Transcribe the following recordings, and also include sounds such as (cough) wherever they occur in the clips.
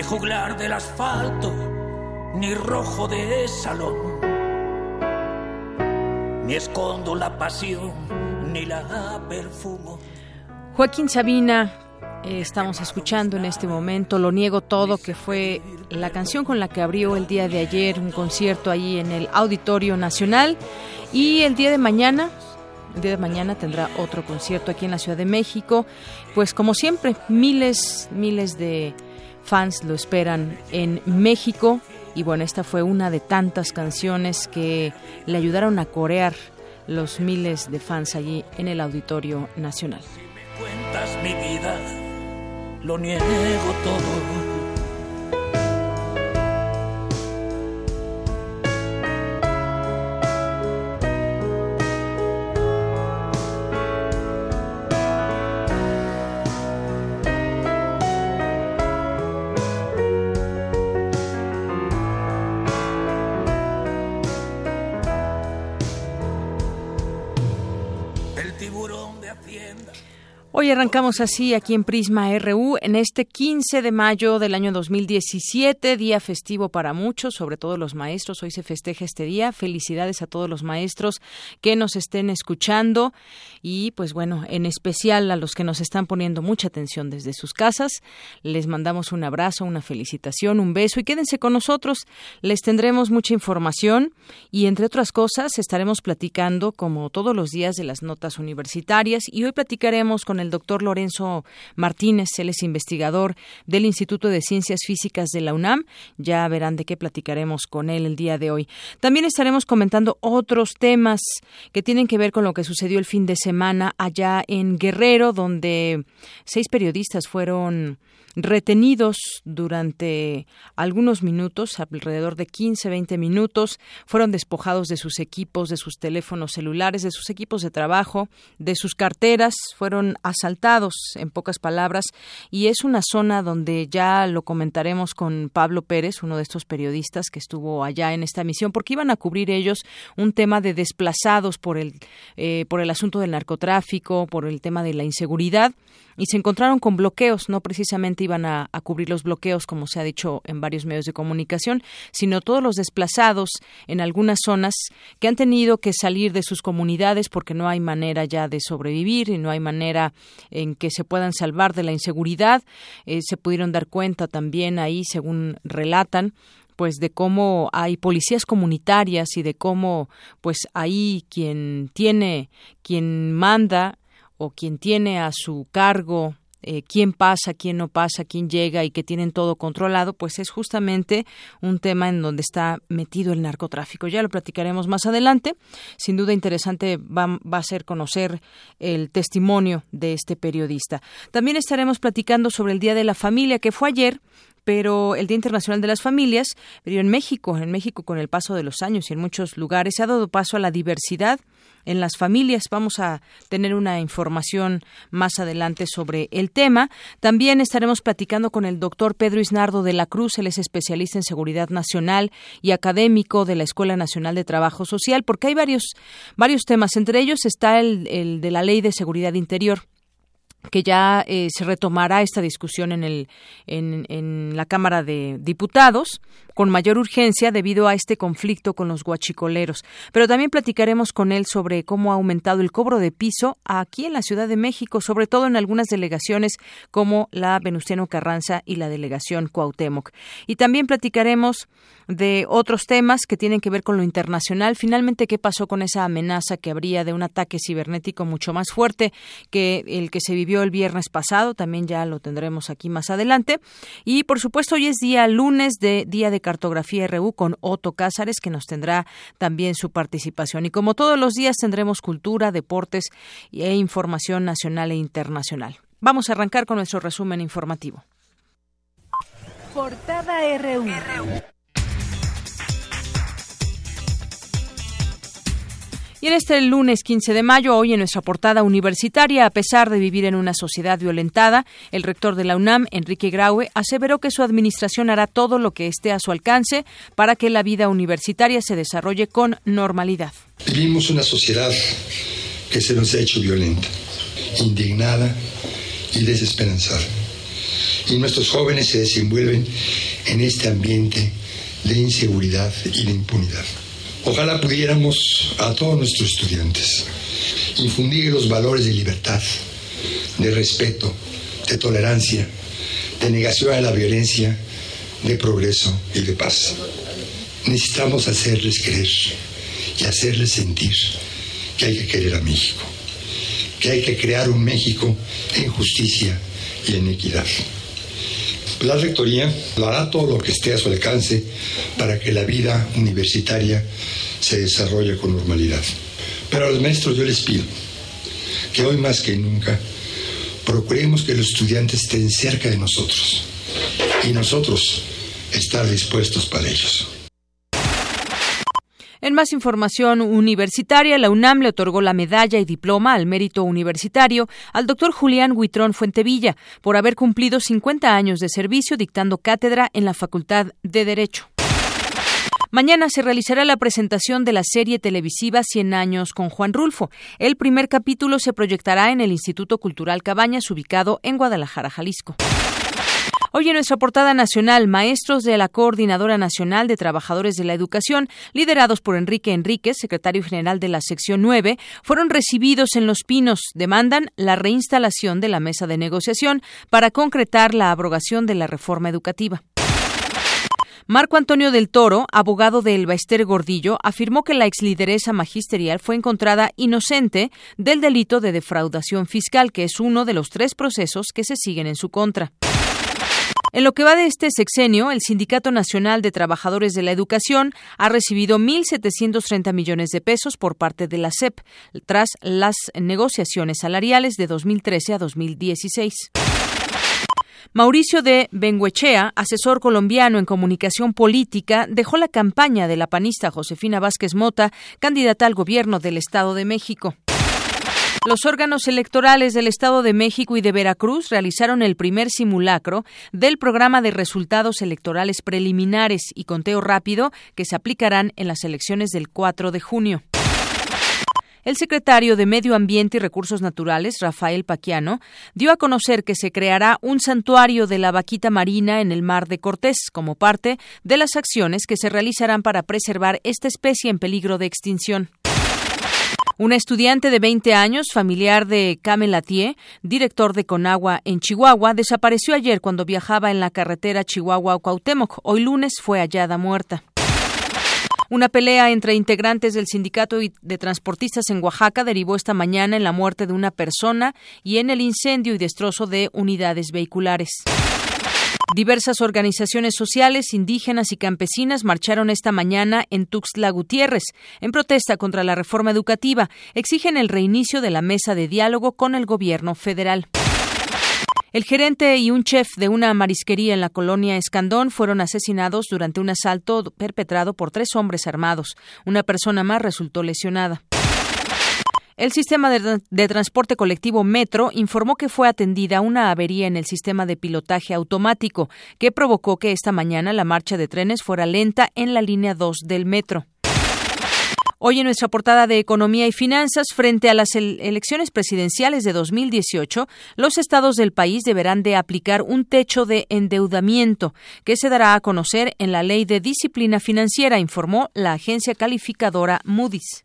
ni juglar del asfalto, ni rojo de salón, ni escondo la pasión, ni la perfumo. Joaquín Sabina, eh, estamos escuchando en este momento Lo Niego Todo, que fue la canción con la que abrió el día de ayer un concierto ahí en el Auditorio Nacional. Y el día de mañana, el día de mañana tendrá otro concierto aquí en la Ciudad de México. Pues como siempre, miles, miles de fans lo esperan en México y bueno, esta fue una de tantas canciones que le ayudaron a corear los miles de fans allí en el Auditorio Nacional. Si me cuentas mi vida, lo niego todo Hoy arrancamos así aquí en Prisma RU en este 15 de mayo del año 2017, día festivo para muchos, sobre todo los maestros. Hoy se festeja este día. Felicidades a todos los maestros que nos estén escuchando y pues bueno, en especial a los que nos están poniendo mucha atención desde sus casas. Les mandamos un abrazo, una felicitación, un beso y quédense con nosotros. Les tendremos mucha información y entre otras cosas estaremos platicando como todos los días de las notas universitarias y hoy platicaremos con el doctor Lorenzo Martínez, él es investigador del Instituto de Ciencias Físicas de la UNAM. Ya verán de qué platicaremos con él el día de hoy. También estaremos comentando otros temas que tienen que ver con lo que sucedió el fin de semana allá en Guerrero, donde seis periodistas fueron retenidos durante algunos minutos, alrededor de 15, 20 minutos, fueron despojados de sus equipos, de sus teléfonos celulares, de sus equipos de trabajo, de sus carteras, fueron asaltados, en pocas palabras, y es una zona donde ya lo comentaremos con Pablo Pérez, uno de estos periodistas que estuvo allá en esta misión, porque iban a cubrir ellos un tema de desplazados por el, eh, por el asunto del narcotráfico, por el tema de la inseguridad, y se encontraron con bloqueos, no precisamente iban a, cubrir los bloqueos, como se ha dicho en varios medios de comunicación, sino todos los desplazados en algunas zonas que han tenido que salir de sus comunidades porque no hay manera ya de sobrevivir y no hay manera en que se puedan salvar de la inseguridad. Eh, se pudieron dar cuenta también ahí, según relatan, pues de cómo hay policías comunitarias y de cómo pues ahí quien tiene quien manda o quien tiene a su cargo eh, quién pasa, quién no pasa, quién llega y que tienen todo controlado, pues es justamente un tema en donde está metido el narcotráfico. Ya lo platicaremos más adelante. Sin duda interesante va, va a ser conocer el testimonio de este periodista. También estaremos platicando sobre el Día de la Familia, que fue ayer pero el Día Internacional de las Familias, pero en México, en México con el paso de los años y en muchos lugares se ha dado paso a la diversidad en las familias. Vamos a tener una información más adelante sobre el tema. También estaremos platicando con el doctor Pedro Isnardo de la Cruz, él es especialista en seguridad nacional y académico de la Escuela Nacional de Trabajo Social, porque hay varios, varios temas. Entre ellos está el, de la Ley de Seguridad Interior que ya eh, se retomará esta discusión en, el, en, la Cámara de Diputados. Con mayor urgencia debido a este conflicto con los guachicoleros. Pero también platicaremos con él sobre cómo ha aumentado el cobro de piso aquí en la Ciudad de México, sobre todo en algunas delegaciones como la Venustiano Carranza y la delegación Cuauhtémoc. Y también platicaremos de otros temas que tienen que ver con lo internacional. Finalmente, ¿qué pasó con esa amenaza que habría de un ataque cibernético mucho más fuerte que el que se vivió el viernes pasado? También ya lo tendremos aquí más adelante. Y por supuesto, hoy es día lunes de Día de Cartografía RU con Otto Cázares, que nos tendrá también su participación. Y como todos los días, tendremos cultura, deportes e información nacional e internacional. Vamos a arrancar con nuestro resumen informativo. Portada RU. Y en este lunes 15 de mayo, hoy en nuestra portada universitaria, a pesar de vivir en una sociedad violentada, el rector de la UNAM, Enrique Graue, aseveró que su administración hará todo lo que esté a su alcance para que la vida universitaria se desarrolle con normalidad. Vivimos una sociedad que se nos ha hecho violenta, indignada y desesperanzada. Y nuestros jóvenes se desenvuelven en este ambiente de inseguridad y de impunidad. Ojalá pudiéramos a todos nuestros estudiantes infundir los valores de libertad, de respeto, de tolerancia, de negación a la violencia, de progreso y de paz. Necesitamos hacerles creer y hacerles sentir que hay que querer a México, que hay que crear un México en justicia y en equidad. La Rectoría hará todo lo que esté a su alcance para que la vida universitaria se desarrolle con normalidad. Pero a los maestros yo les pido que hoy más que nunca procuremos que los estudiantes estén cerca de nosotros y nosotros estar dispuestos para ellos. En más información universitaria, la UNAM le otorgó la medalla y diploma al mérito universitario al doctor Julián Huitrón Fuentevilla por haber cumplido 50 años de servicio dictando cátedra en la Facultad de Derecho. Mañana se realizará la presentación de la serie televisiva 100 años con Juan Rulfo. El primer capítulo se proyectará en el Instituto Cultural Cabañas, ubicado en Guadalajara, Jalisco. Hoy en nuestra portada nacional, maestros de la Coordinadora Nacional de Trabajadores de la Educación, liderados por Enrique Enríquez, secretario general de la sección 9, fueron recibidos en Los Pinos. Demandan la reinstalación de la mesa de negociación para concretar la abrogación de la reforma educativa. Marco Antonio del Toro, abogado de Elba Ester Gordillo, afirmó que la exlideresa magisterial fue encontrada inocente del delito de defraudación fiscal, que es uno de los tres procesos que se siguen en su contra. En lo que va de este sexenio, el Sindicato Nacional de Trabajadores de la Educación ha recibido 1.730 millones de pesos por parte de la SEP tras las negociaciones salariales de 2013 a 2016. Mauricio de Benguechea, asesor colombiano en comunicación política, dejó la campaña de la panista Josefina Vázquez Mota, candidata al gobierno del Estado de México. Los órganos electorales del Estado de México y de Veracruz realizaron el primer simulacro del programa de resultados electorales preliminares y conteo rápido que se aplicarán en las elecciones del 4 de junio. El secretario de Medio Ambiente y Recursos Naturales, Rafael Paquiano, dio a conocer que se creará un santuario de la vaquita marina en el Mar de Cortés como parte de las acciones que se realizarán para preservar esta especie en peligro de extinción. Una estudiante de 20 años, familiar de Camelatier, director de Conagua en Chihuahua, desapareció ayer cuando viajaba en la carretera Chihuahua-Cuauhtémoc. Hoy lunes fue hallada muerta. Una pelea entre integrantes del sindicato de transportistas en Oaxaca derivó esta mañana en la muerte de una persona y en el incendio y destrozo de unidades vehiculares. Diversas organizaciones sociales, indígenas y campesinas marcharon esta mañana en Tuxtla Gutiérrez en protesta contra la reforma educativa. Exigen el reinicio de la mesa de diálogo con el gobierno federal. El gerente y un chef de una marisquería en la colonia Escandón fueron asesinados durante un asalto perpetrado por tres hombres armados. Una persona más resultó lesionada. El sistema de, transporte colectivo Metro informó que fue atendida una avería en el sistema de pilotaje automático que provocó que esta mañana la marcha de trenes fuera lenta en la línea 2 del metro. Hoy en nuestra portada de Economía y Finanzas, frente a las elecciones presidenciales de 2018, los estados del país deberán de aplicar un techo de endeudamiento que se dará a conocer en la Ley de Disciplina Financiera, informó la agencia calificadora Moody's.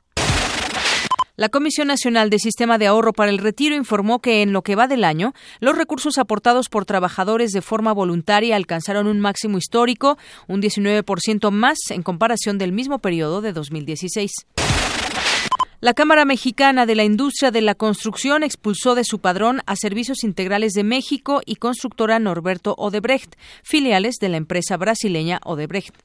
La Comisión Nacional de Sistema de Ahorro para el Retiro informó que en lo que va del año, los recursos aportados por trabajadores de forma voluntaria alcanzaron un máximo histórico, un 19% más en comparación del mismo periodo de 2016. La Cámara Mexicana de la Industria de la Construcción expulsó de su padrón a Servicios Integrales de México y constructora Norberto Odebrecht, filiales de la empresa brasileña Odebrecht.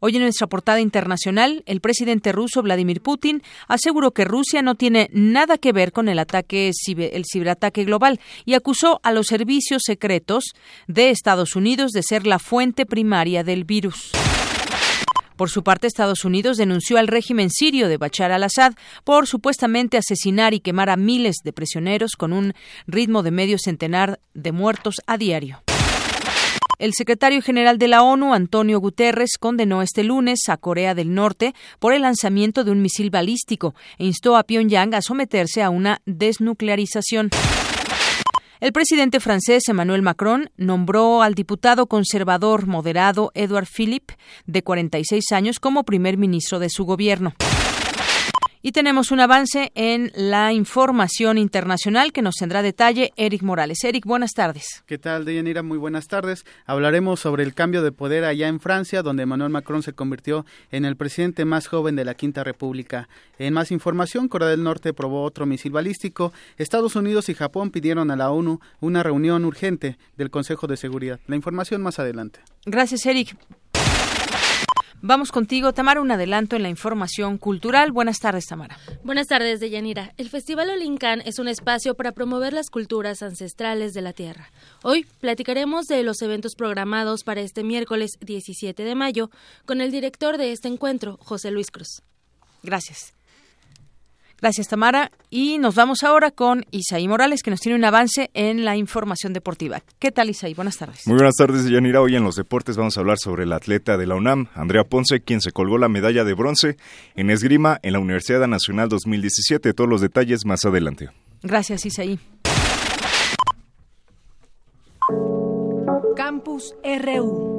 Hoy en nuestra portada internacional, el presidente ruso Vladimir Putin aseguró que Rusia no tiene nada que ver con el ataque el ciberataque global y acusó a los servicios secretos de Estados Unidos de ser la fuente primaria del virus. Por su parte, Estados Unidos denunció al régimen sirio de Bachar al-Assad por supuestamente asesinar y quemar a miles de prisioneros con un ritmo de medio centenar de muertos a diario. El secretario general de la ONU, Antonio Guterres, condenó este lunes a Corea del Norte por el lanzamiento de un misil balístico e instó a Pyongyang a someterse a una desnuclearización. El presidente francés Emmanuel Macron nombró al diputado conservador moderado Edouard Philippe, de 46 años, como primer ministro de su gobierno. Y tenemos un avance en la información internacional que nos tendrá detalle Eric Morales. Eric, buenas tardes. ¿Qué tal, Deyanira? Muy buenas tardes. Hablaremos sobre el cambio de poder allá en Francia, donde Emmanuel Macron se convirtió en el presidente más joven de la Quinta República. En más información, Corea del Norte probó otro misil balístico. Estados Unidos y Japón pidieron a la ONU una reunión urgente del Consejo de Seguridad. La información más adelante. Gracias, Eric. Vamos contigo, Tamara, un adelanto en la información cultural. Buenas tardes, Tamara. Buenas tardes, Deyanira. El Festival Olincan es un espacio para promover las culturas ancestrales de la tierra. Hoy platicaremos de los eventos programados para este miércoles 17 de mayo con el director de este encuentro, José Luis Cruz. Gracias. Gracias, Tamara. Y nos vamos ahora con Isaí Morales, que nos tiene un avance en la información deportiva. ¿Qué tal, Isaí? Buenas tardes. Muy buenas tardes, Yanira. Hoy en los deportes vamos a hablar sobre el atleta de la UNAM, Andrea Ponce, quien se colgó la medalla de bronce en esgrima en la Universidad Nacional 2017. Todos los detalles más adelante. Gracias, Isaí. Campus RU.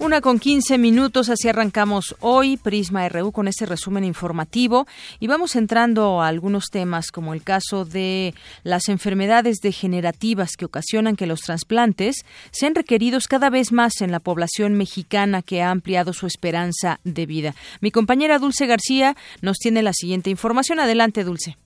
Una con 15 minutos, así arrancamos hoy Prisma RU con este resumen informativo y vamos entrando a algunos temas como el caso de las enfermedades degenerativas que ocasionan que los trasplantes sean requeridos cada vez más en la población mexicana que ha ampliado su esperanza de vida. Mi compañera Dulce García nos tiene la siguiente información. Adelante, Dulce.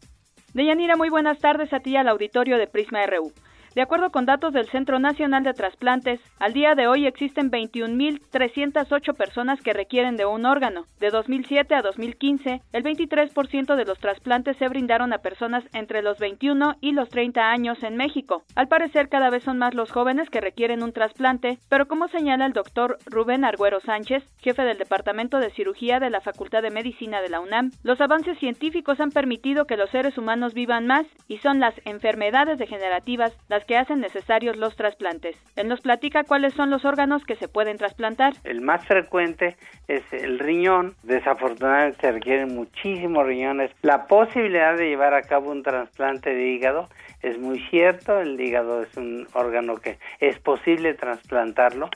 Deyanira, muy buenas tardes a ti al auditorio de Prisma RU. De acuerdo con datos del Centro Nacional de Trasplantes, al día de hoy existen 21.308 personas que requieren de un órgano. De 2007 a 2015, el 23% de los trasplantes se brindaron a personas entre los 21 y los 30 años en México. Al parecer, cada vez son más los jóvenes que requieren un trasplante, pero como señala el doctor Rubén Arguero Sánchez, jefe del Departamento de Cirugía de la Facultad de Medicina de la UNAM, los avances científicos han permitido que los seres humanos vivan más y son las enfermedades degenerativas las que hacen necesarios los trasplantes. Él nos platica cuáles son los órganos que se pueden trasplantar. El más frecuente es el riñón. Desafortunadamente se requieren muchísimos riñones. La posibilidad de llevar a cabo un trasplante de hígado es muy cierto. El hígado es un órgano que es posible trasplantarlo.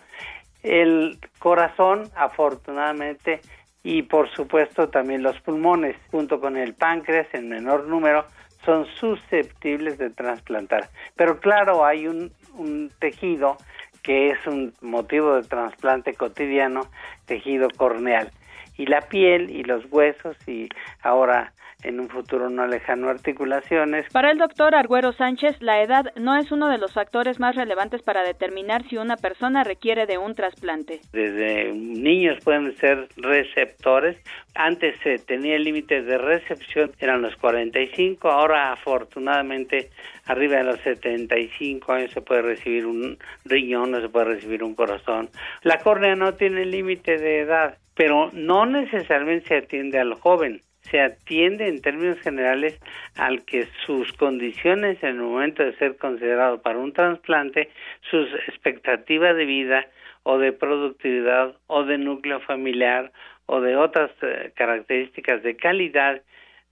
El corazón, afortunadamente, y por supuesto también los pulmones, junto con el páncreas en menor número, son susceptibles de trasplantar. Pero claro, hay un, un tejido que es un motivo de trasplante cotidiano, tejido corneal. Y la piel y los huesos y ahora en un futuro no lejano articulaciones. Para el doctor Arguero Sánchez, la edad no es uno de los factores más relevantes para determinar si una persona requiere de un trasplante. Desde niños pueden ser receptores. Antes se tenía el límite de recepción, eran los 45, ahora afortunadamente arriba de los 75 años se puede recibir un riñón, no se puede recibir un corazón. La córnea no tiene límite de edad, pero no necesariamente se atiende al joven se atiende en términos generales al que sus condiciones en el momento de ser considerado para un trasplante, sus expectativas de vida o de productividad o de núcleo familiar o de otras eh, características de calidad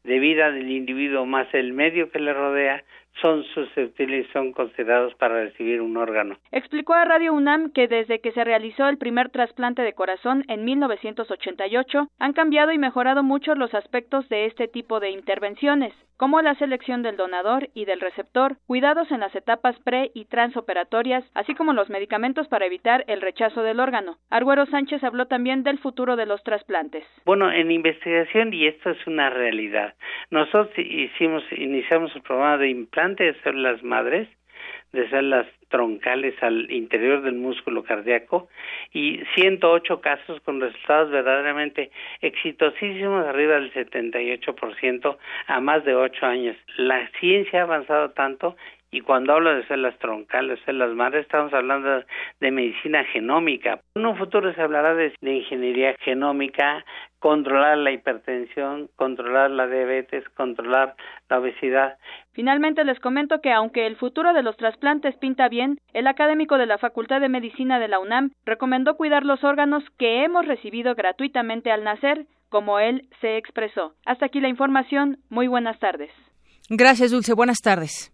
de vida del individuo más el medio que le rodea son susceptibles y son considerados para recibir un órgano. Explicó a Radio UNAM que desde que se realizó el primer trasplante de corazón en 1988 han cambiado y mejorado mucho los aspectos de este tipo de intervenciones, como la selección del donador y del receptor, cuidados en las etapas pre y transoperatorias, así como los medicamentos para evitar el rechazo del órgano. Arguero Sánchez habló también del futuro de los trasplantes. Bueno, en investigación, y esto es una realidad, nosotros hicimos, iniciamos el programa de implante de células madres, de células troncales al interior del músculo cardíaco y 108 casos con resultados verdaderamente exitosísimos, arriba del 78% a más de 8 años. La ciencia ha avanzado tanto y cuando hablo de células troncales, células madres, estamos hablando de medicina genómica. En un futuro se hablará de, de ingeniería genómica, controlar la hipertensión, controlar la diabetes, controlar la obesidad. Finalmente les comento que aunque el futuro de los trasplantes pinta bien, el académico de la Facultad de Medicina de la UNAM recomendó cuidar los órganos que hemos recibido gratuitamente al nacer, como él se expresó. Hasta aquí la información. Muy buenas tardes. Gracias, Dulce. Buenas tardes.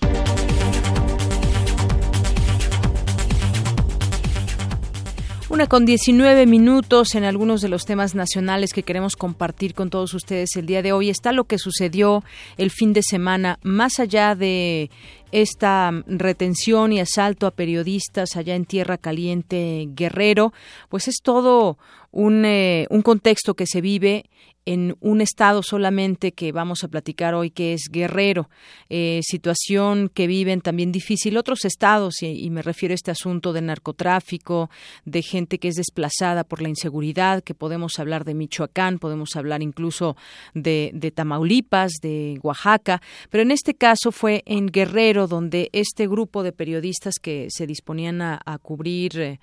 Una con 19 minutos en algunos de los temas nacionales que queremos compartir con todos ustedes el día de hoy. Está lo que sucedió el fin de semana, más allá de esta retención y asalto a periodistas allá en Tierra Caliente Guerrero, pues es todo un, eh, un contexto que se vive en un estado solamente que vamos a platicar hoy, que es Guerrero, eh, situación que viven también difícil otros estados, y, me refiero a este asunto de narcotráfico, de gente que es desplazada por la inseguridad, que podemos hablar de Michoacán, podemos hablar incluso de, de Tamaulipas, de Oaxaca, pero en este caso fue en Guerrero donde este grupo de periodistas que se disponían a, cubrir eh,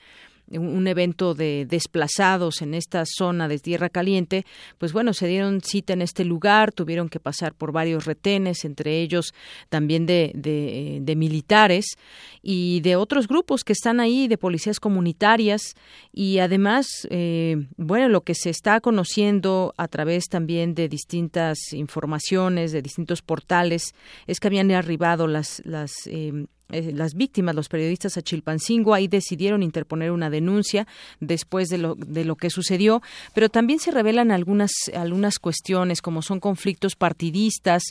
un evento de desplazados en esta zona de Tierra Caliente, pues bueno, se dieron cita en este lugar, tuvieron que pasar por varios retenes, entre ellos también de, de, militares y de otros grupos que están ahí, de policías comunitarias. Y además, eh, bueno, lo que se está conociendo a través también de distintas informaciones, de distintos portales, es que habían arribado las, las eh, eh, las víctimas, los periodistas a Chilpancingo, ahí decidieron interponer una denuncia después de lo, de lo que sucedió, pero también se revelan algunas, algunas cuestiones como son conflictos partidistas,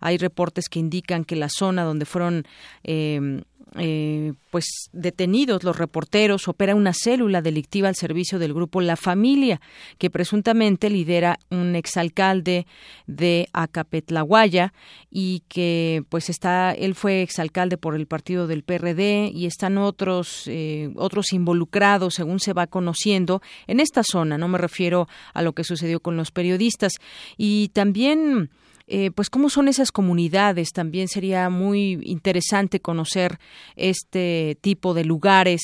hay reportes que indican que la zona donde fueron eh, eh, pues detenidos los reporteros opera una célula delictiva al servicio del grupo La Familia que presuntamente lidera un exalcalde de Acapetlahuaya y que pues está él fue exalcalde por el partido del PRD y están otros eh, otros involucrados según se va conociendo en esta zona. No me refiero a lo que sucedió con los periodistas. Y también eh, pues cómo son esas comunidades. También sería muy interesante conocer este tipo de lugares,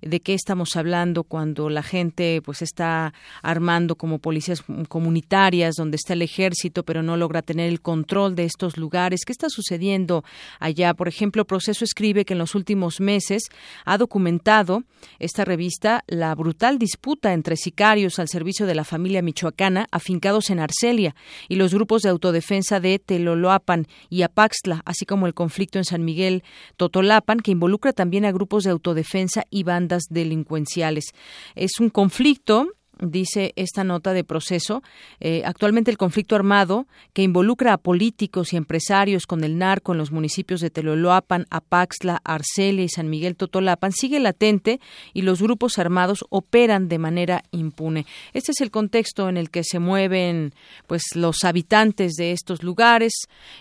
de qué estamos hablando cuando la gente pues está armando como policías comunitarias, donde está el ejército, pero no logra tener el control de estos lugares. ¿Qué está sucediendo allá? Por ejemplo, Proceso escribe que en los últimos meses ha documentado esta revista la brutal disputa entre sicarios al servicio de la familia michoacana afincados en Arcelia y los grupos de autodefensa de Teloloapan y Apaxtla, así como el conflicto en San Miguel Totolapan, que involucra también a grupos de autodefensa y bandas delincuenciales. Es un conflicto dice esta nota de proceso. Eh, actualmente el conflicto armado que involucra a políticos y empresarios con el narco en los municipios de Teloloapan, Apaxla, Arcelia y San Miguel Totolapan sigue latente y los grupos armados operan de manera impune. Este es el contexto en el que se mueven pues los habitantes de estos lugares,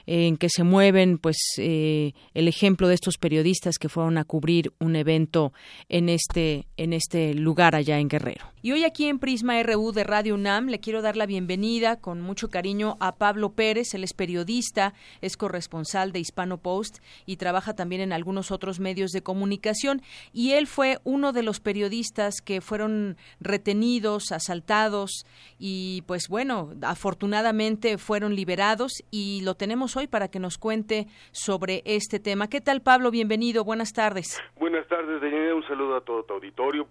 en que se mueven pues eh, el ejemplo de estos periodistas que fueron a cubrir un evento en este en este lugar allá en Guerrero. Y hoy aquí en Prisma RU de Radio UNAM le quiero dar la bienvenida con mucho cariño a Pablo Pérez, él es periodista, es corresponsal de Hispano Post y trabaja también en algunos otros medios de comunicación y él fue uno de los periodistas que fueron retenidos, asaltados y pues bueno, afortunadamente fueron liberados y lo tenemos hoy para que nos cuente sobre este tema. ¿Qué tal Pablo? Bienvenido, buenas tardes. Buenas tardes, un saludo a todo tu auditorio.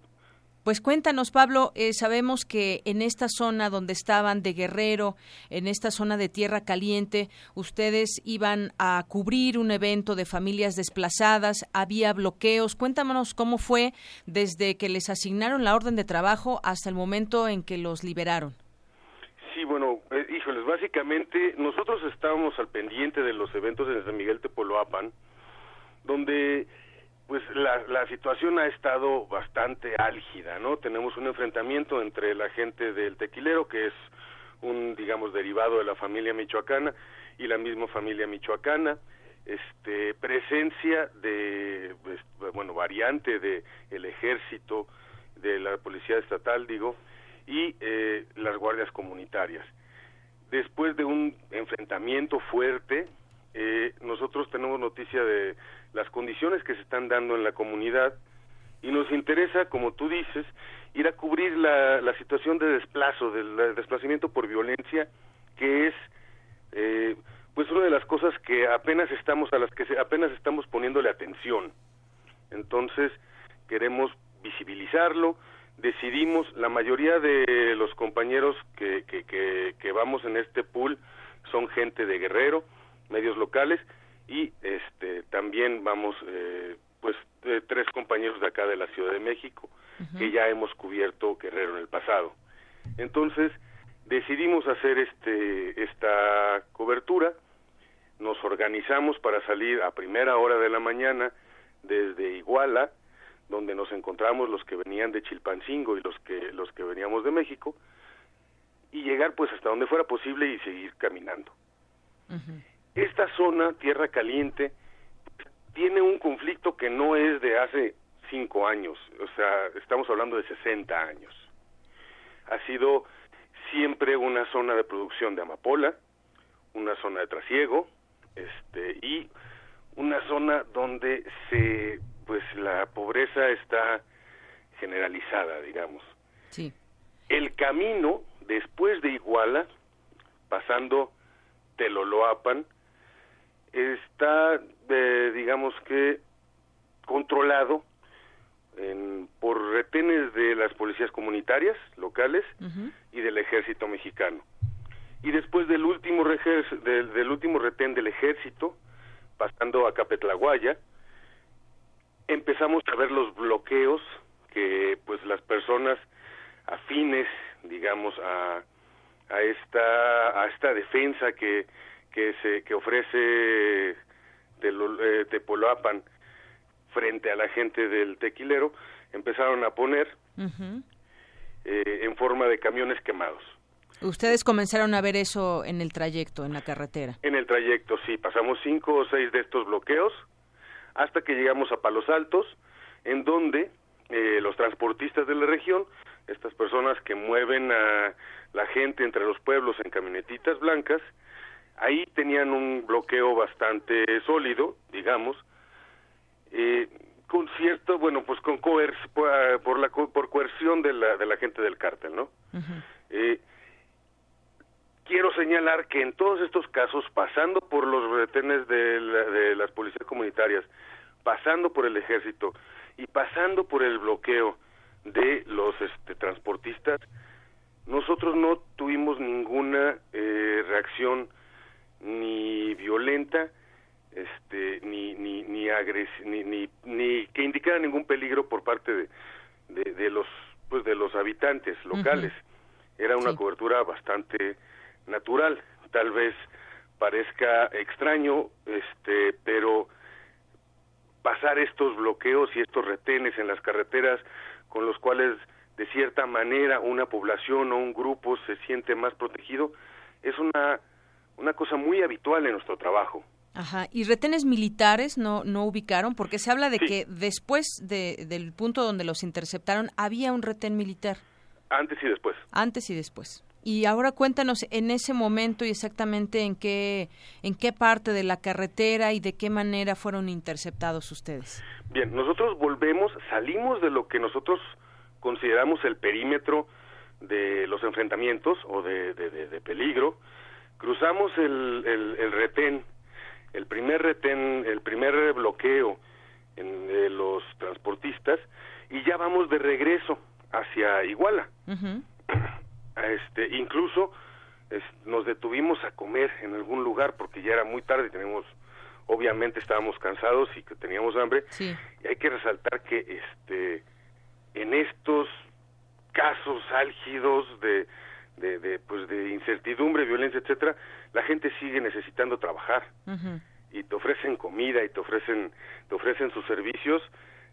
Pues cuéntanos, Pablo, eh, sabemos que en esta zona donde estaban de Guerrero, en esta zona de Tierra Caliente, ustedes iban a cubrir un evento de familias desplazadas, había bloqueos. Cuéntanos cómo fue desde que les asignaron la orden de trabajo hasta el momento en que los liberaron. Sí, bueno, eh, híjoles, básicamente nosotros estábamos al pendiente de los eventos en San Miguel Tepoloapan, donde pues la, la situación ha estado bastante álgida, ¿no? Tenemos un enfrentamiento entre la gente del tequilero, que es un, digamos, derivado de la familia michoacana, y la misma familia michoacana, este, presencia de, pues, bueno, variante de el ejército, de la policía estatal, digo, y eh, las guardias comunitarias. Después de un enfrentamiento fuerte, eh, nosotros tenemos noticia de las condiciones que se están dando en la comunidad y nos interesa, como tú dices, ir a cubrir la, la situación de desplazo, del desplazamiento por violencia, que es eh, pues una de las cosas que apenas estamos a las que apenas estamos poniéndole atención. Entonces queremos visibilizarlo, decidimos, la mayoría de los compañeros que, que, que, que vamos en este pool son gente de Guerrero, medios locales, y este también vamos eh, pues tres compañeros de acá de la Ciudad de México que ya hemos cubierto Guerrero en el pasado. Entonces decidimos hacer este esta cobertura. Nos organizamos para salir a primera hora de la mañana desde Iguala donde nos encontramos los que venían de Chilpancingo y los que los que veníamos de México y llegar pues hasta donde fuera posible y seguir caminando esta zona, Tierra Caliente, tiene un conflicto que no es de hace cinco años, o sea, estamos hablando de 60 años. Ha sido siempre una zona de producción de amapola, una zona de trasiego, este, y una zona donde se, pues la pobreza está generalizada, digamos. Sí. El camino después de Iguala, pasando Teloloapan, está, eh, digamos que, controlado por retenes de las policías comunitarias locales y del ejército mexicano. Y después del último, del, del último retén del ejército, pasando a Capetlaguaya, empezamos a ver los bloqueos que pues las personas afines digamos a, a esta a esta defensa que que se que ofrece eh, Tepoloapan frente a la gente del tequilero empezaron a poner eh, en forma de camiones quemados. Ustedes comenzaron a ver eso en el trayecto, en la carretera. En el trayecto, sí. Pasamos cinco o seis de estos bloqueos hasta que llegamos a Palos Altos, en donde eh, los transportistas de la región, estas personas que mueven a la gente entre los pueblos en camionetitas blancas, ahí tenían un bloqueo bastante sólido, digamos, eh, con cierto, bueno, pues con coer por, la por coerción de la, de la gente del cártel, ¿no? eh, quiero señalar que en todos estos casos, pasando por los retenes de, de las policías comunitarias, pasando por el ejército y pasando por el bloqueo de los este, transportistas, nosotros no tuvimos ninguna eh, reacción ni violenta este ni ni ni, ni, ni, ni que indicara ningún peligro por parte de, de, los pues de los habitantes locales. Era una cobertura bastante natural, tal vez parezca extraño, este, pero pasar estos bloqueos y estos retenes en las carreteras con los cuales de cierta manera una población o un grupo se siente más protegido es una una cosa muy habitual en nuestro trabajo. Ajá, y retenes militares no, no ubicaron, porque se habla de que después de, del punto donde los interceptaron había un retén militar. Antes y después. Antes y después. Y ahora cuéntanos en ese momento y exactamente en qué, en qué parte de la carretera y de qué manera fueron interceptados ustedes. Bien, nosotros volvemos, salimos de lo que nosotros consideramos el perímetro de los enfrentamientos o de, de peligro, cruzamos el, el, retén, el primer retén, el primer bloqueo en, de los transportistas y ya vamos de regreso hacia Iguala. (clears throat) este, incluso nos detuvimos a comer en algún lugar porque ya era muy tarde, tenemos obviamente estábamos cansados y que teníamos hambre. Y hay que resaltar que este en estos casos álgidos de de, de, pues de incertidumbre, violencia, etcétera, la gente sigue necesitando trabajar y te ofrecen comida y te ofrecen te ofrecen sus servicios,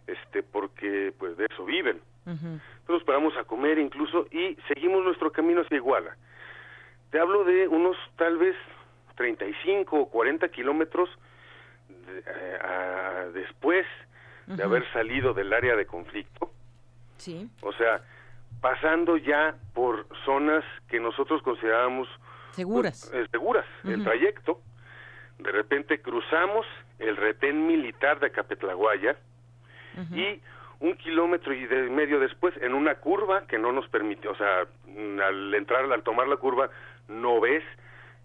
este, porque pues de eso viven. Nosotros paramos a comer incluso y seguimos nuestro camino hacia Iguala. Te hablo de unos tal vez 35 o 40 kilómetros eh, después de haber salido del área de conflicto. Sí. O sea, pasando ya por zonas que nosotros considerábamos seguras. Pues, eh, seguras, el trayecto. De repente cruzamos el retén militar de Capetlaguaya y un kilómetro y de medio después, en una curva que no nos permitió, o sea, al entrar, al tomar la curva, no ves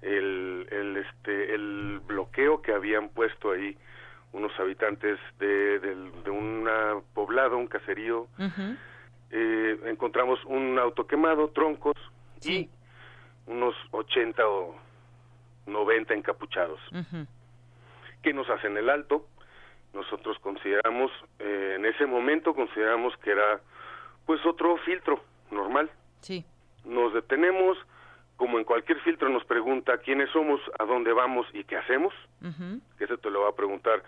el, el, este, el bloqueo que habían puesto ahí unos habitantes de, de, un poblado, un caserío, eh, encontramos un auto quemado, troncos y unos 80 o 90 encapuchados. que nos hacen el alto? Nosotros consideramos, eh, en ese momento consideramos que era pues otro filtro normal. Sí. Nos detenemos, como en cualquier filtro nos pregunta quiénes somos, a dónde vamos y qué hacemos, que eso te lo va a preguntar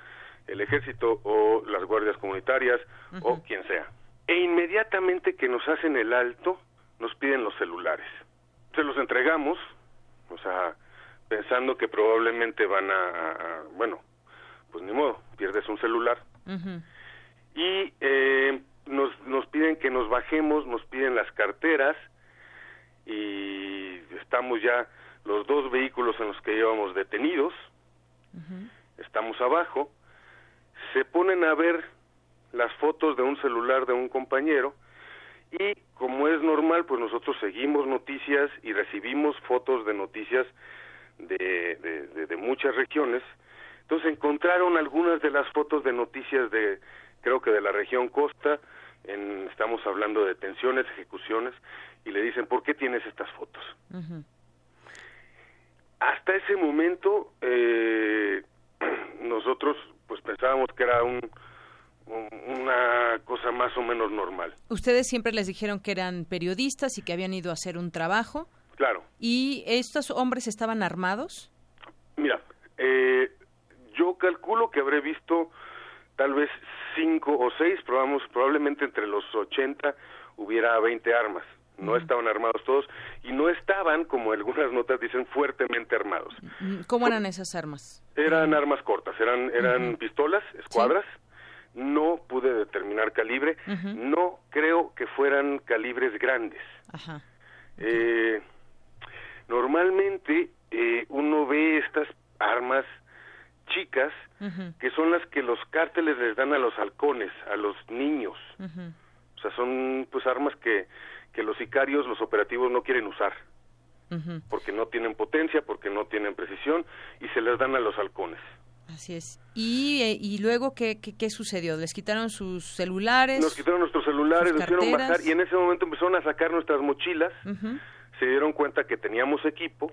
el ejército o las guardias comunitarias o quien sea e inmediatamente que nos hacen el alto nos piden los celulares. Se los entregamos, o sea, pensando que probablemente van a, bueno, pues ni modo, pierdes un celular. Y eh, nos, nos piden que nos bajemos, nos piden las carteras y estamos ya los dos vehículos en los que llevamos detenidos, estamos abajo, se ponen a ver las fotos de un celular de un compañero y como es normal, pues nosotros seguimos noticias y recibimos fotos de noticias de, de, muchas regiones. Entonces encontraron algunas de las fotos de noticias de, creo que de la región costa, en, estamos hablando de detenciones, ejecuciones, y le dicen, ¿por qué tienes estas fotos? Hasta ese momento, eh, (clears throat) nosotros pues pensábamos que era un, una cosa más o menos normal. Ustedes siempre les dijeron que eran periodistas y que habían ido a hacer un trabajo. Claro. ¿Y estos hombres estaban armados? Mira, eh, yo calculo que habré visto tal vez cinco o seis, probamos, probablemente entre los 80 hubiera 20 armas. No estaban armados todos y no estaban, como algunas notas dicen, fuertemente armados. ¿Cómo eran esas armas? Eran armas cortas, eran, eran pistolas, escuadras no pude determinar calibre, no creo que fueran calibres grandes. Eh, normalmente eh, uno ve estas armas chicas que son las que los cárteles les dan a los halcones, a los niños. O sea, son pues armas que, que los sicarios, los operativos no quieren usar. Porque no tienen potencia, porque no tienen precisión y se les dan a los halcones. Así es. ¿Y, eh, y luego ¿qué, qué, sucedió? ¿Les quitaron sus celulares? Nos quitaron nuestros celulares, nos hicieron bajar y en ese momento empezaron a sacar nuestras mochilas. Se dieron cuenta que teníamos equipo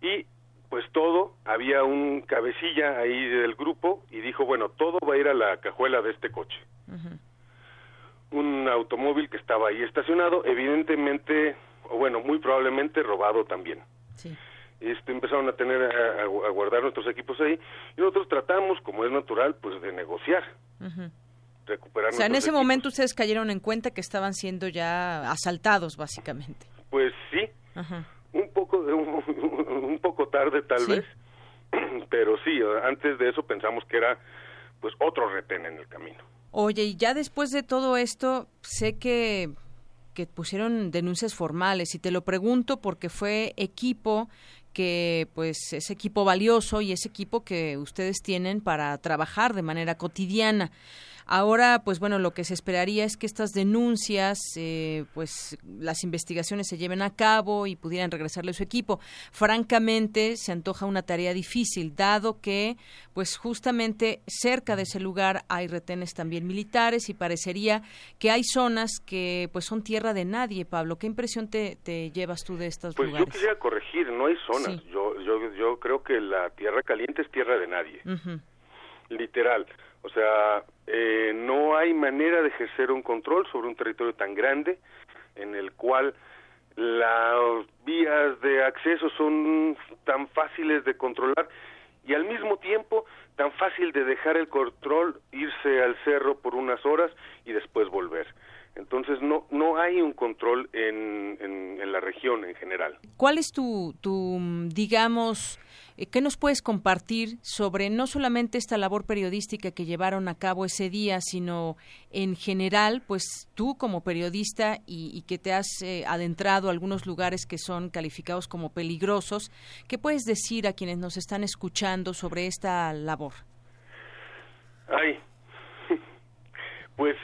y pues todo, había un cabecilla ahí del grupo y dijo, bueno, todo va a ir a la cajuela de este coche. Un un automóvil que estaba ahí estacionado, evidentemente, o bueno, muy probablemente robado también. Sí. Este, empezaron a tener a, guardar nuestros equipos ahí y nosotros tratamos, como es natural, pues de negociar. Recuperar o sea, en ese momento ustedes cayeron en cuenta que estaban siendo ya asaltados, básicamente. Pues sí, un poco (laughs) un, poco tarde tal vez, (clears throat) pero sí, antes de eso pensamos que era pues otro retén en el camino. Oye, y ya después de todo esto, sé que que pusieron denuncias formales y te lo pregunto porque fue equipo que pues es equipo valioso y es equipo que ustedes tienen para trabajar de manera cotidiana. Ahora, pues bueno, lo que se esperaría es que estas denuncias, eh, pues las investigaciones se lleven a cabo y pudieran regresarle a su equipo. Francamente, se antoja una tarea difícil, dado que, pues justamente cerca de ese lugar hay retenes también militares y parecería que hay zonas que, pues son tierra de nadie. Pablo, ¿qué impresión te, llevas tú de estos pues lugares? Pues yo quisiera corregir, no hay zonas. Yo, yo, yo creo que la tierra caliente es tierra de nadie. Literal. O sea, eh, no hay manera de ejercer un control sobre un territorio tan grande en el cual las vías de acceso son tan fáciles de controlar y al mismo tiempo tan fácil de dejar el control, irse al cerro por unas horas y después volver. Entonces no no hay un control en, en, en la región en general. ¿Cuál es tu, tu digamos, eh, ¿Qué nos puedes compartir sobre no solamente esta labor periodística que llevaron a cabo ese día, sino en general, pues tú como periodista y, que te has eh, adentrado a algunos lugares que son calificados como peligrosos, ¿qué puedes decir a quienes nos están escuchando sobre esta labor? Ay, (laughs) pues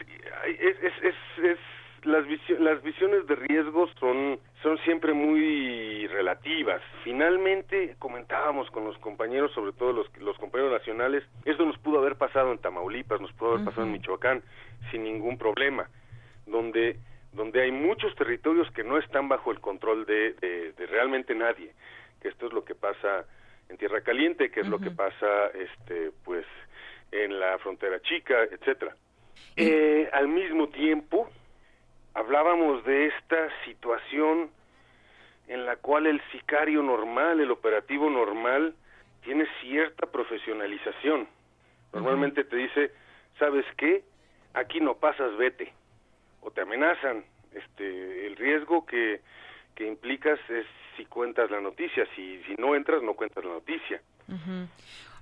es, es, es las, las visiones de riesgo son, son siempre muy relativas. Finalmente, comentábamos con los compañeros, sobre todo los, los compañeros nacionales, esto nos pudo haber pasado en Tamaulipas, nos pudo haber pasado en Michoacán, sin ningún problema, donde, donde hay muchos territorios que no están bajo el control de, de, realmente nadie, que esto es lo que pasa en Tierra Caliente, que es lo que pasa, este, pues, en la frontera chica, etcétera. Eh, al mismo tiempo, hablábamos de esta situación en la cual el sicario normal, el operativo normal, tiene cierta profesionalización. Normalmente te dice, ¿sabes qué? Aquí no pasas, vete. O te amenazan. Este, el riesgo que, que implicas es si cuentas la noticia. Si, si no entras, no cuentas la noticia.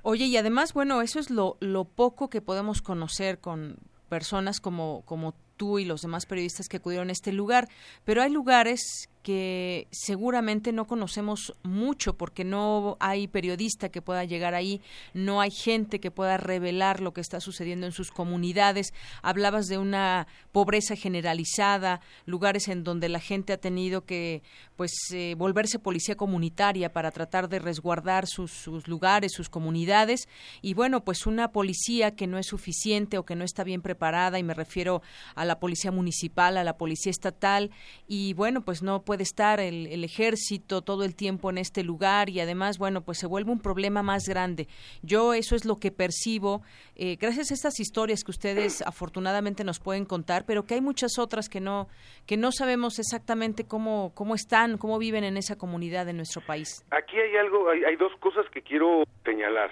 Oye, y además, bueno, eso es lo, lo poco que podemos conocer con personas como, como tú y los demás periodistas que acudieron a este lugar, pero hay lugares que seguramente no conocemos mucho porque no hay periodista que pueda llegar ahí, no hay gente que pueda revelar lo que está sucediendo en sus comunidades. Hablabas de una pobreza generalizada, lugares en donde la gente ha tenido que pues eh, volverse policía comunitaria para tratar de resguardar sus, sus lugares, sus comunidades y bueno, pues una policía que no es suficiente o que no está bien preparada y me refiero a la policía municipal, a la policía estatal y bueno, pues no puede estar el, ejército todo el tiempo en este lugar y además, bueno, pues se vuelve un problema más grande. Yo eso es lo que percibo, eh, gracias a estas historias que ustedes (clears throat) afortunadamente nos pueden contar, pero que hay muchas otras que no, que no sabemos exactamente cómo, cómo están, cómo viven en esa comunidad de nuestro país. Aquí hay algo, hay, hay dos cosas que quiero señalar.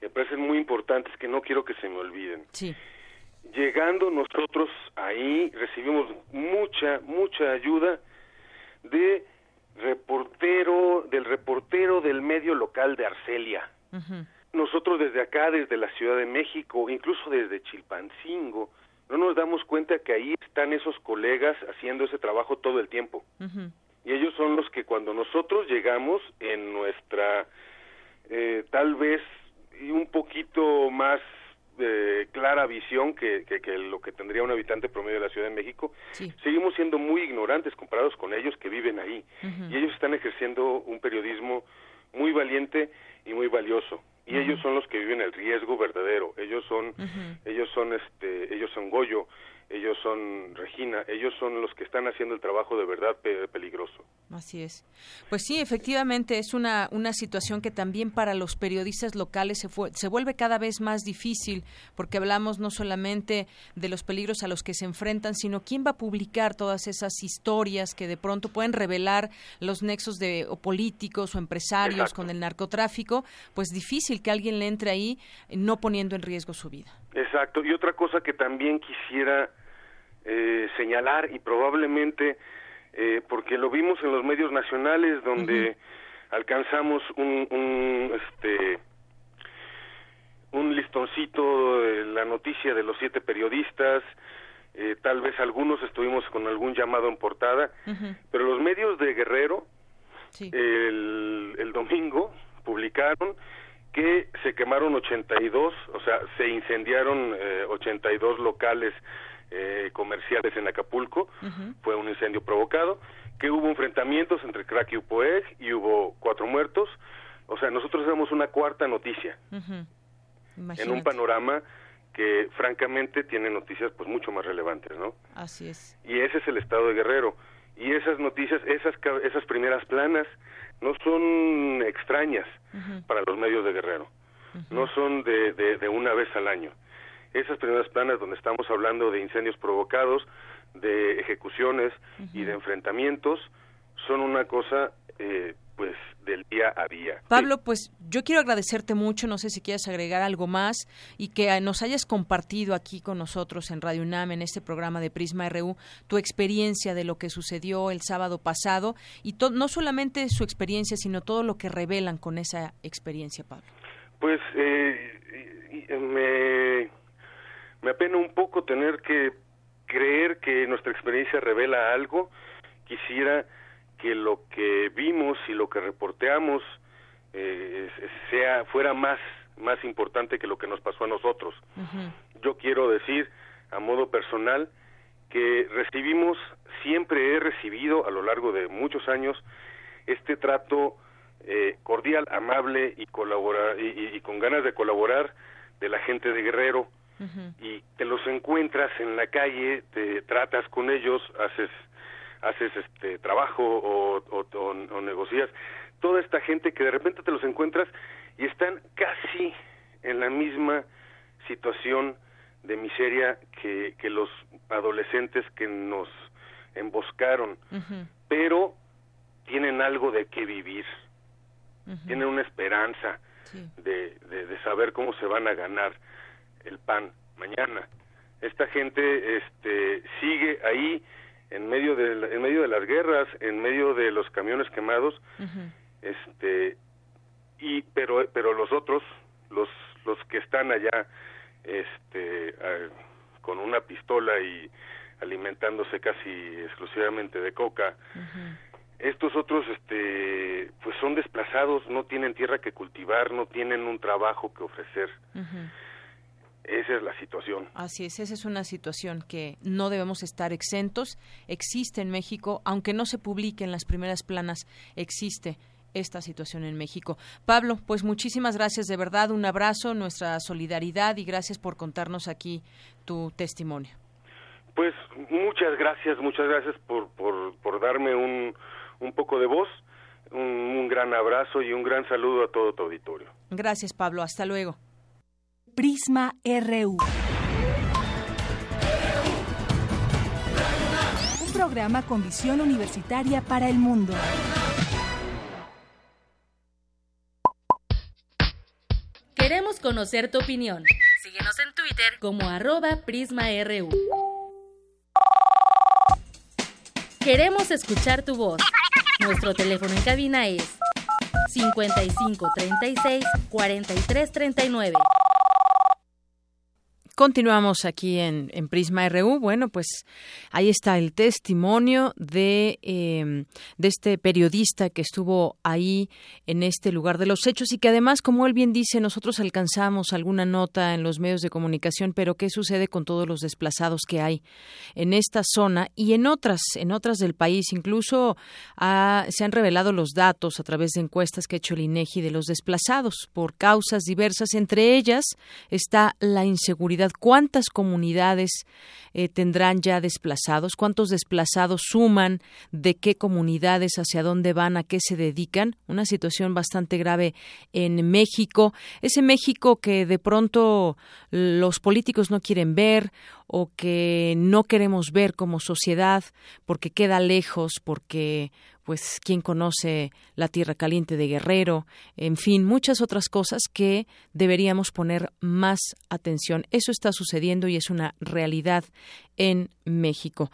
Me parecen muy importantes que no quiero que se me olviden. Sí. Llegando nosotros ahí recibimos mucha, mucha ayuda de reportero, del reportero del medio local de Arcelia. Nosotros desde acá, desde la Ciudad de México, incluso desde Chilpancingo, no nos damos cuenta que ahí están esos colegas haciendo ese trabajo todo el tiempo. Y ellos son los que cuando nosotros llegamos en nuestra, eh, tal vez, un poquito más clara visión que, que, lo que tendría un habitante promedio de la Ciudad de México, seguimos siendo muy ignorantes comparados con ellos que viven ahí. Y ellos están ejerciendo un periodismo muy valiente y muy valioso. Y ellos son los que viven el riesgo verdadero. Ellos son, ellos son, este, ellos son Goyo. Ellos son, Regina, ellos son los que están haciendo el trabajo de verdad peligroso. Así es. Pues sí, efectivamente es una, una situación que también para los periodistas locales se, fue, se vuelve cada vez más difícil, porque hablamos no solamente de los peligros a los que se enfrentan, sino quién va a publicar todas esas historias que de pronto pueden revelar los nexos de o políticos o empresarios con el narcotráfico, pues difícil que alguien le entre ahí no poniendo en riesgo su vida. Exacto. Y otra cosa que también quisiera eh, señalar y probablemente eh, porque lo vimos en los medios nacionales donde alcanzamos un, un este un listoncito de la noticia de los siete periodistas eh, tal vez algunos estuvimos con algún llamado en portada pero los medios de Guerrero el, el domingo publicaron que se quemaron 82, o sea, se incendiaron eh, 82 locales eh, comerciales en Acapulco, fue un incendio provocado, que hubo enfrentamientos entre Crack y Upoeg y hubo cuatro muertos, o sea, nosotros damos una cuarta noticia. En un panorama que francamente tiene noticias pues mucho más relevantes, ¿no? Así es. Y ese es el estado de Guerrero. Y esas noticias, esas, esas primeras planas, no son extrañas para los medios de Guerrero, no son de, de, una vez al año. Esas primeras planas donde estamos hablando de incendios provocados, de ejecuciones y de enfrentamientos, son una cosa eh, pues del día a día. Pablo, pues yo quiero agradecerte mucho, no sé si quieres agregar algo más y que nos hayas compartido aquí con nosotros en Radio UNAM, en este programa de Prisma RU, tu experiencia de lo que sucedió el sábado pasado y no solamente su experiencia, sino todo lo que revelan con esa experiencia, Pablo. Pues eh, me, me apena un poco tener que creer que nuestra experiencia revela algo. Quisiera que lo que vimos y lo que reporteamos eh, sea fuera más más importante que lo que nos pasó a nosotros. Yo quiero decir a modo personal que recibimos siempre he recibido a lo largo de muchos años este trato eh, cordial, amable y colaborar y, con ganas de colaborar de la gente de Guerrero y te los encuentras en la calle, te tratas con ellos, haces haces este trabajo o, o, negocias, toda esta gente que de repente te los encuentras y están casi en la misma situación de miseria que, que los adolescentes que nos emboscaron, pero tienen algo de qué vivir, tienen una esperanza de, de, de, saber cómo se van a ganar el pan mañana. Esta gente este, sigue ahí en medio de en medio de las guerras, en medio de los camiones quemados, este y pero pero los otros, los los que están allá este con una pistola y alimentándose casi exclusivamente de coca. Estos otros este pues son desplazados, no tienen tierra que cultivar, no tienen un trabajo que ofrecer. Esa es la situación. Así es, esa es una situación que no debemos estar exentos. Existe en México, aunque no se publique en las primeras planas, existe esta situación en México. Pablo, pues muchísimas gracias de verdad, un abrazo, nuestra solidaridad y gracias por contarnos aquí tu testimonio. Pues muchas gracias, muchas gracias por, por, por darme un, un poco de voz, un, un gran abrazo y un gran saludo a todo tu auditorio. Gracias, Pablo, hasta luego. Prisma RU. Un programa con visión universitaria para el mundo. Queremos conocer tu opinión. Síguenos en Twitter como arroba PrismaRU. Queremos escuchar tu voz. Nuestro teléfono en cabina es 55 36 43 39. Continuamos aquí en, Prisma RU. Bueno, pues ahí está el testimonio de, em, de este periodista que estuvo ahí en este lugar de los hechos y que además, como él bien dice, nosotros alcanzamos alguna nota en los medios de comunicación, pero ¿qué sucede con todos los desplazados que hay en esta zona y en otras, en otras del país? Incluso se han revelado los datos a través de encuestas que ha hecho el INEGI de los desplazados por causas diversas. Entre ellas está la inseguridad ¿Cuántas comunidades eh, tendrán ya desplazados? ¿Cuántos desplazados suman? ¿De qué comunidades? ¿Hacia dónde van? ¿A qué se dedican? Una situación bastante grave en México. Ese México que de pronto los políticos no quieren ver o que no queremos ver como sociedad porque queda lejos, porque pues quién conoce la tierra caliente de Guerrero, en fin, muchas otras cosas que deberíamos poner más atención. Eso está sucediendo y es una realidad en México.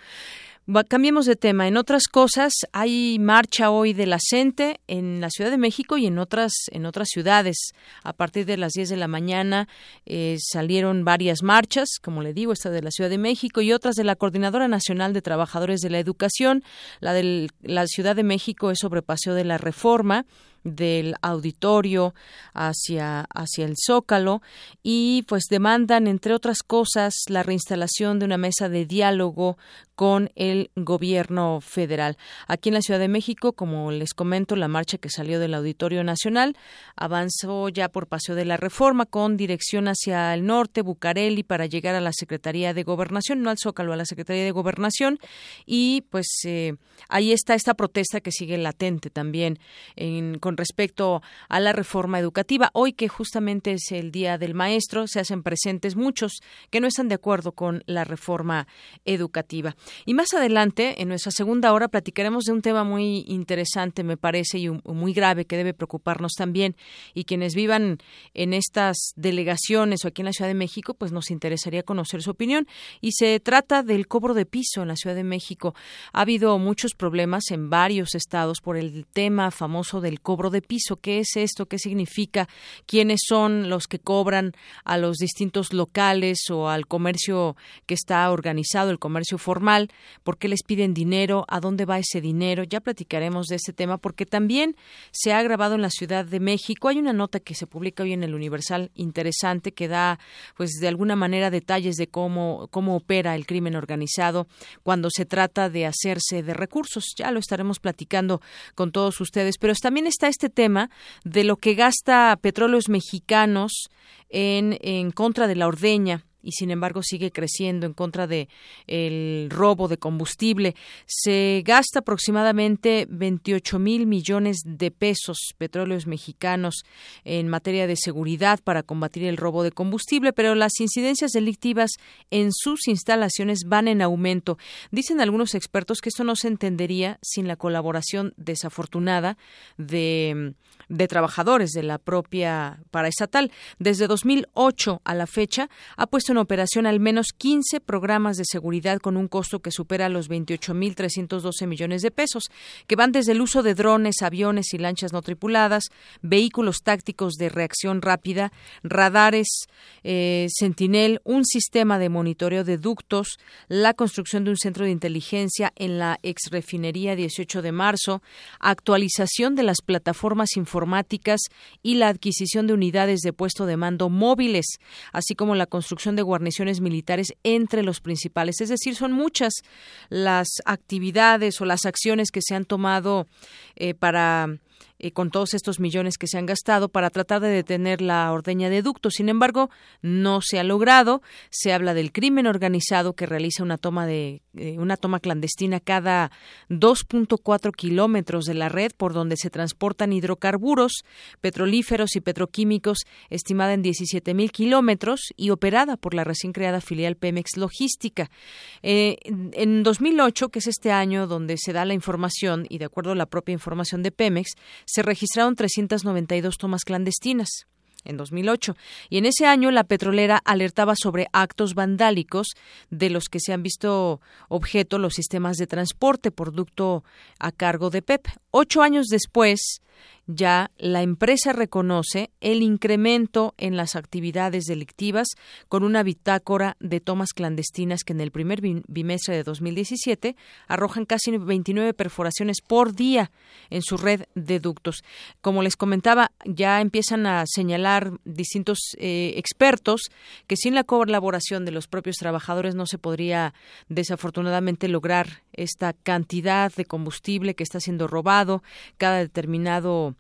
Cambiemos de tema. En otras cosas, hay marcha hoy de la CENTE en la Ciudad de México y en otras, en otras ciudades. A partir de las 10 de la mañana eh, salieron varias marchas, como le digo, esta de la Ciudad de México y otras de la Coordinadora Nacional de Trabajadores de la Educación. La de la Ciudad de México es sobre Paseo de la Reforma del auditorio hacia, hacia el Zócalo y pues demandan, entre otras cosas, la reinstalación de una mesa de diálogo con el gobierno federal. Aquí en la Ciudad de México, como les comento, la marcha que salió del Auditorio Nacional avanzó ya por Paseo de la Reforma con dirección hacia el norte, Bucareli, para llegar a la Secretaría de Gobernación, no al Zócalo, a la Secretaría de Gobernación. Y pues eh, ahí está esta protesta que sigue latente también en, con respecto a la reforma educativa. Hoy que justamente es el Día del Maestro, se hacen presentes muchos que no están de acuerdo con la reforma educativa. Y más adelante, en nuestra segunda hora, platicaremos de un tema muy interesante, me parece, y muy grave que debe preocuparnos también. Y quienes vivan en estas delegaciones o aquí en la Ciudad de México, pues nos interesaría conocer su opinión. Y se trata del cobro de piso en la Ciudad de México. Ha habido muchos problemas en varios estados por el tema famoso del cobro de piso. ¿Qué es esto? ¿Qué significa? ¿Quiénes son los que cobran a los distintos locales o al comercio que está organizado, el comercio formal? ¿Por qué les piden dinero? ¿A dónde va ese dinero? Ya platicaremos de este tema porque también se ha grabado en la Ciudad de México. Hay una nota que se publica hoy en el Universal interesante que da, pues, de alguna manera detalles de cómo, cómo opera el crimen organizado cuando se trata de hacerse de recursos. Ya lo estaremos platicando con todos ustedes. Pero también está este tema de lo que gasta Petróleos Mexicanos en, en contra de la ordeña y sin embargo sigue creciendo en contra de el robo de combustible. Se gasta aproximadamente 28 mil millones de pesos petróleos mexicanos en materia de seguridad para combatir el robo de combustible, pero las incidencias delictivas en sus instalaciones van en aumento. Dicen algunos expertos que esto no se entendería sin la colaboración desafortunada de, de trabajadores de la propia paraestatal. Desde 2008 a la fecha ha puesto en operación al menos 15 programas de seguridad con un costo que supera los 28.312 millones de pesos, que van desde el uso de drones, aviones y lanchas no tripuladas, vehículos tácticos de reacción rápida, radares eh, Sentinel, un sistema de monitoreo de ductos, la construcción de un centro de inteligencia en la exrefinería 18 de marzo, actualización de las plataformas informáticas y la adquisición de unidades de puesto de mando móviles, así como la construcción de guarniciones militares entre los principales. Es decir, son muchas las actividades o las acciones que se han tomado eh, para eh, con todos estos millones que se han gastado para tratar de detener la ordeña de ductos. Sin embargo, no se ha logrado. Se habla del crimen organizado que realiza una toma de eh, una toma clandestina cada 2.4 kilómetros de la red por donde se transportan hidrocarburos, petrolíferos y petroquímicos, estimada en 17 mil kilómetros y operada por la recién creada filial Pemex Logística. Eh, en 2008, que es este año donde se da la información y de acuerdo a la propia información de Pemex, se registraron 392 tomas clandestinas en 2008. Y en ese año la petrolera alertaba sobre actos vandálicos de los que se han visto objeto los sistemas de transporte, producto a cargo de PEP. Ocho años después, ya la empresa reconoce el incremento en las actividades delictivas con una bitácora de tomas clandestinas que en el primer bimestre de 2017 arrojan casi 29 perforaciones por día en su red de ductos. Como les comentaba, ya empiezan a señalar distintos eh, expertos que sin la colaboración de los propios trabajadores no se podría desafortunadamente lograr esta cantidad de combustible que está siendo robado cada determinado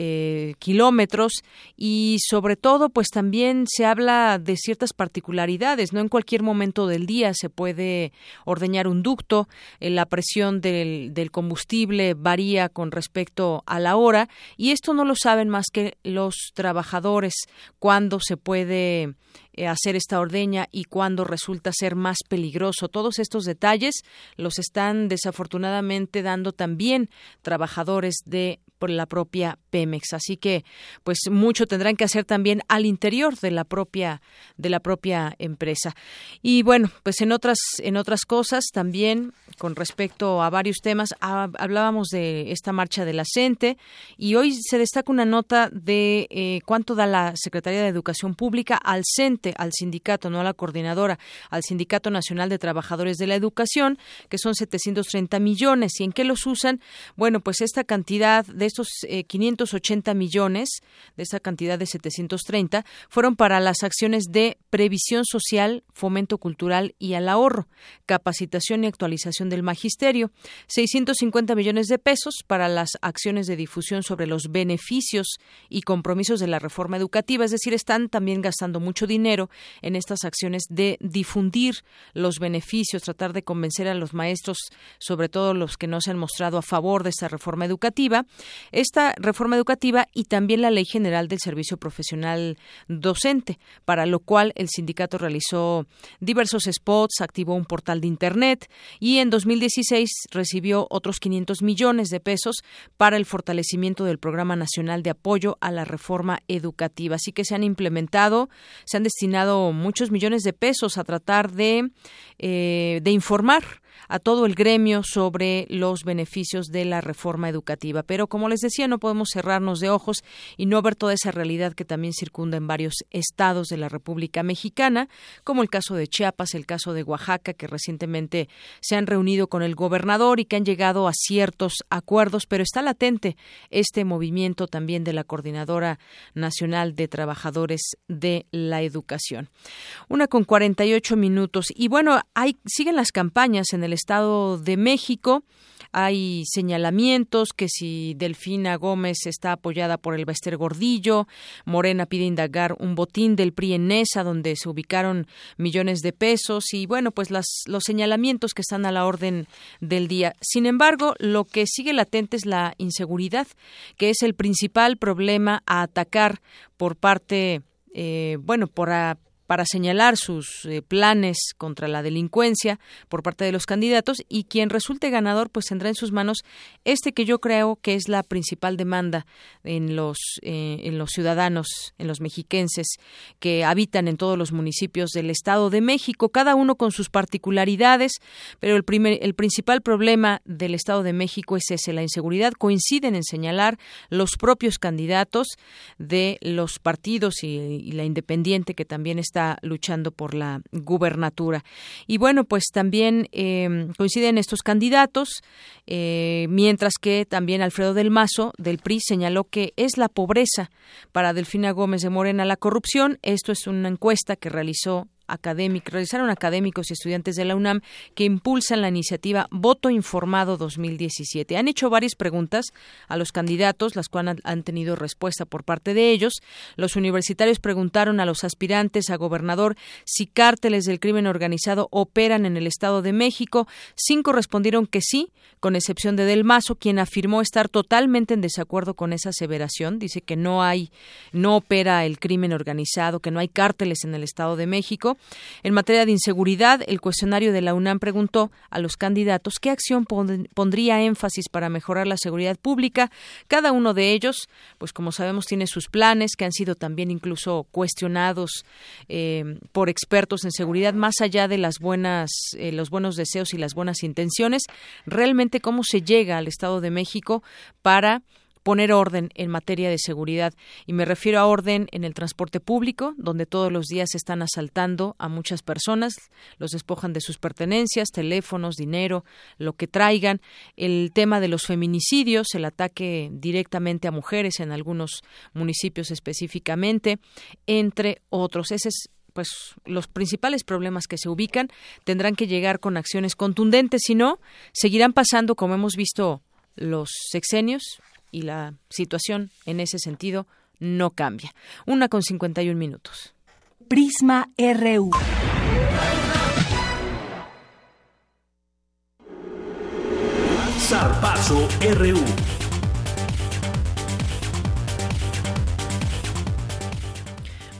eh, kilómetros y sobre todo pues también se habla de ciertas particularidades no en cualquier momento del día se puede ordeñar un ducto eh, la presión del, del combustible varía con respecto a la hora y esto no lo saben más que los trabajadores cuando se puede eh, hacer esta ordeña y cuándo resulta ser más peligroso. Todos estos detalles los están desafortunadamente dando también trabajadores de por la propia Pemex. Así que, pues mucho tendrán que hacer también al interior de la propia de la propia empresa. Y bueno, pues en otras en otras cosas también con respecto a varios temas hablábamos de esta marcha de la CENTE y hoy se destaca una nota de eh, cuánto da la Secretaría de Educación Pública al CENTE, al sindicato, no a la coordinadora, al Sindicato Nacional de Trabajadores de la Educación, que son 730 millones. ¿Y en qué los usan? Bueno, pues esta cantidad de estos 580 eh, millones, de esa cantidad de 730, fueron para las acciones de previsión social, fomento cultural y al ahorro, capacitación y actualización del magisterio, 650 millones de pesos para las acciones de difusión sobre los beneficios y compromisos de la reforma educativa, es decir, están también gastando mucho dinero en estas acciones de difundir los beneficios, tratar de convencer a los maestros, sobre todo los que no se han mostrado a favor de esta reforma educativa, esta reforma educativa y también la Ley General del Servicio Profesional Docente, para lo cual el sindicato realizó diversos spots, activó un portal de Internet y en 2016 recibió otros 500 millones de pesos para el fortalecimiento del Programa Nacional de Apoyo a la Reforma Educativa. Así que se han implementado, se han destinado muchos millones de pesos a tratar de, eh, de informar a todo el gremio sobre los beneficios de la reforma educativa. Pero como les decía, no podemos cerrarnos de ojos y no ver toda esa realidad que también circunda en varios estados de la República Mexicana, como el caso de Chiapas, el caso de Oaxaca, que recientemente se han reunido con el gobernador y que han llegado a ciertos acuerdos, pero está latente este movimiento también de la Coordinadora Nacional de Trabajadores de la Educación. Una con 48 minutos. Y bueno, hay, siguen las campañas el Estado de México. Hay señalamientos que si Delfina Gómez está apoyada por el Bester Gordillo, Morena pide indagar un botín del PRI en Nesa, donde se ubicaron millones de pesos y bueno, pues las, los señalamientos que están a la orden del día. Sin embargo, lo que sigue latente es la inseguridad, que es el principal problema a atacar por parte eh, bueno, por, para señalar sus eh, planes contra la delincuencia por parte de los candidatos y quien resulte ganador pues tendrá en sus manos este que yo creo que es la principal demanda en los eh, en los ciudadanos en los mexiquenses que habitan en todos los municipios del Estado de México cada uno con sus particularidades pero el primer el principal problema del Estado de México es ese la inseguridad. Coinciden en señalar los propios candidatos de los partidos y, y la independiente que también está luchando por la gubernatura. Y bueno, pues también em, coinciden estos candidatos, eh, mientras que también Alfredo del Mazo, del PRI, señaló que es la pobreza para Delfina Gómez de Morena la corrupción. Esto es una encuesta que realizó académicos, realizaron académicos y estudiantes de la UNAM que impulsan la iniciativa Voto Informado 2017. Han hecho varias preguntas a los candidatos, las cuales han tenido respuesta por parte de ellos. Los universitarios preguntaron a los aspirantes a gobernador si cárteles del crimen organizado operan en el Estado de México. Cinco respondieron que sí, con excepción de Del Mazo, quien afirmó estar totalmente en desacuerdo con esa aseveración. Dice que no hay, no opera el crimen organizado, que no hay cárteles en el Estado de México. En materia de inseguridad, el cuestionario de la UNAM preguntó a los candidatos qué acción pondría énfasis para mejorar la seguridad pública. Cada uno de ellos, pues como sabemos, tiene sus planes que han sido también incluso cuestionados eh, por expertos en seguridad, más allá de las buenas, eh, los buenos deseos y las buenas intenciones. Realmente cómo se llega al Estado de México para poner orden en materia de seguridad. Y me refiero a orden en el transporte público, donde todos los días están asaltando a muchas personas, los despojan de sus pertenencias, teléfonos, dinero, lo que traigan. El tema de los feminicidios, el ataque directamente a mujeres en algunos municipios específicamente, entre otros. Ese es pues los principales problemas que se ubican tendrán que llegar con acciones contundentes, si no, seguirán pasando como hemos visto los sexenios y la situación en ese sentido no cambia. Una con 51 minutos. Prisma RU. Zarpazo RU.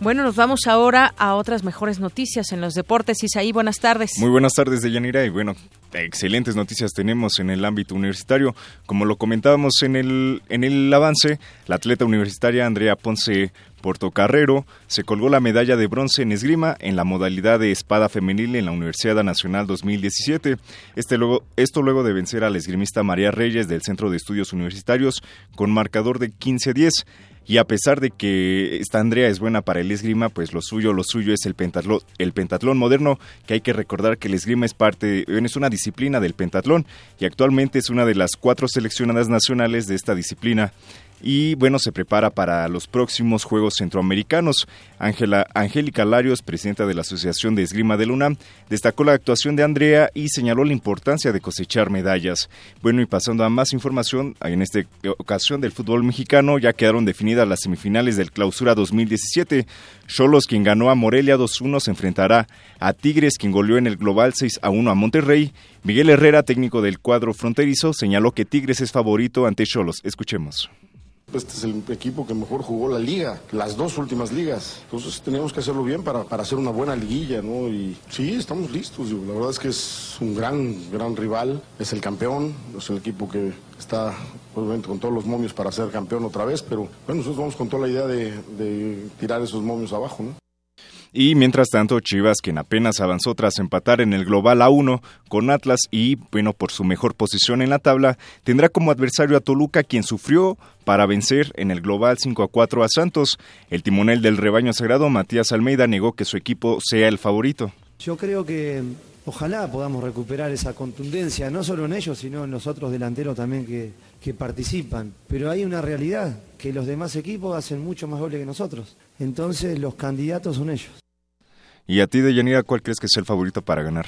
Bueno, nos vamos ahora a otras mejores noticias en los deportes. Isaí, buenas tardes. Muy buenas tardes, Deyanira. Y bueno, excelentes noticias tenemos en el ámbito universitario. Como lo comentábamos en el, en el avance, la atleta universitaria Andrea Ponce Portocarrero se colgó la medalla de bronce en esgrima en la modalidad de espada femenil en la Universidad Nacional 2017. Este luego, esto luego de vencer a la esgrimista María Reyes del Centro de Estudios Universitarios con marcador de 15-10. Y a pesar de que esta Andrea es buena para el esgrima, pues lo suyo, lo suyo es el pentatlón, el pentatlón moderno, que hay que recordar que el esgrima es parte, es una disciplina del pentatlón y actualmente es una de las cuatro seleccionadas nacionales de esta disciplina y bueno, se prepara para los próximos Juegos Centroamericanos. Ángela Angélica Larios, presidenta de la Asociación de Esgrima del UNAM, destacó la actuación de Andrea y señaló la importancia de cosechar medallas. Bueno, y pasando a más información, en esta ocasión del fútbol mexicano ya quedaron definidas las semifinales del Clausura 2017. Cholos, quien ganó a Morelia 2-1, se enfrentará a Tigres, quien goleó en el global 6-1 a Monterrey. Miguel Herrera, técnico del cuadro fronterizo, señaló que Tigres es favorito ante Cholos. Escuchemos. Este es el equipo que mejor jugó la liga, las dos últimas ligas. Entonces tenemos que hacerlo bien para, para hacer una buena liguilla, ¿no? Y sí, estamos listos. La verdad es que es un gran, gran rival. Es el campeón, es el equipo que está obviamente con todos los momios para ser campeón otra vez, pero bueno, nosotros vamos con toda la idea de, de tirar esos momios abajo, ¿no? Y mientras tanto, Chivas, quien apenas avanzó tras empatar en el Global A1 con Atlas y, bueno, por su mejor posición en la tabla, tendrá como adversario a Toluca, quien sufrió para vencer en el Global 5 a 4 a Santos. El timonel del rebaño sagrado, Matías Almeida, negó que su equipo sea el favorito. Yo creo que ojalá podamos recuperar esa contundencia, no solo en ellos, sino en los otros delanteros también que, que participan. Pero hay una realidad, que los demás equipos hacen mucho más goles que nosotros. Entonces los candidatos son ellos. ¿Y a ti, Deyanira, cuál crees que es el favorito para ganar?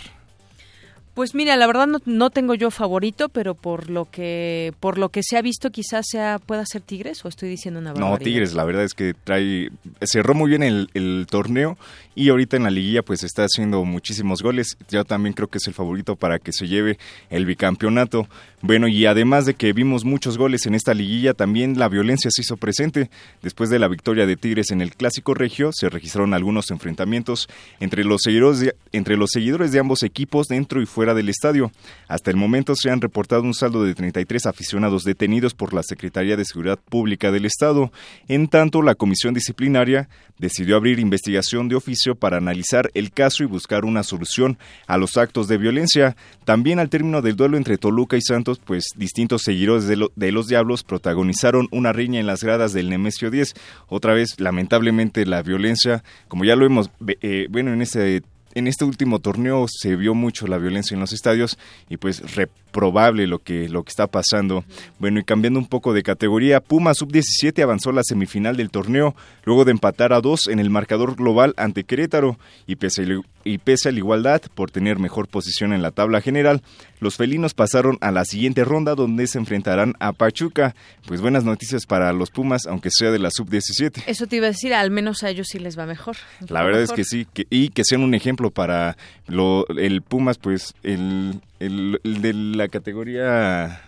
Pues mira, la verdad no, tengo yo favorito, pero por lo que por lo que se ha visto quizás sea pueda ser Tigres o estoy diciendo una barbaridad. No, Tigres, la verdad es que trae cerró muy bien el, el, torneo y ahorita en la liguilla pues está haciendo muchísimos goles. Yo también creo que es el favorito para que se lleve el bicampeonato. Bueno, y además de que vimos muchos goles en esta liguilla, también la violencia se hizo presente. Después de la victoria de Tigres en el Clásico Regio, se registraron algunos enfrentamientos entre los seguidores de, entre los seguidores de ambos equipos dentro y fuera del estadio. Hasta el momento se han reportado un saldo de 33 aficionados detenidos por la Secretaría de Seguridad Pública del Estado. En tanto, la Comisión Disciplinaria decidió abrir investigación de oficio para analizar el caso y buscar una solución a los actos de violencia. También al término del duelo entre Toluca y Santos, pues distintos seguidores de, los Diablos protagonizaron una riña en las gradas del Nemesio 10. Otra vez, lamentablemente, la violencia, como ya lo hemos, eh, bueno, en ese en este último torneo se vio mucho la violencia en los estadios y pues probable lo que, lo que está pasando. Bueno, y cambiando un poco de categoría, Puma Sub-17 avanzó a la semifinal del torneo luego de empatar a dos en el marcador global ante Querétaro y pese, a, y pese a la igualdad por tener mejor posición en la tabla general, los felinos pasaron a la siguiente ronda donde se enfrentarán a Pachuca. Pues buenas noticias para los Pumas, aunque sea de la Sub-17. Eso te iba a decir, al menos a ellos sí les va mejor. La verdad es que sí, y que sean un ejemplo para lo, el Pumas, pues el, el, de la categoría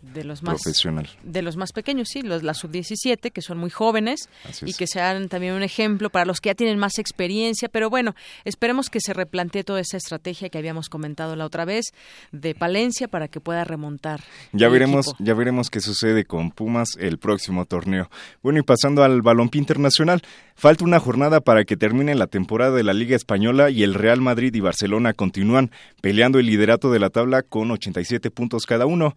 de los más de los más pequeños sí los la sub 17 que son muy jóvenes y que sean también un ejemplo para los que ya tienen más experiencia. Pero bueno esperemos que se replantee toda esa estrategia que habíamos comentado la otra vez de Palencia para que pueda remontar ya veremos ya veremos qué sucede con Pumas el próximo torneo. Bueno y pasando al balompié internacional falta una jornada para que termine la temporada de la Liga española y el Real Madrid y Barcelona continúan peleando el liderato de la tabla con 87 puntos cada uno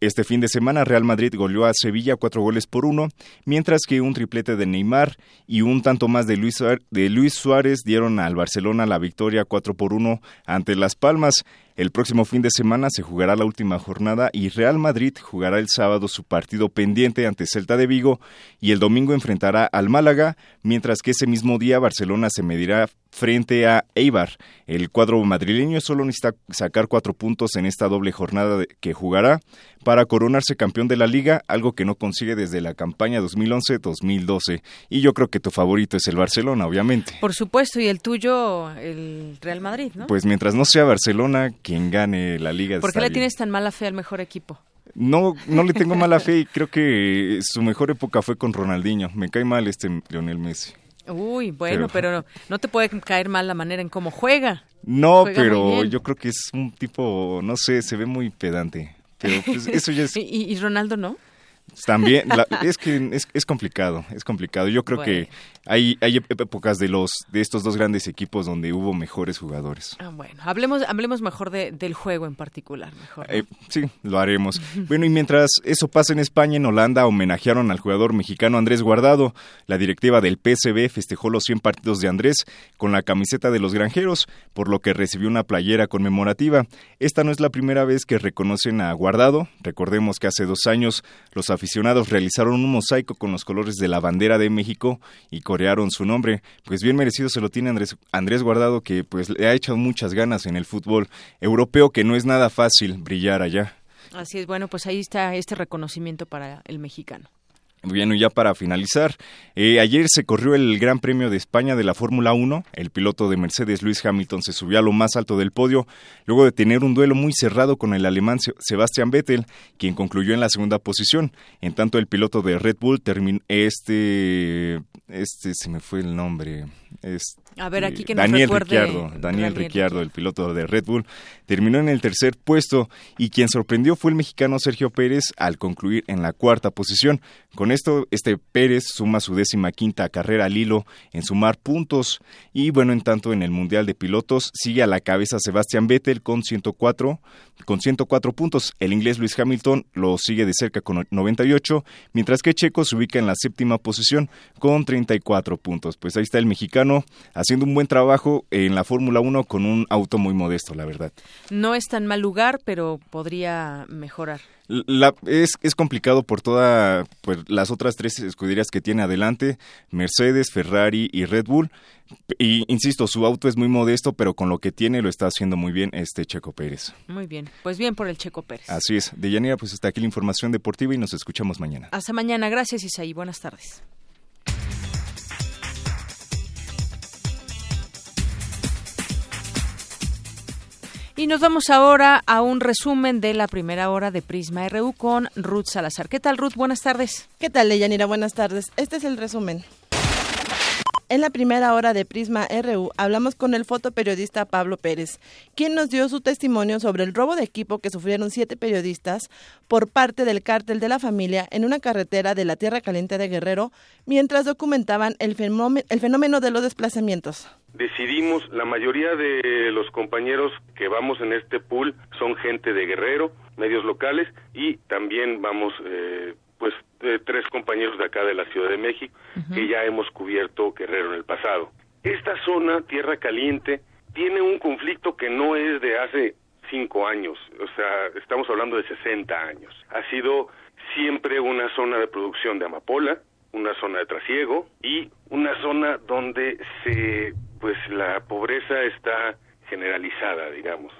este fin de semana Real Madrid goleó a Sevilla cuatro goles por uno, mientras que un triplete de Neymar y un tanto más de Luis, de Luis Suárez dieron al Barcelona la victoria cuatro por uno ante Las Palmas. El próximo fin de semana se jugará la última jornada y Real Madrid jugará el sábado su partido pendiente ante Celta de Vigo y el domingo enfrentará al Málaga, mientras que ese mismo día Barcelona se medirá frente a Eibar. El cuadro madrileño solo necesita sacar cuatro puntos en esta doble jornada que jugará para coronarse campeón de la liga, algo que no consigue desde la campaña 2011-2012. Y yo creo que tu favorito es el Barcelona, obviamente. Por supuesto, y el tuyo, el Real Madrid, ¿no? Pues mientras no sea Barcelona quien gane la liga. ¿Por qué le tienes tan mala fe al mejor equipo? No, no le tengo mala (laughs) fe y creo que su mejor época fue con Ronaldinho. Me cae mal este Lionel Messi. Uy, bueno, pero, no te puede caer mal la manera en cómo juega. No, pero yo creo que es un tipo, no sé, se ve muy pedante. Pero pues, eso ya es... (laughs) ¿Y, Ronaldo no? También, (laughs) es que es, complicado, es complicado. Yo creo que hay, hay épocas de los de estos dos grandes equipos donde hubo mejores jugadores. Ah, bueno, hablemos, hablemos mejor del juego en particular. Mejor, eh, sí, lo haremos. (laughs) bueno, y mientras eso pasa en España, en Holanda homenajearon al jugador mexicano Andrés Guardado. La directiva del PSB festejó los 100 partidos de Andrés con la camiseta de los granjeros, por lo que recibió una playera conmemorativa. Esta no es la primera vez que reconocen a Guardado. Recordemos que hace dos años los aficionados realizaron un mosaico con los colores de la bandera de México y con corearon su nombre, pues bien merecido se lo tiene Andrés, Andrés Guardado, que pues le ha echado muchas ganas en el fútbol europeo, que no es nada fácil brillar allá. Así es, bueno, pues ahí está este reconocimiento para el mexicano. Bien, y ya para finalizar, eh, ayer se corrió el Gran Premio de España de la Fórmula 1. El piloto de Mercedes, Luis Hamilton, se subió a lo más alto del podio luego de tener un duelo muy cerrado con el alemán Sebastian Vettel, quien concluyó en la segunda posición. En tanto, el piloto de Red Bull terminó este, este se me fue el nombre, a ver, aquí que Daniel Ricciardo, Daniel, Ricciardo, el piloto de Red Bull, terminó en el tercer puesto y quien sorprendió fue el mexicano Sergio Pérez al concluir en la cuarta posición. Con esto, este Pérez suma su décima quinta carrera al hilo en sumar puntos y bueno, en tanto en el Mundial de Pilotos sigue a la cabeza Sebastián Vettel con 104, con 104 puntos. El inglés Luis Hamilton lo sigue de cerca con 98, mientras que Checo se ubica en la séptima posición con 34 puntos. Pues ahí está el mexicano haciendo un buen trabajo en la Fórmula 1 con un auto muy modesto, la verdad. No es tan mal lugar, pero podría mejorar. La, es, es complicado por todas pues, las otras tres escuderías que tiene adelante, Mercedes, Ferrari y Red Bull. Y insisto, su auto es muy modesto, pero con lo que tiene lo está haciendo muy bien este Checo Pérez. Muy bien, pues bien por el Checo Pérez. Así es. De Yanira, pues está aquí la información deportiva y nos escuchamos mañana. Hasta mañana. Gracias, Isaí. Buenas tardes. Y nos vamos ahora a un resumen de la primera hora de Prisma RU con Ruth Salazar. ¿Qué tal, Ruth? Buenas tardes. ¿Qué tal, Leyanira? Buenas tardes. Este es el resumen. En la primera hora de Prisma RU hablamos con el fotoperiodista Pablo Pérez, quien nos dio su testimonio sobre el robo de equipo que sufrieron siete periodistas por parte del cártel de la familia en una carretera de la Tierra Caliente de Guerrero mientras documentaban el fenómeno, de los desplazamientos. Decidimos, la mayoría de los compañeros que vamos en este pool son gente de Guerrero, medios locales y también vamos eh, pues tres compañeros de acá de la Ciudad de México que ya hemos cubierto Guerrero en el pasado. Esta zona, Tierra Caliente, tiene un conflicto que no es de hace cinco años, o sea, estamos hablando de 60 años. Ha sido siempre una zona de producción de amapola, una zona de trasiego y una zona donde se pues la pobreza está generalizada, digamos.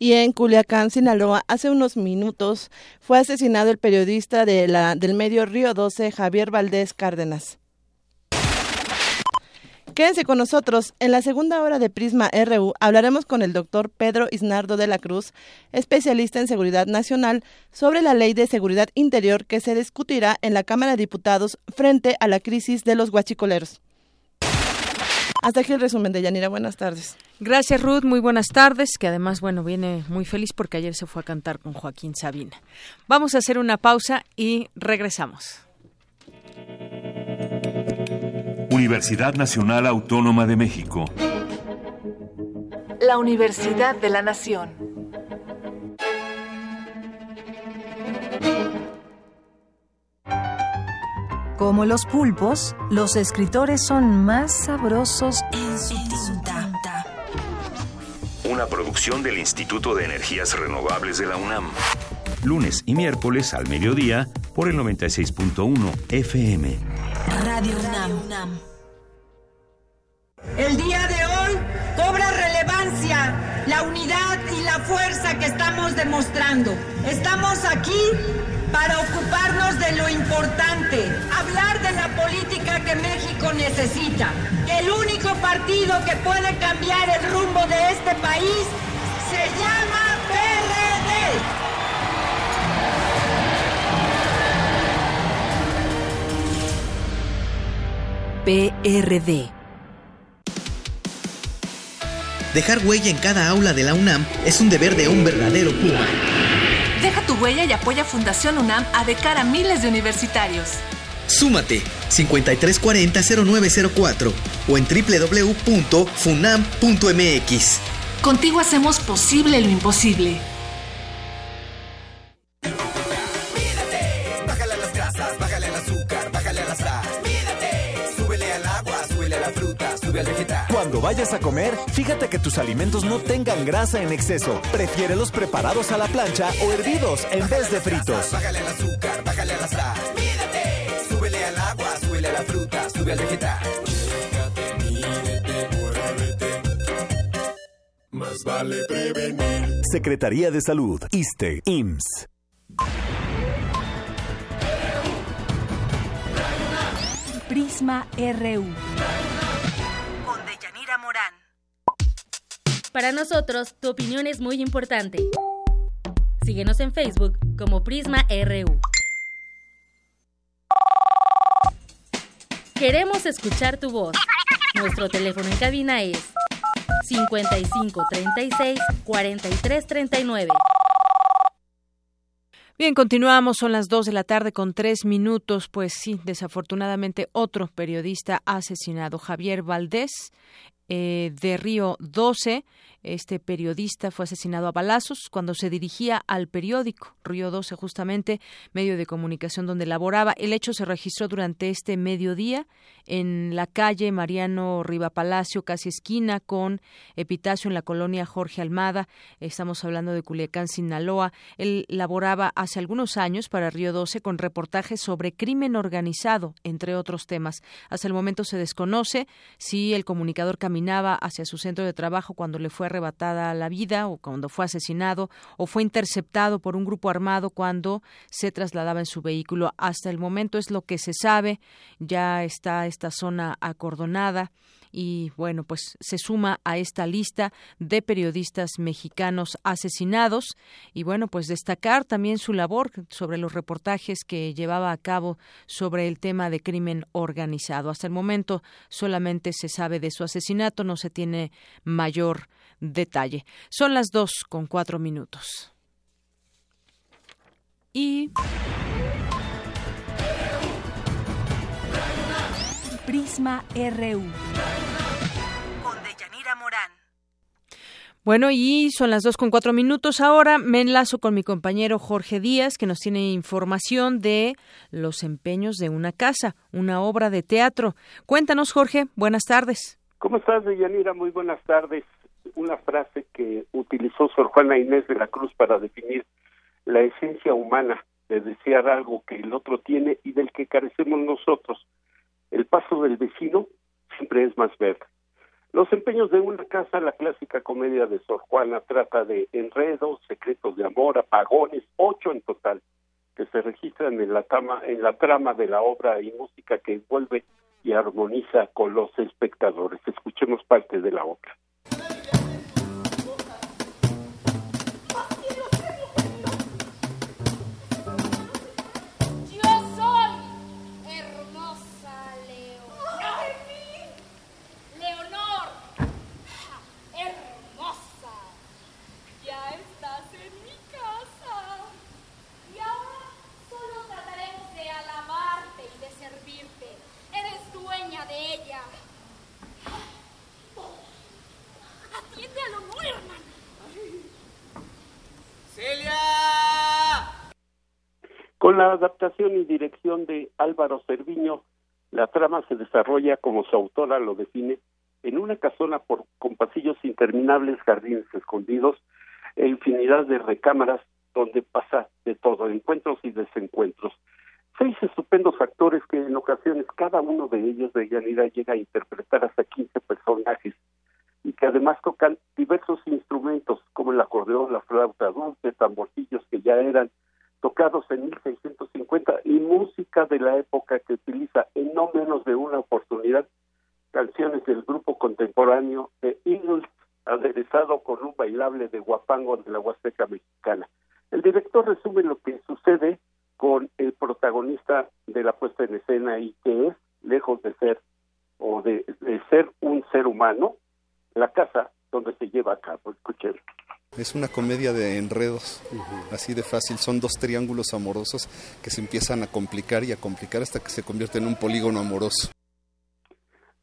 Y en Culiacán, Sinaloa, hace unos minutos fue asesinado el periodista del medio Río 12, Javier Valdés Cárdenas. Quédense con nosotros. En la segunda hora de Prisma RU hablaremos con el doctor Pedro Isnardo de la Cruz, especialista en seguridad nacional, sobre la ley de seguridad interior que se discutirá en la Cámara de Diputados frente a la crisis de los guachicoleros. Hasta aquí el resumen de Yanira. Buenas tardes. Gracias, Ruth. Muy buenas tardes. Que además, bueno, viene muy feliz porque ayer se fue a cantar con Joaquín Sabina. Vamos a hacer una pausa y regresamos. Universidad Nacional Autónoma de México. La Universidad de la Nación. Como los pulpos, los escritores son más sabrosos en su tinta. una producción del Instituto de Energías Renovables de la UNAM. Lunes y miércoles al mediodía por el 96.1 FM. Radio UNAM. El día de hoy cobra relevancia la unidad y la fuerza que estamos demostrando. Estamos aquí para ocuparnos de lo importante, hablar de la política que México necesita. El único partido que puede cambiar el rumbo de este país se llama PRD. PRD. Dejar huella en cada aula de la UNAM es un deber de un verdadero Puma. Huella y apoya Fundación UNAM a de cara a miles de universitarios. Súmate 5340-0904 o en www.funam.mx. Contigo hacemos posible lo imposible. Cuando vayas a comer, fíjate que tus alimentos no tengan grasa en exceso. Prefiere los preparados a la plancha o hervidos en vez de fritos. Bájale al azúcar, bájale a la sal. Mídete, súbele al agua, súbele a la fruta, sube al vegetal. Más vale prevenir. Secretaría de Salud, ISTE, IMSS. Prisma RU. Para nosotros, tu opinión es muy importante. Síguenos en Facebook como Prisma RU. Queremos escuchar tu voz. Nuestro teléfono en cabina es 55 36 43 39. Bien, continuamos, son las 2 de la tarde con tres minutos. Pues sí, desafortunadamente otro periodista asesinado, Javier Valdés, eh, de Río 12, este periodista fue asesinado a balazos cuando se dirigía al periódico Río 12, justamente medio de comunicación donde laboraba. El hecho se registró durante este mediodía en la calle Mariano Riva Palacio, casi esquina con Epitacio en la colonia Jorge Almada. Estamos hablando de Culiacán, Sinaloa. Él laboraba hace algunos años para Río 12 con reportajes sobre crimen organizado, entre otros temas. Hasta el momento se desconoce si el comunicador caminaba hacia su centro de trabajo cuando le fue arrebatada la vida o cuando fue asesinado o fue interceptado por un grupo armado cuando se trasladaba en su vehículo. Hasta el momento es lo que se sabe. Ya está esta zona acordonada y bueno, pues se suma a esta lista de periodistas mexicanos asesinados y bueno, pues destacar también su labor sobre los reportajes que llevaba a cabo sobre el tema de crimen organizado. Hasta el momento solamente se sabe de su asesinato, no se tiene mayor detalle. Son las dos con cuatro minutos. Y. Prisma RU. Con Deyanira Morán. Bueno, y son las dos con cuatro minutos. Ahora me enlazo con mi compañero Jorge Díaz, que nos tiene información de los empeños de una casa, una obra de teatro. Cuéntanos, Jorge. Buenas tardes. ¿Cómo estás, Deyanira? Muy buenas tardes una frase que utilizó Sor Juana Inés de la Cruz para definir la esencia humana de desear algo que el otro tiene y del que carecemos nosotros. El paso del vecino siempre es más verde. Los empeños de una casa, la clásica comedia de Sor Juana, trata de enredos, secretos de amor, apagones, ocho en total, que se registran en la, trama, en la trama de la obra y música que envuelve y armoniza con los espectadores. Escuchemos parte de la obra. La adaptación y dirección de Álvaro Cerviño, la trama se desarrolla, como su autora lo define, en una casona por, con pasillos interminables, jardines escondidos e infinidad de recámaras donde pasa de todo, encuentros y desencuentros. Seis estupendos actores que en ocasiones cada uno de ellos de Yanira llega a interpretar hasta 15 personajes y que además tocan diversos instrumentos como el acordeón, la flauta dulce, tamborcillos que ya eran tocados en 1650 y música de la época que utiliza en no menos de una oportunidad canciones del grupo contemporáneo de Eagles aderezado con un bailable de guapango de la Huasteca mexicana. El director resume lo que sucede con el protagonista de la puesta en escena y que es, lejos de ser o de, de ser un ser humano, la casa donde se lleva a cabo. Escuchen. Es una comedia de enredos, así de fácil. Son dos triángulos amorosos que se empiezan a complicar y a complicar hasta que se convierte en un polígono amoroso.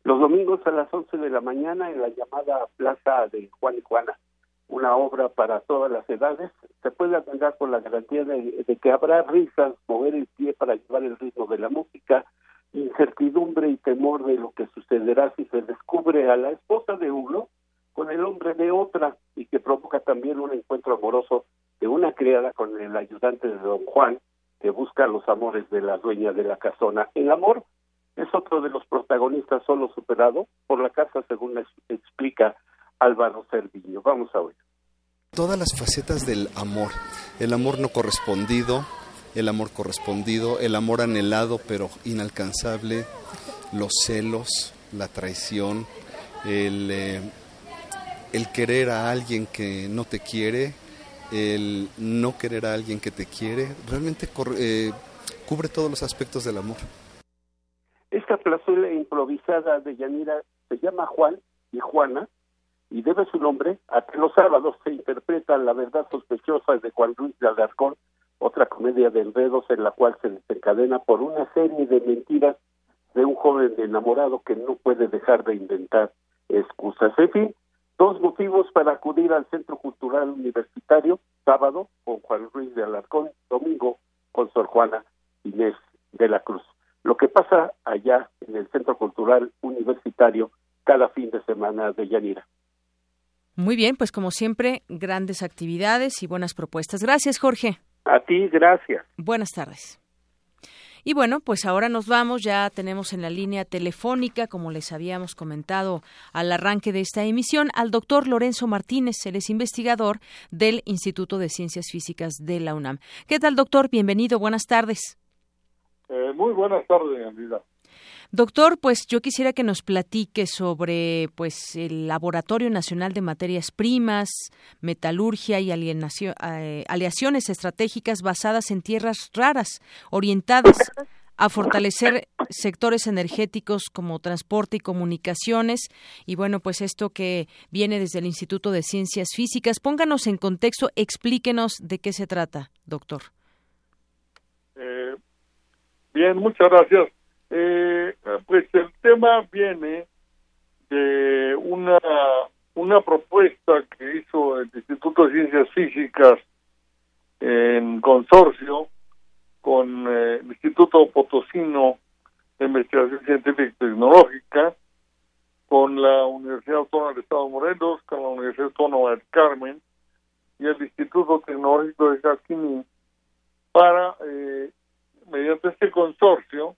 Los domingos a las 11 de la mañana en la llamada Plaza de Juan y Juana, una obra para todas las edades, se puede atender con la garantía de, de que habrá risas, mover el pie para llevar el ritmo de la música, incertidumbre y temor de lo que sucederá si se descubre a la esposa de uno con el hombre de otra y que provoca también un encuentro amoroso de una criada con el ayudante de don Juan que busca los amores de la dueña de la casona. El amor es otro de los protagonistas solo superado por la casa según explica Álvaro Cerviño. Vamos a ver. Todas las facetas del amor, el amor no correspondido, el amor correspondido, el amor anhelado pero inalcanzable, los celos, la traición, el, eh, el querer a alguien que no te quiere, el no querer a alguien que te quiere, realmente eh, cubre todos los aspectos del amor. Esta plazuela improvisada de Yanira se llama Juan y Juana y debe su nombre a que los sábados se interpreta La verdad sospechosa de Juan Luis de Alarcón, otra comedia de enredos en la cual se desencadena por una serie de mentiras de un joven enamorado que no puede dejar de inventar excusas. En fin, Dos motivos para acudir al Centro Cultural Universitario, sábado con Juan Ruiz de Alarcón, domingo con Sor Juana Inés de la Cruz. Lo que pasa allá en el Centro Cultural Universitario cada fin de semana de Yanira. Muy bien, pues como siempre, grandes actividades y buenas propuestas. Gracias, Jorge. A ti, gracias. Buenas tardes. Y bueno, pues ahora nos vamos, ya tenemos en la línea telefónica, como les habíamos comentado al arranque de esta emisión, al doctor Lorenzo Martínez, él es investigador del Instituto de Ciencias Físicas de la UNAM. ¿Qué tal, doctor? Bienvenido, buenas tardes. Eh, muy buenas tardes, Anida. Doctor, pues yo quisiera que nos platique sobre pues el Laboratorio Nacional de Materias Primas, Metalurgia y eh, Aleaciones Estratégicas basadas en tierras raras, orientadas a fortalecer sectores energéticos como transporte y comunicaciones. Y bueno, pues esto que viene desde el Instituto de Ciencias Físicas. Pónganos en contexto, explíquenos de qué se trata, doctor. Eh, bien, muchas gracias. Eh, pues el tema viene de una, una propuesta que hizo el Instituto de Ciencias Físicas en consorcio con eh, el Instituto Potosino de Investigación Científica y Tecnológica, con la Universidad Autónoma del Estado de Morelos, con la Universidad Autónoma del Carmen y el Instituto Tecnológico de Jaquini para, eh, mediante este consorcio,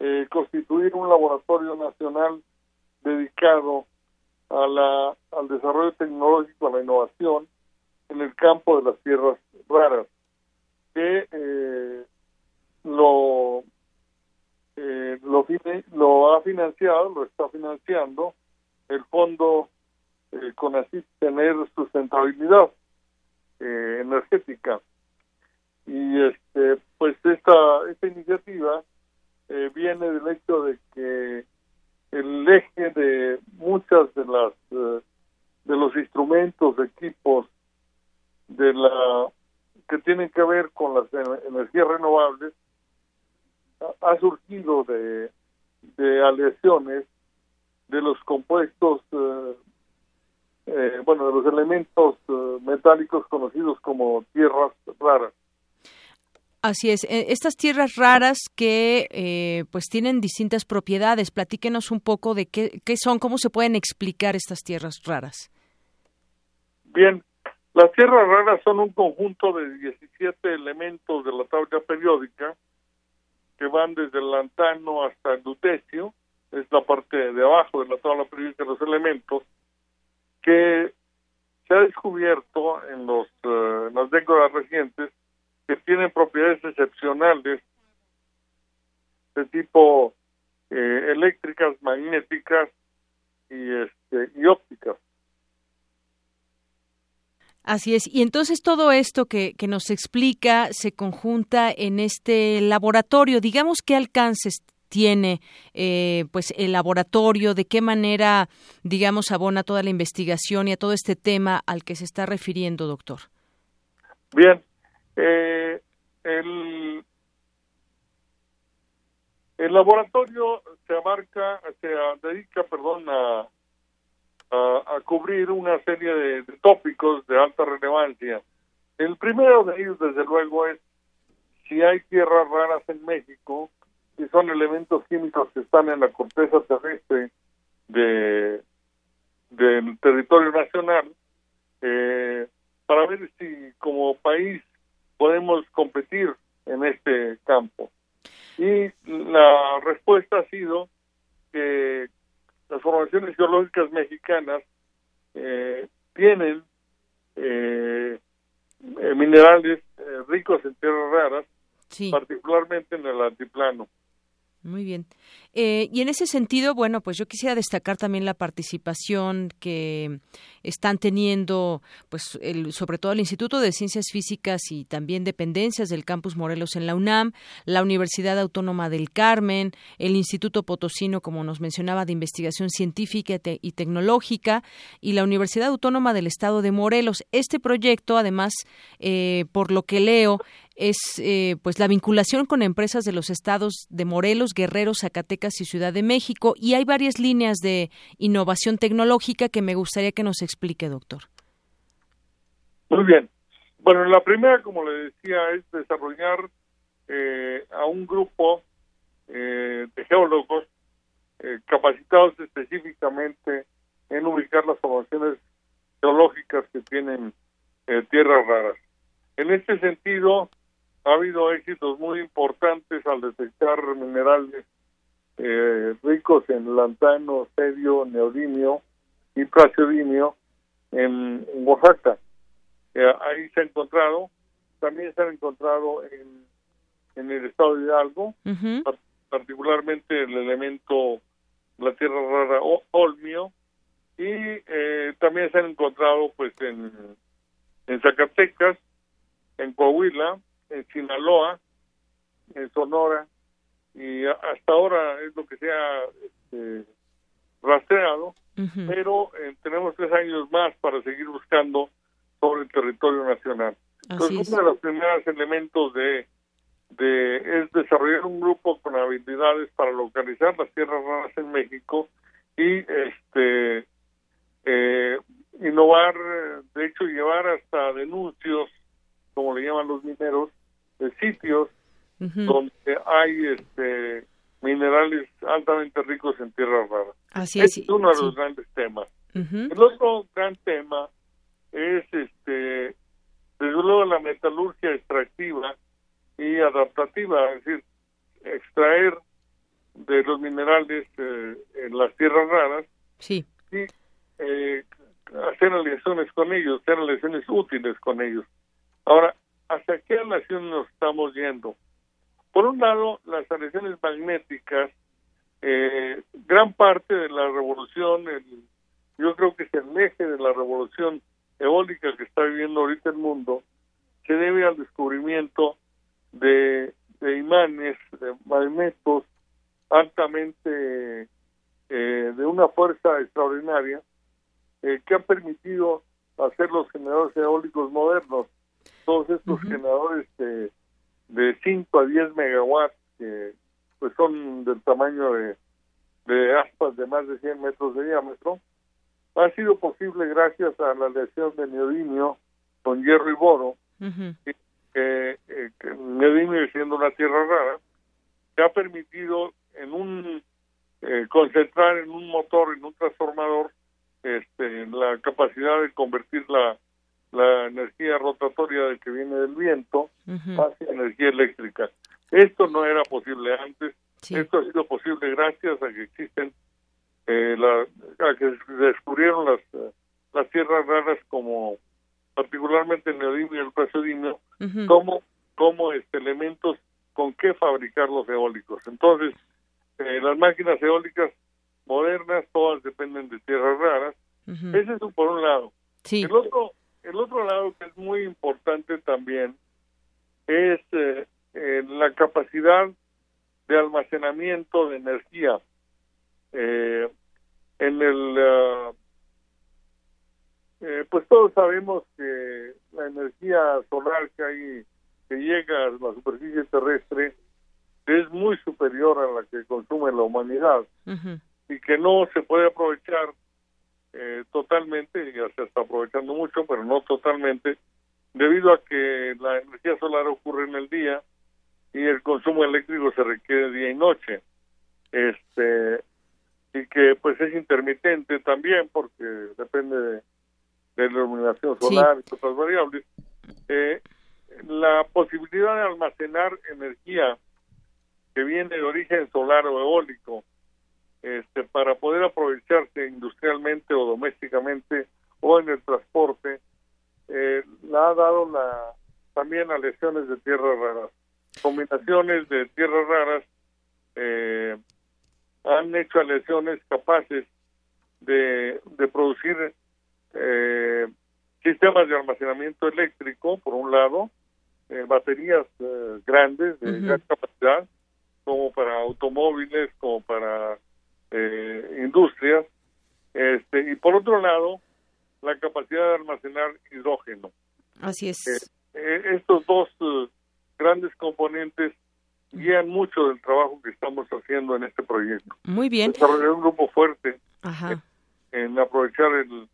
eh, constituir un laboratorio nacional dedicado a la, al desarrollo tecnológico, a la innovación en el campo de las tierras raras, que eh, lo, eh, lo, lo ha financiado, lo está financiando el fondo eh, con así tener sustentabilidad eh, energética. Y este pues esta, esta iniciativa eh, viene del hecho de que el eje de muchas de las eh, de los instrumentos, equipos de la que tienen que ver con las energías renovables ha, surgido de, de aleaciones de los compuestos, eh, bueno, de los elementos metálicos conocidos como tierras raras. Así es. Eh, estas tierras raras que eh, pues tienen distintas propiedades. Platíquenos un poco de qué, qué son, cómo se pueden explicar estas tierras raras. Bien, las tierras raras son un conjunto de 17 elementos de la tabla periódica que van desde el lantano hasta el lutecio, es la parte de abajo de la tabla periódica de los elementos, que se ha descubierto en, los, eh, en las décadas recientes que tienen propiedades excepcionales de tipo eh, eléctricas, magnéticas y, este, y ópticas. Así es. Y entonces todo esto que, que, nos explica se conjunta en este laboratorio. Digamos qué alcances tiene eh, pues el laboratorio, de qué manera, digamos, abona toda la investigación y a todo este tema al que se está refiriendo, doctor. Bien, eh, el, el laboratorio se abarca, se dedica, perdón, a, a, cubrir una serie de, tópicos de alta relevancia. El primero de ellos, desde luego, es si hay tierras raras en México, si son elementos químicos que están en la corteza terrestre de del territorio nacional, eh, para ver si como país podemos competir en este campo. Y la respuesta ha sido que las formaciones geológicas mexicanas eh, tienen eh, eh, minerales ricos en tierras raras, particularmente en el altiplano. Muy bien. Eh, y en ese sentido, bueno, pues yo quisiera destacar también la participación que están teniendo, pues, el, sobre todo el Instituto de Ciencias Físicas y también dependencias del Campus Morelos en la UNAM, la Universidad Autónoma del Carmen, el Instituto Potosino, como nos mencionaba, de Investigación Científica y Tecnológica, y la Universidad Autónoma del Estado de Morelos. Este proyecto, además, eh, por lo que leo, es eh, pues la vinculación con empresas de los estados de Morelos, Guerrero, Zacatecas y Ciudad de México y hay varias líneas de innovación tecnológica que me gustaría que nos explique, doctor. Muy bien. Bueno, la primera, como le decía, es desarrollar eh, a un grupo eh, de geólogos capacitados específicamente en ubicar las formaciones geológicas que tienen tierras raras. En este sentido, ha habido éxitos muy importantes al detectar minerales eh, ricos en lantano, sedio, neodimio y praseodimio en, Oaxaca. Eh, ahí se ha encontrado, también se ha encontrado en, en el estado de Hidalgo, particularmente el elemento, la tierra rara olmio, y eh, también se han encontrado pues en, en Zacatecas, en Coahuila, en Sinaloa, en Sonora, y hasta ahora es lo que se ha este, rastreado, pero eh, tenemos tres años más para seguir buscando sobre el territorio nacional. Entonces, uno de los primeros elementos de, de es desarrollar un grupo con habilidades para localizar las tierras raras en México y este eh, innovar, de hecho llevar hasta denuncios, como le llaman los mineros, de sitios donde hay este minerales altamente ricos en tierras raras. Así es, es uno de los grandes temas. El otro gran tema es este desde luego la metalurgia extractiva y adaptativa, es decir, extraer de los minerales eh, en las tierras raras sí. y eh, hacer aleaciones con ellos, hacer aleaciones útiles con ellos. Ahora, ¿hacia qué nación nos estamos yendo? Por un lado, las aleaciones magnéticas, eh, gran parte de la revolución, yo creo que es el eje de la revolución eólica que está viviendo ahorita el mundo, se debe al descubrimiento de, imanes, de magnetos altamente eh, de una fuerza extraordinaria eh, que han permitido hacer los generadores eólicos modernos todos estos generadores de, de 5 a 10 megawatts que pues son del tamaño de, de aspas de más de 100 metros de diámetro, ha sido posible gracias a la aleación de neodimio con hierro y boro, que, eh, que neodimio siendo una tierra rara, se ha permitido en un eh, concentrar en un motor, en un transformador, este, la capacidad de convertir la, la energía rotatoria de que viene del viento hacia energía eléctrica. Esto no era posible antes. Esto ha sido posible gracias a que existen, eh, la, a que descubrieron las, eh, las tierras raras como particularmente el neodimio y el praseodimio, como, como este, elementos con qué fabricar los eólicos. Entonces, eh, las máquinas eólicas modernas todas dependen de tierras raras. Ese es un, por un lado. El otro el otro lado que es muy importante también es eh, eh, la capacidad de almacenamiento de energía. Eh, en el ah, pues todos sabemos que la energía solar que hay que llega a la superficie terrestre es muy superior a la que consume la humanidad y que no se puede aprovechar eh, totalmente, ya se está aprovechando mucho, pero no totalmente, debido a que la energía solar ocurre en el día y el consumo eléctrico se requiere día y noche. Este y que pues es intermitente también porque depende de, la iluminación solar y otras variables. Eh, la posibilidad de almacenar energía que viene de origen solar o eólico este, para poder aprovecharse industrialmente o domésticamente o en el transporte, eh, la ha dado la, también a lesiones de tierras raras. Combinaciones de tierras raras eh, han hecho a lesiones capaces de, de producir eh, sistemas de almacenamiento eléctrico, por un lado, baterías grandes de gran capacidad, como para automóviles, como para eh, industrias, este, y por otro lado, la capacidad de almacenar hidrógeno. Así es. Eh, eh, estos dos grandes componentes guían mucho del trabajo que estamos haciendo en este proyecto. Muy bien. Desarrollar un grupo fuerte En, aprovechar el,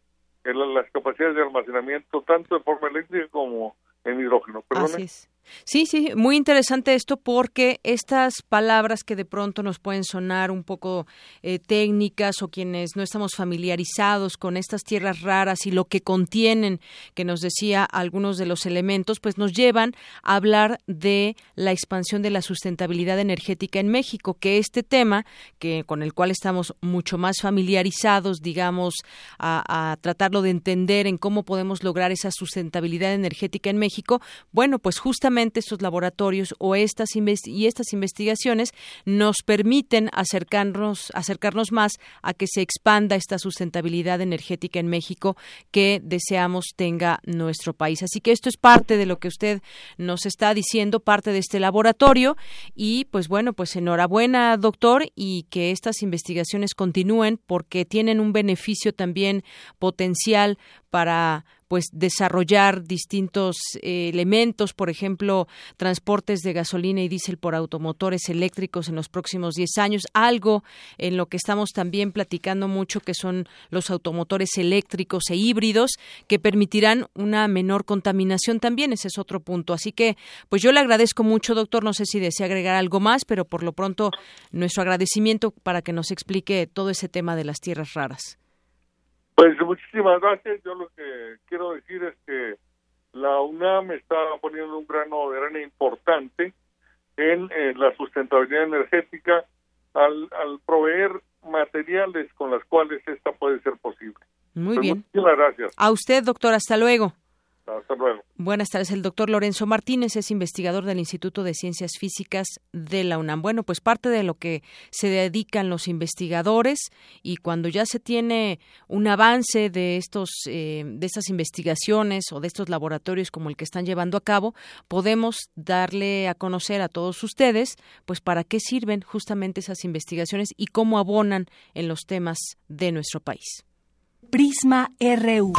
las capacidades de almacenamiento tanto de forma eléctrica como en hidrógeno. Así es. Sí, sí, muy interesante esto porque estas palabras que de pronto nos pueden sonar un poco eh, técnicas o quienes no estamos familiarizados con estas tierras raras y lo que contienen, que nos decía algunos de los elementos, pues nos llevan a hablar de la expansión de la sustentabilidad energética en México, que este tema, que con el cual estamos mucho más familiarizados, digamos, a, a tratarlo de entender en cómo podemos lograr esa sustentabilidad energética en México, bueno, pues justamente estos laboratorios o estas y estas investigaciones nos permiten acercarnos, acercarnos más a que se expanda esta sustentabilidad energética en México que deseamos tenga nuestro país. Así que esto es parte de lo que usted nos está diciendo, parte de este laboratorio y pues bueno, pues enhorabuena doctor y que estas investigaciones continúen porque tienen un beneficio también potencial para pues desarrollar distintos eh, elementos, por ejemplo, transportes de gasolina y diésel por automotores eléctricos en los próximos 10 años, algo en lo que estamos también platicando mucho que son los automotores eléctricos e híbridos que permitirán una menor contaminación también, ese es otro punto. Así que, pues yo le agradezco mucho, doctor, no sé si desea agregar algo más, pero por lo pronto nuestro agradecimiento para que nos explique todo ese tema de las tierras raras. Pues muchísimas gracias. Yo lo que quiero decir es que la UNAM está poniendo un grano de arena importante en, la sustentabilidad energética al, al proveer materiales con las cuales esta puede ser posible. Muy pues bien. Muchísimas gracias. A usted, doctor. Hasta luego. Hasta luego. Buenas tardes. El doctor Lorenzo Martínez es investigador del Instituto de Ciencias Físicas de la UNAM. Bueno, pues parte de lo que se dedican los investigadores y cuando ya se tiene un avance de estos eh, de estas investigaciones o de estos laboratorios como el que están llevando a cabo, podemos darle a conocer a todos ustedes, pues para qué sirven justamente esas investigaciones y cómo abonan en los temas de nuestro país. Prisma RU.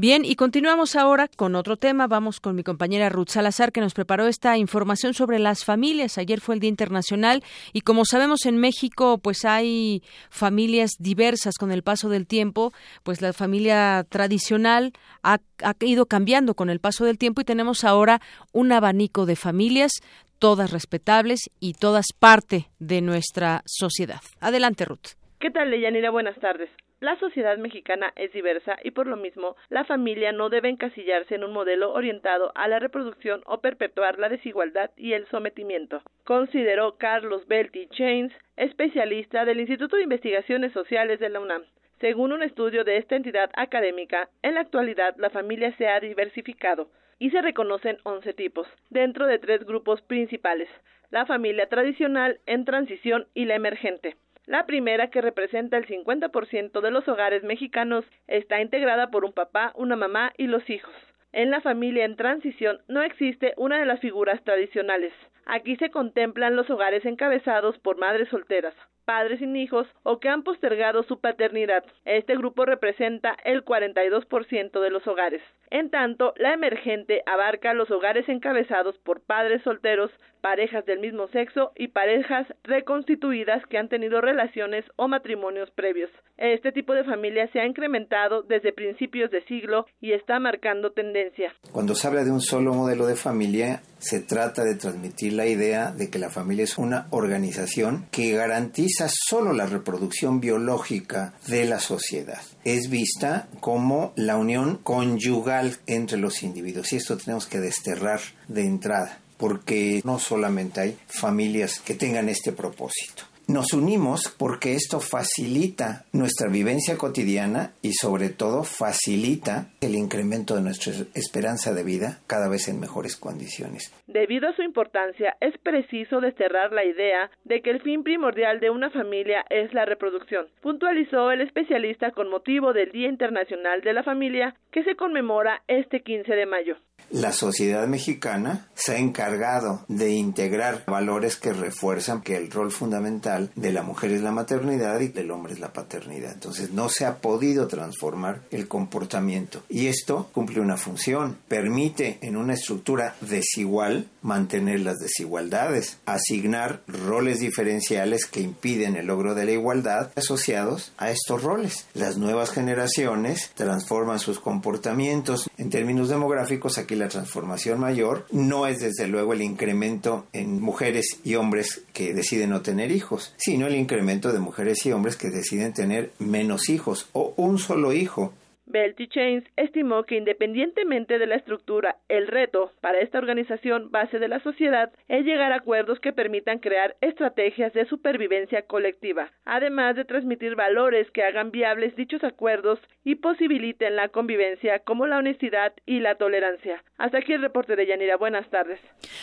Bien, y continuamos ahora con otro tema. Vamos con mi compañera Ruth Salazar, que nos preparó esta información sobre las familias. Ayer fue el Día Internacional y como sabemos en México, pues hay familias diversas con el paso del tiempo. Pues la familia tradicional ha, ha ido cambiando con el paso del tiempo y tenemos ahora un abanico de familias todas respetables y todas parte de nuestra sociedad. Adelante, Ruth. ¿Qué tal, Leyanira? Buenas tardes. La sociedad mexicana es diversa y por lo mismo la familia no debe encasillarse en un modelo orientado a la reproducción o perpetuar la desigualdad y el sometimiento, consideró Carlos Belty Chains, especialista del Instituto de Investigaciones Sociales de la UNAM. Según un estudio de esta entidad académica, en la actualidad la familia se ha diversificado y se reconocen 11 tipos, dentro de tres grupos principales, la familia tradicional, en transición y la emergente. La primera, que representa el 50% de los hogares mexicanos, está integrada por un papá, una mamá y los hijos. En la familia en transición no existe una de las figuras tradicionales. Aquí se contemplan los hogares encabezados por madres solteras, padres sin hijos o que han postergado su paternidad. Este grupo representa el 42% de los hogares. En tanto, la emergente abarca los hogares encabezados por padres solteros, parejas del mismo sexo y parejas reconstituidas que han tenido relaciones o matrimonios previos. Este tipo de familia se ha incrementado desde principios de siglo y está marcando tendencia. Cuando se habla de un solo modelo de familia, se trata de transmitir la idea de que la familia es una organización que garantiza solo la reproducción biológica de la sociedad. Es vista como la unión conyugal entre los individuos y esto tenemos que desterrar de entrada porque no solamente hay familias que tengan este propósito. Nos unimos porque esto facilita nuestra vivencia cotidiana y sobre todo facilita el incremento de nuestra esperanza de vida cada vez en mejores condiciones. Debido a su importancia, es preciso desterrar la idea de que el fin primordial de una familia es la reproducción, puntualizó el especialista con motivo del Día Internacional de la Familia que se conmemora este 15 de mayo. La sociedad mexicana se ha encargado de integrar valores que refuerzan que el rol fundamental de la mujer es la maternidad y del hombre es la paternidad. Entonces no se ha podido transformar el comportamiento y esto cumple una función, permite en una estructura desigual mantener las desigualdades, asignar roles diferenciales que impiden el logro de la igualdad asociados a estos roles. Las nuevas generaciones transforman sus comportamientos en términos demográficos aquí la transformación mayor no es desde luego el incremento en mujeres y hombres que deciden no tener hijos, sino el incremento de mujeres y hombres que deciden tener menos hijos o un solo hijo Belty Chains estimó que independientemente de la estructura, el reto para esta organización base de la sociedad es llegar a acuerdos que permitan crear estrategias de supervivencia colectiva, además de transmitir valores que hagan viables dichos acuerdos y posibiliten la convivencia como la honestidad y la tolerancia. Hasta aquí el reporte de Yanira. Buenas tardes.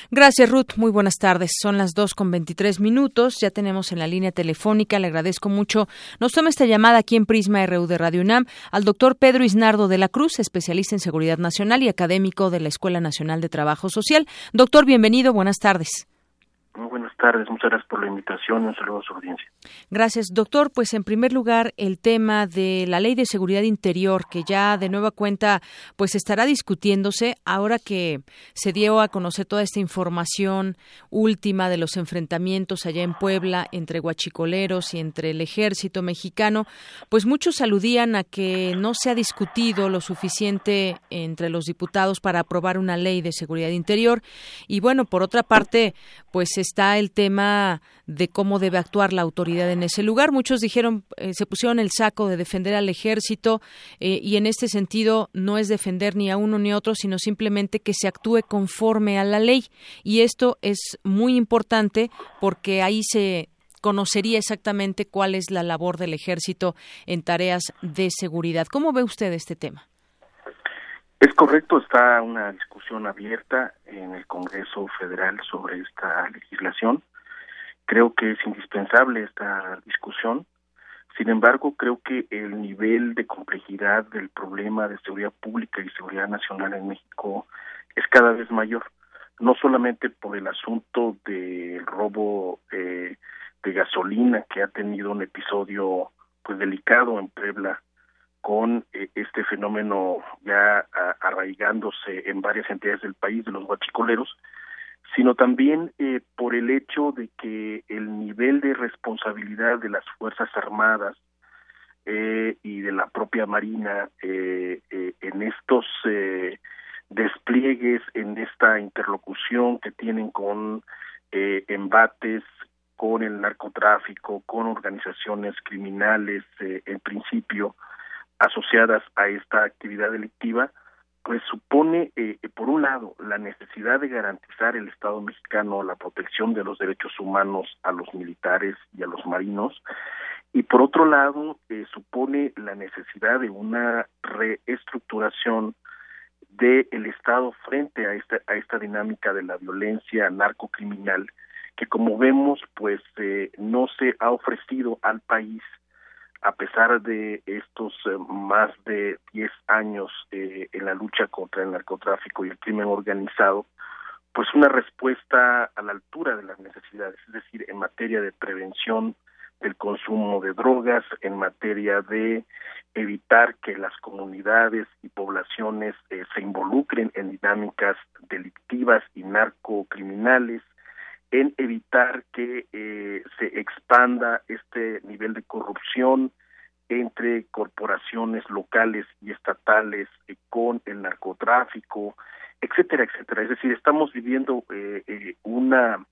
Gracias, Ruth. Muy buenas tardes. Son las dos con veintitrés minutos. Ya tenemos en la línea telefónica. Le agradezco mucho. Nos toma esta llamada aquí en Prisma RU de Radio UNAM al doctor Pedro Isnardo de la Cruz, especialista en seguridad nacional y académico de la Escuela Nacional de Trabajo Social. Doctor, bienvenido. Buenas tardes. Muy buenas tardes, muchas gracias por la invitación un saludo a su audiencia. Gracias, doctor. Pues en primer lugar, el tema de la Ley de Seguridad Interior, que ya de nueva cuenta pues estará discutiéndose ahora que se dio a conocer toda esta información última de los enfrentamientos allá en Puebla entre guachicoleros y entre el ejército mexicano, pues muchos aludían a que no se ha discutido lo suficiente entre los diputados para aprobar una ley de seguridad interior y bueno, por otra parte, pues está el tema de cómo debe actuar la autoridad en ese lugar. Muchos dijeron, eh, se pusieron el saco de defender al ejército eh, y en este sentido no es defender ni a uno ni a otro, sino simplemente que se actúe conforme a la ley. Y esto es muy importante porque ahí se conocería exactamente cuál es la labor del ejército en tareas de seguridad. ¿Cómo ve usted este tema? Es correcto, está una discusión abierta en el Congreso Federal sobre esta legislación. Creo que es indispensable esta discusión. Sin embargo, creo que el nivel de complejidad del problema de seguridad pública y seguridad nacional en México es cada vez mayor, no solamente por el asunto del robo eh, de gasolina que ha tenido un episodio pues delicado en Puebla con eh, este fenómeno ya arraigándose en varias entidades del país de los guachicoleros, sino también eh, por el hecho de que el nivel de responsabilidad de las Fuerzas Armadas eh, y de la propia Marina eh, en estos despliegues, en esta interlocución que tienen con embates con el narcotráfico, con organizaciones criminales, en principio, asociadas a esta actividad delictiva, pues supone, eh, por un lado, la necesidad de garantizar el Estado mexicano la protección de los derechos humanos a los militares y a los marinos, y por otro lado, eh, supone la necesidad de una reestructuración del el Estado frente a esta, a esta dinámica de la violencia narcocriminal que como vemos pues eh, no se ha ofrecido al país a pesar de estos eh, más de 10 años eh, en la lucha contra el narcotráfico y el crimen organizado, pues una respuesta a la altura de las necesidades, es decir, en materia de prevención del consumo de drogas, en materia de evitar que las comunidades y poblaciones eh, se involucren en dinámicas delictivas y narcocriminales, en evitar que eh, se expanda este nivel de corrupción entre corporaciones locales y estatales eh, con el narcotráfico, etcétera, etcétera. Es decir, estamos viviendo eh, una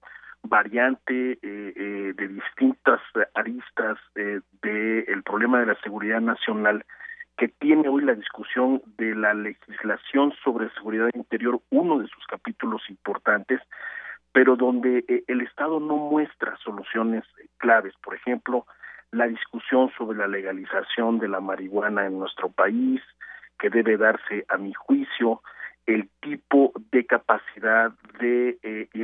variante de distintas aristas del problema de la seguridad nacional que tiene hoy la discusión de la legislación sobre seguridad interior, uno de sus capítulos importantes, pero donde eh, el Estado no muestra soluciones claves. Por ejemplo, la discusión sobre la legalización de la marihuana en nuestro país, que debe darse, a mi juicio, el tipo de capacidad de eh, y,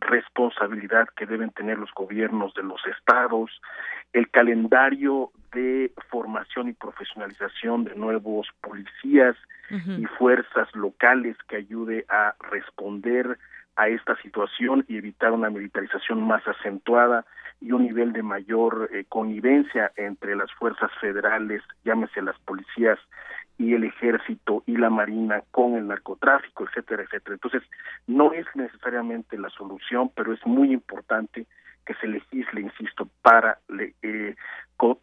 responsabilidad que deben tener los gobiernos de los estados, el calendario de formación y profesionalización de nuevos policías y fuerzas locales que ayude a responder a esta situación y evitar una militarización más acentuada y un nivel de mayor eh, connivencia entre las fuerzas federales, llámese las policías y el ejército y la marina con el narcotráfico, etcétera, etcétera. Entonces, no es necesariamente la solución, pero es muy importante que se legisle, insisto, para eh,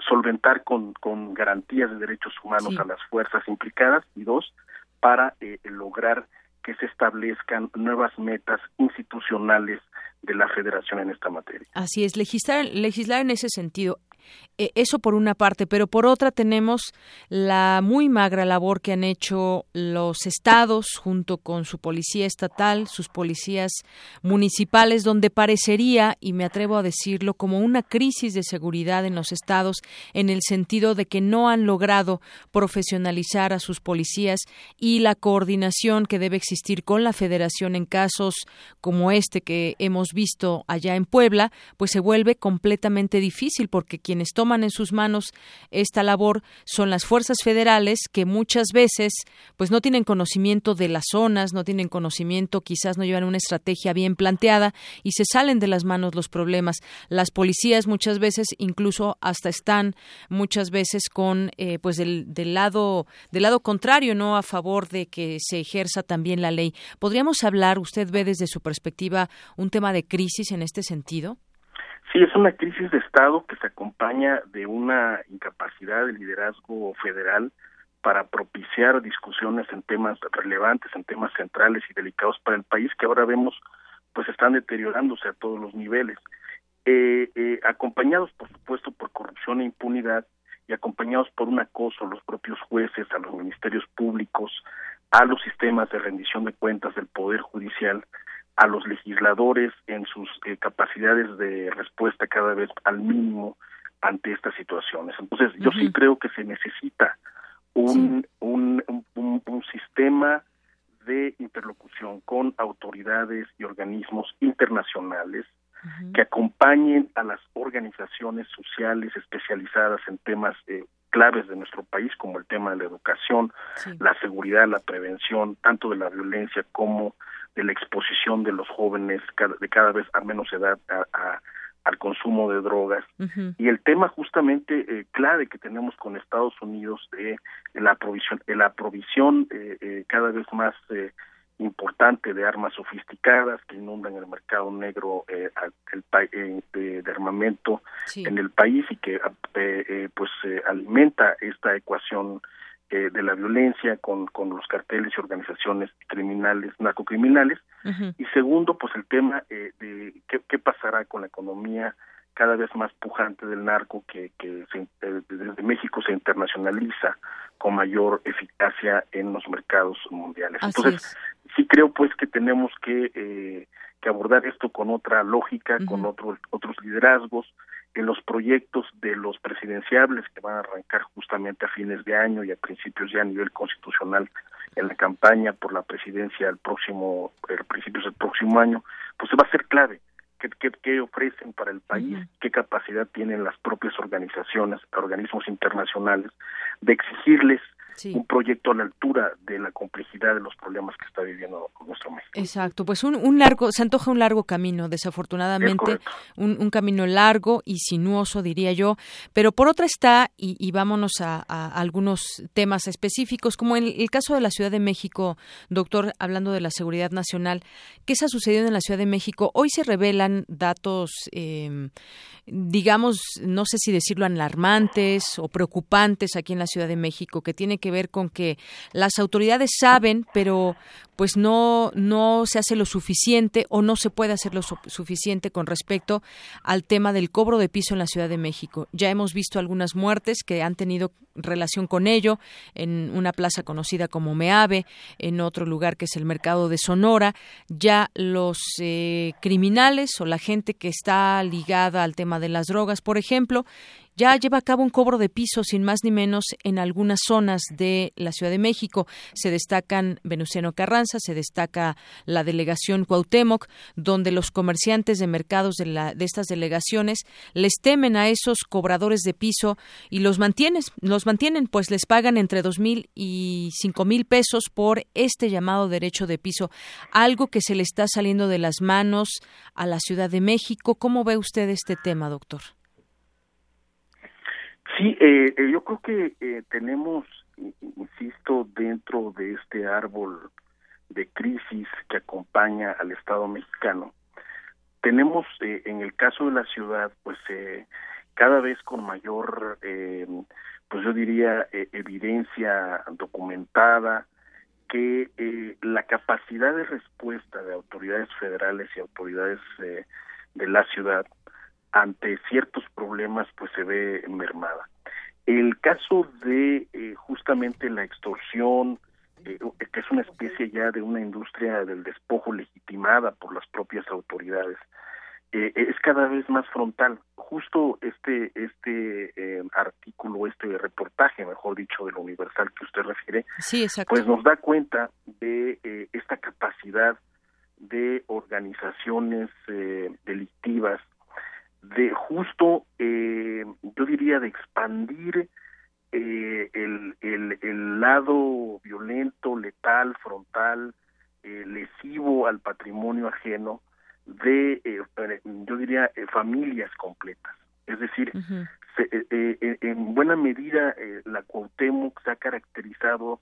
solventar con, con, garantías de derechos humanos a las fuerzas implicadas y dos, para eh, lograr que se establezcan nuevas metas institucionales de la federación en esta materia. Así es, legislar, legislar en ese sentido. Eh, eso por una parte, pero por otra tenemos la muy magra labor que han hecho los estados junto con su policía estatal, sus policías municipales, donde parecería, y me atrevo a decirlo, como una crisis de seguridad en los estados, en el sentido de que no han logrado profesionalizar a sus policías y la coordinación que debe existir con la federación en casos como este que hemos visto allá en Puebla, pues se vuelve completamente difícil porque quienes toman en sus manos esta labor son las fuerzas federales que muchas veces pues no tienen conocimiento de las zonas, no tienen conocimiento, quizás no llevan una estrategia bien planteada y se salen de las manos los problemas. Las policías muchas veces incluso hasta están muchas veces con eh, pues del, del lado del lado contrario, no a favor de que se ejerza también la ley. ¿Podríamos hablar, usted ve desde su perspectiva un tema de crisis en este sentido? Sí, es una crisis de Estado que se acompaña de una incapacidad de liderazgo federal para propiciar discusiones en temas relevantes, en temas centrales y delicados para el país que ahora vemos pues están deteriorándose a todos los niveles, eh, eh, acompañados por supuesto por corrupción e impunidad y acompañados por un acoso a los propios jueces, a los ministerios públicos, a los sistemas de rendición de cuentas del Poder Judicial, a los legisladores en sus eh, capacidades de respuesta cada vez al mínimo ante estas situaciones. Entonces, yo sí creo que se necesita un, un, un, un, sistema de interlocución con autoridades y organismos internacionales que acompañen a las organizaciones sociales especializadas en temas eh, claves de nuestro país, como el tema de la educación, la seguridad, la prevención, tanto de la violencia como de la exposición de los jóvenes de cada vez a menos edad a, al consumo de drogas y el tema justamente eh, clave que tenemos con Estados Unidos de, la provisión de la provisión eh, eh, cada vez más eh, importante de armas sofisticadas que inundan el mercado negro eh, el, eh, de, de, armamento sí. en el país y que eh, pues alimenta esta ecuación de la violencia con, con los carteles y organizaciones criminales, narcocriminales. Uh -huh. Y segundo, pues el tema de qué, qué pasará con la economía cada vez más pujante del narco que, que se, desde México se internacionaliza con mayor eficacia en los mercados mundiales. Así Entonces, es. sí creo pues que tenemos que, eh, que abordar esto con otra lógica, uh -huh. con otro, otros liderazgos, en los proyectos de los presidenciables que van a arrancar justamente a fines de año y a principios ya a nivel constitucional en la campaña por la presidencia el próximo, el principios del próximo año, pues va a ser clave. Qué, qué, qué ofrecen para el país, qué capacidad tienen las propias organizaciones, organismos internacionales, de exigirles Sí. un proyecto a la altura de la complejidad de los problemas que está viviendo nuestro México. Exacto, pues un, un largo, se antoja un largo camino, desafortunadamente, un, un, camino largo y sinuoso, diría yo, pero por otra está, y, y vámonos a, a, algunos temas específicos, como en el caso de la Ciudad de México, doctor, hablando de la seguridad nacional, ¿qué se ha sucedido en la Ciudad de México? Hoy se revelan datos, eh, digamos, no sé si decirlo alarmantes o preocupantes aquí en la Ciudad de México, que tiene que ver con que las autoridades saben, pero pues no no se hace lo suficiente o no se puede hacer lo su suficiente con respecto al tema del cobro de piso en la Ciudad de México. Ya hemos visto algunas muertes que han tenido relación con ello en una plaza conocida como Meave, en otro lugar que es el mercado de Sonora. Ya los eh, criminales o la gente que está ligada al tema de las drogas, por ejemplo, ya lleva a cabo un cobro de piso sin más ni menos en algunas zonas de la Ciudad de México. Se destacan Venustiano Carranza, se destaca la delegación Cuauhtémoc, donde los comerciantes de mercados de, la, de estas delegaciones les temen a esos cobradores de piso y los mantienen, los mantienen, pues les pagan entre dos mil y cinco mil pesos por este llamado derecho de piso, algo que se le está saliendo de las manos a la Ciudad de México. ¿Cómo ve usted este tema, doctor? Sí, eh, eh, yo creo que eh, tenemos, insisto, dentro de este árbol de crisis que acompaña al Estado mexicano, tenemos eh, en el caso de la ciudad, pues eh, cada vez con mayor, eh, pues yo diría, evidencia documentada, que la capacidad de respuesta de autoridades federales y autoridades de la ciudad ante ciertos problemas pues se ve mermada. El caso de eh, justamente la extorsión, eh, que es una especie ya de una industria del despojo legitimada por las propias autoridades, eh, es cada vez más frontal. Justo este este eh, artículo, este reportaje, mejor dicho, del Universal que usted refiere, sí, pues nos da cuenta de esta capacidad de organizaciones eh, delictivas de justo, eh, yo diría, de expandir eh, el, el, el, lado violento, letal, frontal, eh, lesivo al patrimonio ajeno de, eh, yo diría, eh, familias completas. Es decir, uh -huh. se, en buena medida la Cuauhtémoc se ha caracterizado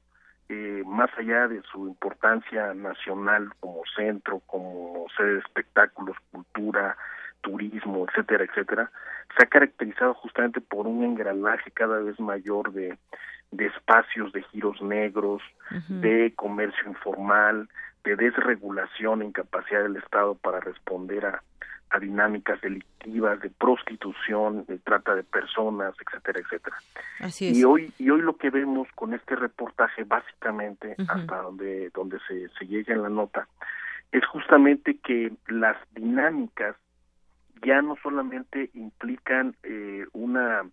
más allá de su importancia nacional como centro, como sede de espectáculos, cultura, turismo, etcétera, etcétera, se ha caracterizado justamente por un engranaje cada vez mayor de, de espacios de giros negros, uh -huh. de comercio informal, de desregulación, incapacidad del Estado para responder a, a dinámicas delictivas, de prostitución, de trata de personas, etcétera, etcétera. Así es. Y hoy y hoy lo que vemos con este reportaje, básicamente, uh -huh. hasta donde donde se, se llega en la nota, es justamente que las dinámicas ya no solamente implican eh, una,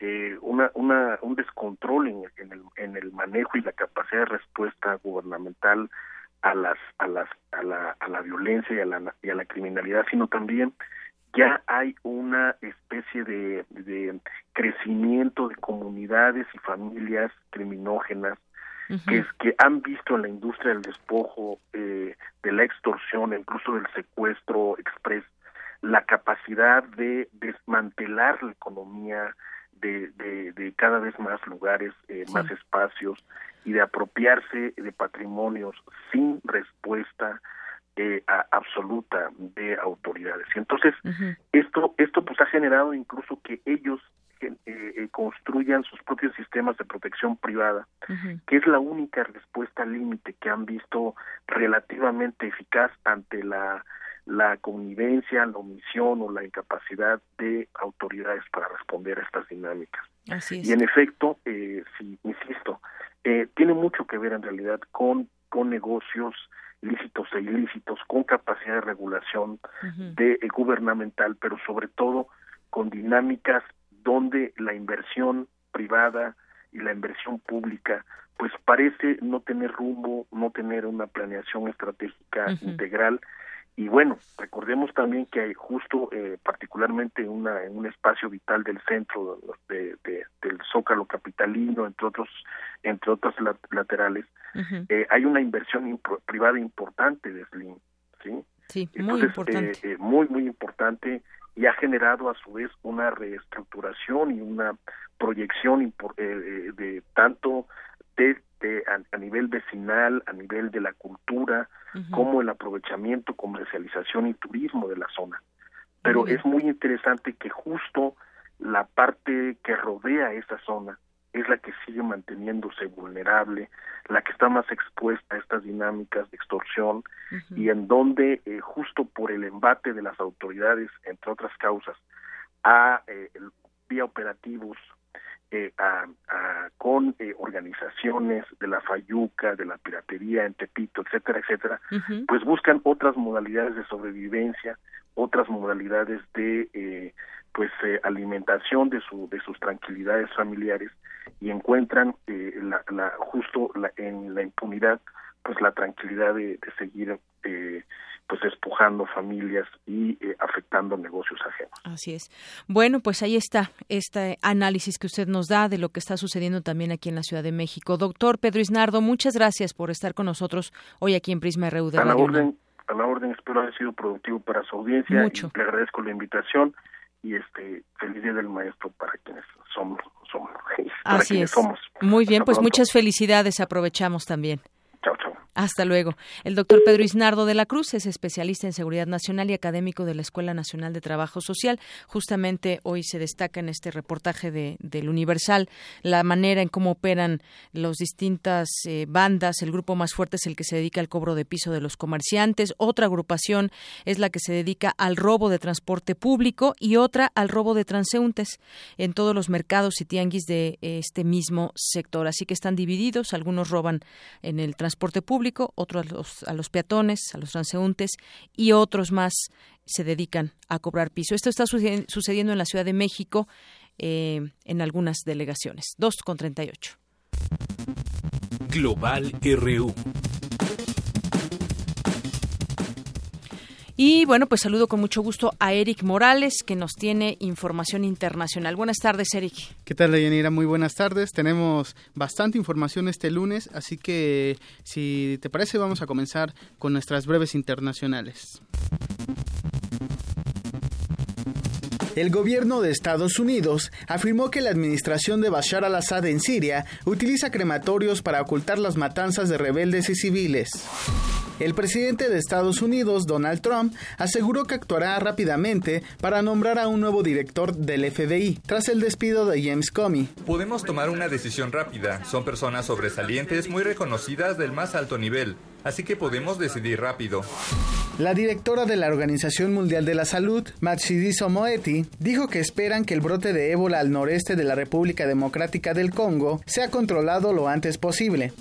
eh, una, una, un descontrol en, en, el, en el manejo y la capacidad de respuesta gubernamental a las a las a la, a la violencia y a la, y a la criminalidad, sino también ya hay una especie de, de crecimiento de comunidades y familias criminógenas uh -huh. que, es, que han visto en la industria del despojo, eh, de la extorsión, incluso del secuestro express, la capacidad de desmantelar la economía de, de, de cada vez más lugares, eh, más espacios y de apropiarse de patrimonios sin respuesta eh, a- absoluta de autoridades. Y entonces esto esto pues ha generado incluso que ellos eh, eh, construyan sus propios sistemas de protección privada que es la única respuesta límite que han visto relativamente eficaz ante la, la connivencia, la omisión o la incapacidad de autoridades para responder a estas dinámicas. Así es. Y en efecto, eh, sí, insisto, eh, tiene mucho que ver en realidad con, con negocios lícitos e ilícitos, con capacidad de regulación de, eh, gubernamental, pero sobre todo con dinámicas donde la inversión privada y la inversión pública pues parece no tener rumbo, no tener una planeación estratégica integral y bueno, recordemos también que hay justo eh, particularmente una, en un espacio vital del centro de, de- del zócalo capitalino, entre otros entre otras lat- laterales, eh, hay una inversión impro- privada importante de Slim, ¿sí? Sí, muy Entonces, importante. eh, eh, muy, muy importante y ha generado a su vez una reestructuración y una proyección eh, eh, de tanto de, a, a nivel vecinal, a nivel de la cultura, como el aprovechamiento, comercialización y turismo de la zona. Pero Muy es muy interesante que justo la parte que rodea esa zona es la que sigue manteniéndose vulnerable, la que está más expuesta a estas dinámicas de extorsión y en donde eh, justo por el embate de las autoridades, entre otras causas, a eh, el- vía operativos eh, a- a- con eh, organizaciones de la Fayuca, de la piratería en Tepito, etcétera, etcétera, pues buscan otras modalidades de sobrevivencia, otras modalidades de eh, pues eh, alimentación de su de sus tranquilidades familiares y encuentran eh, la, la- justo la- en la impunidad pues la tranquilidad de, de seguir eh, pues despojando familias y eh, afectando negocios ajenos. Así es. Bueno, pues ahí está este análisis que usted nos da de lo que está sucediendo también aquí en la Ciudad de México. Doctor Pedro Isnardo, muchas gracias por estar con nosotros hoy aquí en Prisma RU de a la UNAM. orden a la orden espero haya sido productivo para su audiencia Mucho. y le agradezco la invitación y este feliz día del maestro para quienes somos somos para Así quienes es. somos Muy bien, Hasta pues pronto. muchas felicidades. Aprovechamos también. Hasta luego. El doctor Pedro Isnardo de la Cruz es especialista en seguridad nacional y académico de la Escuela Nacional de Trabajo Social. Justamente hoy se destaca en este reportaje de, del Universal la manera en cómo operan las distintas eh, bandas. El grupo más fuerte es el que se dedica al cobro de piso de los comerciantes. Otra agrupación es la que se dedica al robo de transporte público y otra al robo de transeúntes en todos los mercados y tianguis de este mismo sector. Así que están divididos. Algunos roban en el transporte público, otros a los, peatones, a los transeúntes y otros más se dedican a cobrar piso. Esto está suce- sucediendo en la Ciudad de México eh, en algunas delegaciones. 2 con 38. Global RU. Y bueno, pues saludo con mucho gusto a Eric Morales, que nos tiene información internacional. Buenas tardes, Eric. ¿Qué tal, Deyanira? Muy buenas tardes. Tenemos bastante información este lunes, así que si te parece vamos a comenzar con nuestras breves internacionales. El gobierno de Estados Unidos afirmó que la administración de Bashar al-Assad en Siria utiliza crematorios para ocultar las matanzas de rebeldes y civiles. El presidente de Estados Unidos, Donald Trump, aseguró que actuará rápidamente para nombrar a un nuevo director del FBI tras el despido de James Comey. Podemos tomar una decisión rápida. Son personas sobresalientes muy reconocidas del más alto nivel, así que podemos decidir rápido. La directora de la Organización Mundial de la Salud, Matshidiso Moeti, dijo que esperan que el brote de ébola al noreste de la República Democrática del Congo sea controlado lo antes posible.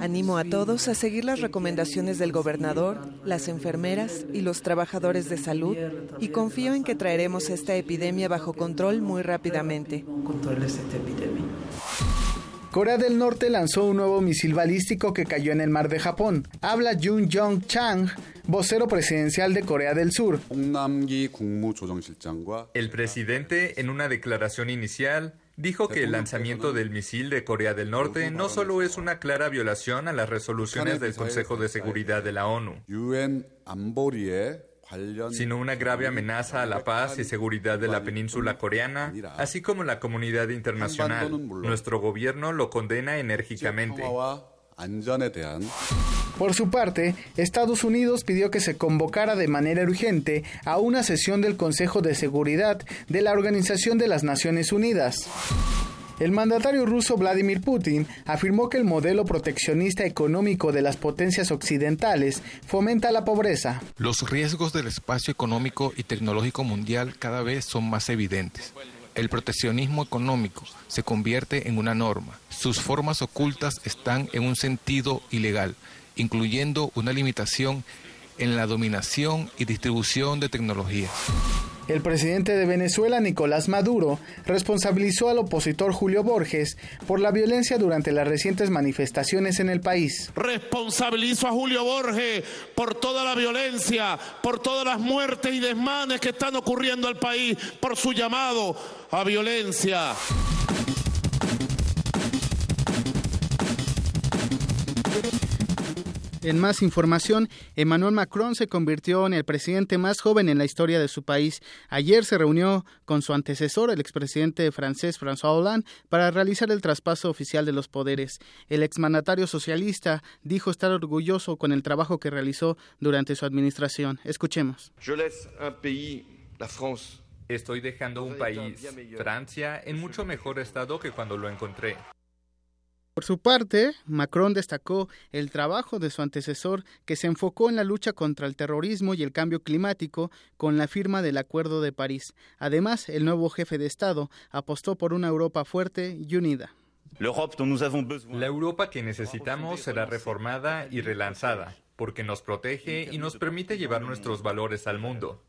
Animo a todos a seguir las recomendaciones del gobernador, las enfermeras y los trabajadores de salud y confío en que traeremos esta epidemia bajo control muy rápidamente. Corea del Norte lanzó un nuevo misil balístico que cayó en el mar de Japón. Habla Jun Jong Chang, vocero presidencial de Corea del Sur. El presidente, en una declaración inicial, dijo que el lanzamiento del misil de Corea del Norte no solo es una clara violación a las resoluciones del Consejo de Seguridad de la ONU, sino una grave amenaza a la paz y seguridad de la península coreana, así como la comunidad internacional. Nuestro gobierno lo condena enérgicamente. Por su parte, Estados Unidos pidió que se convocara de manera urgente a una sesión del Consejo de Seguridad de la Organización de las Naciones Unidas. El mandatario ruso Vladimir Putin afirmó que el modelo proteccionista económico de las potencias occidentales fomenta la pobreza. Los riesgos del espacio económico y tecnológico mundial cada vez son más evidentes. El proteccionismo económico se convierte en una norma. Sus formas ocultas están en un sentido ilegal, incluyendo una limitación en la dominación y distribución de tecnologías. El presidente de Venezuela, Nicolás Maduro, responsabilizó al opositor Julio Borges por la violencia durante las recientes manifestaciones en el país. Responsabilizo a Julio Borges por toda la violencia, por todas las muertes y desmanes que están ocurriendo al país, por su llamado a violencia. En más información, Emmanuel Macron se convirtió en el presidente más joven en la historia de su país. Ayer se reunió con su antecesor, el expresidente francés François Hollande, para realizar el traspaso oficial de los poderes. El exmandatario socialista dijo estar orgulloso con el trabajo que realizó durante su administración. Escuchemos. Estoy dejando un país, Francia, en mucho mejor estado que cuando lo encontré. Por su parte, Macron destacó el trabajo de su antecesor que se enfocó en la lucha contra el terrorismo y el cambio climático con la firma del Acuerdo de París. Además, el nuevo jefe de Estado apostó por una Europa fuerte y unida. La Europa que necesitamos será reformada y relanzada, porque nos protege y nos permite llevar nuestros valores al mundo.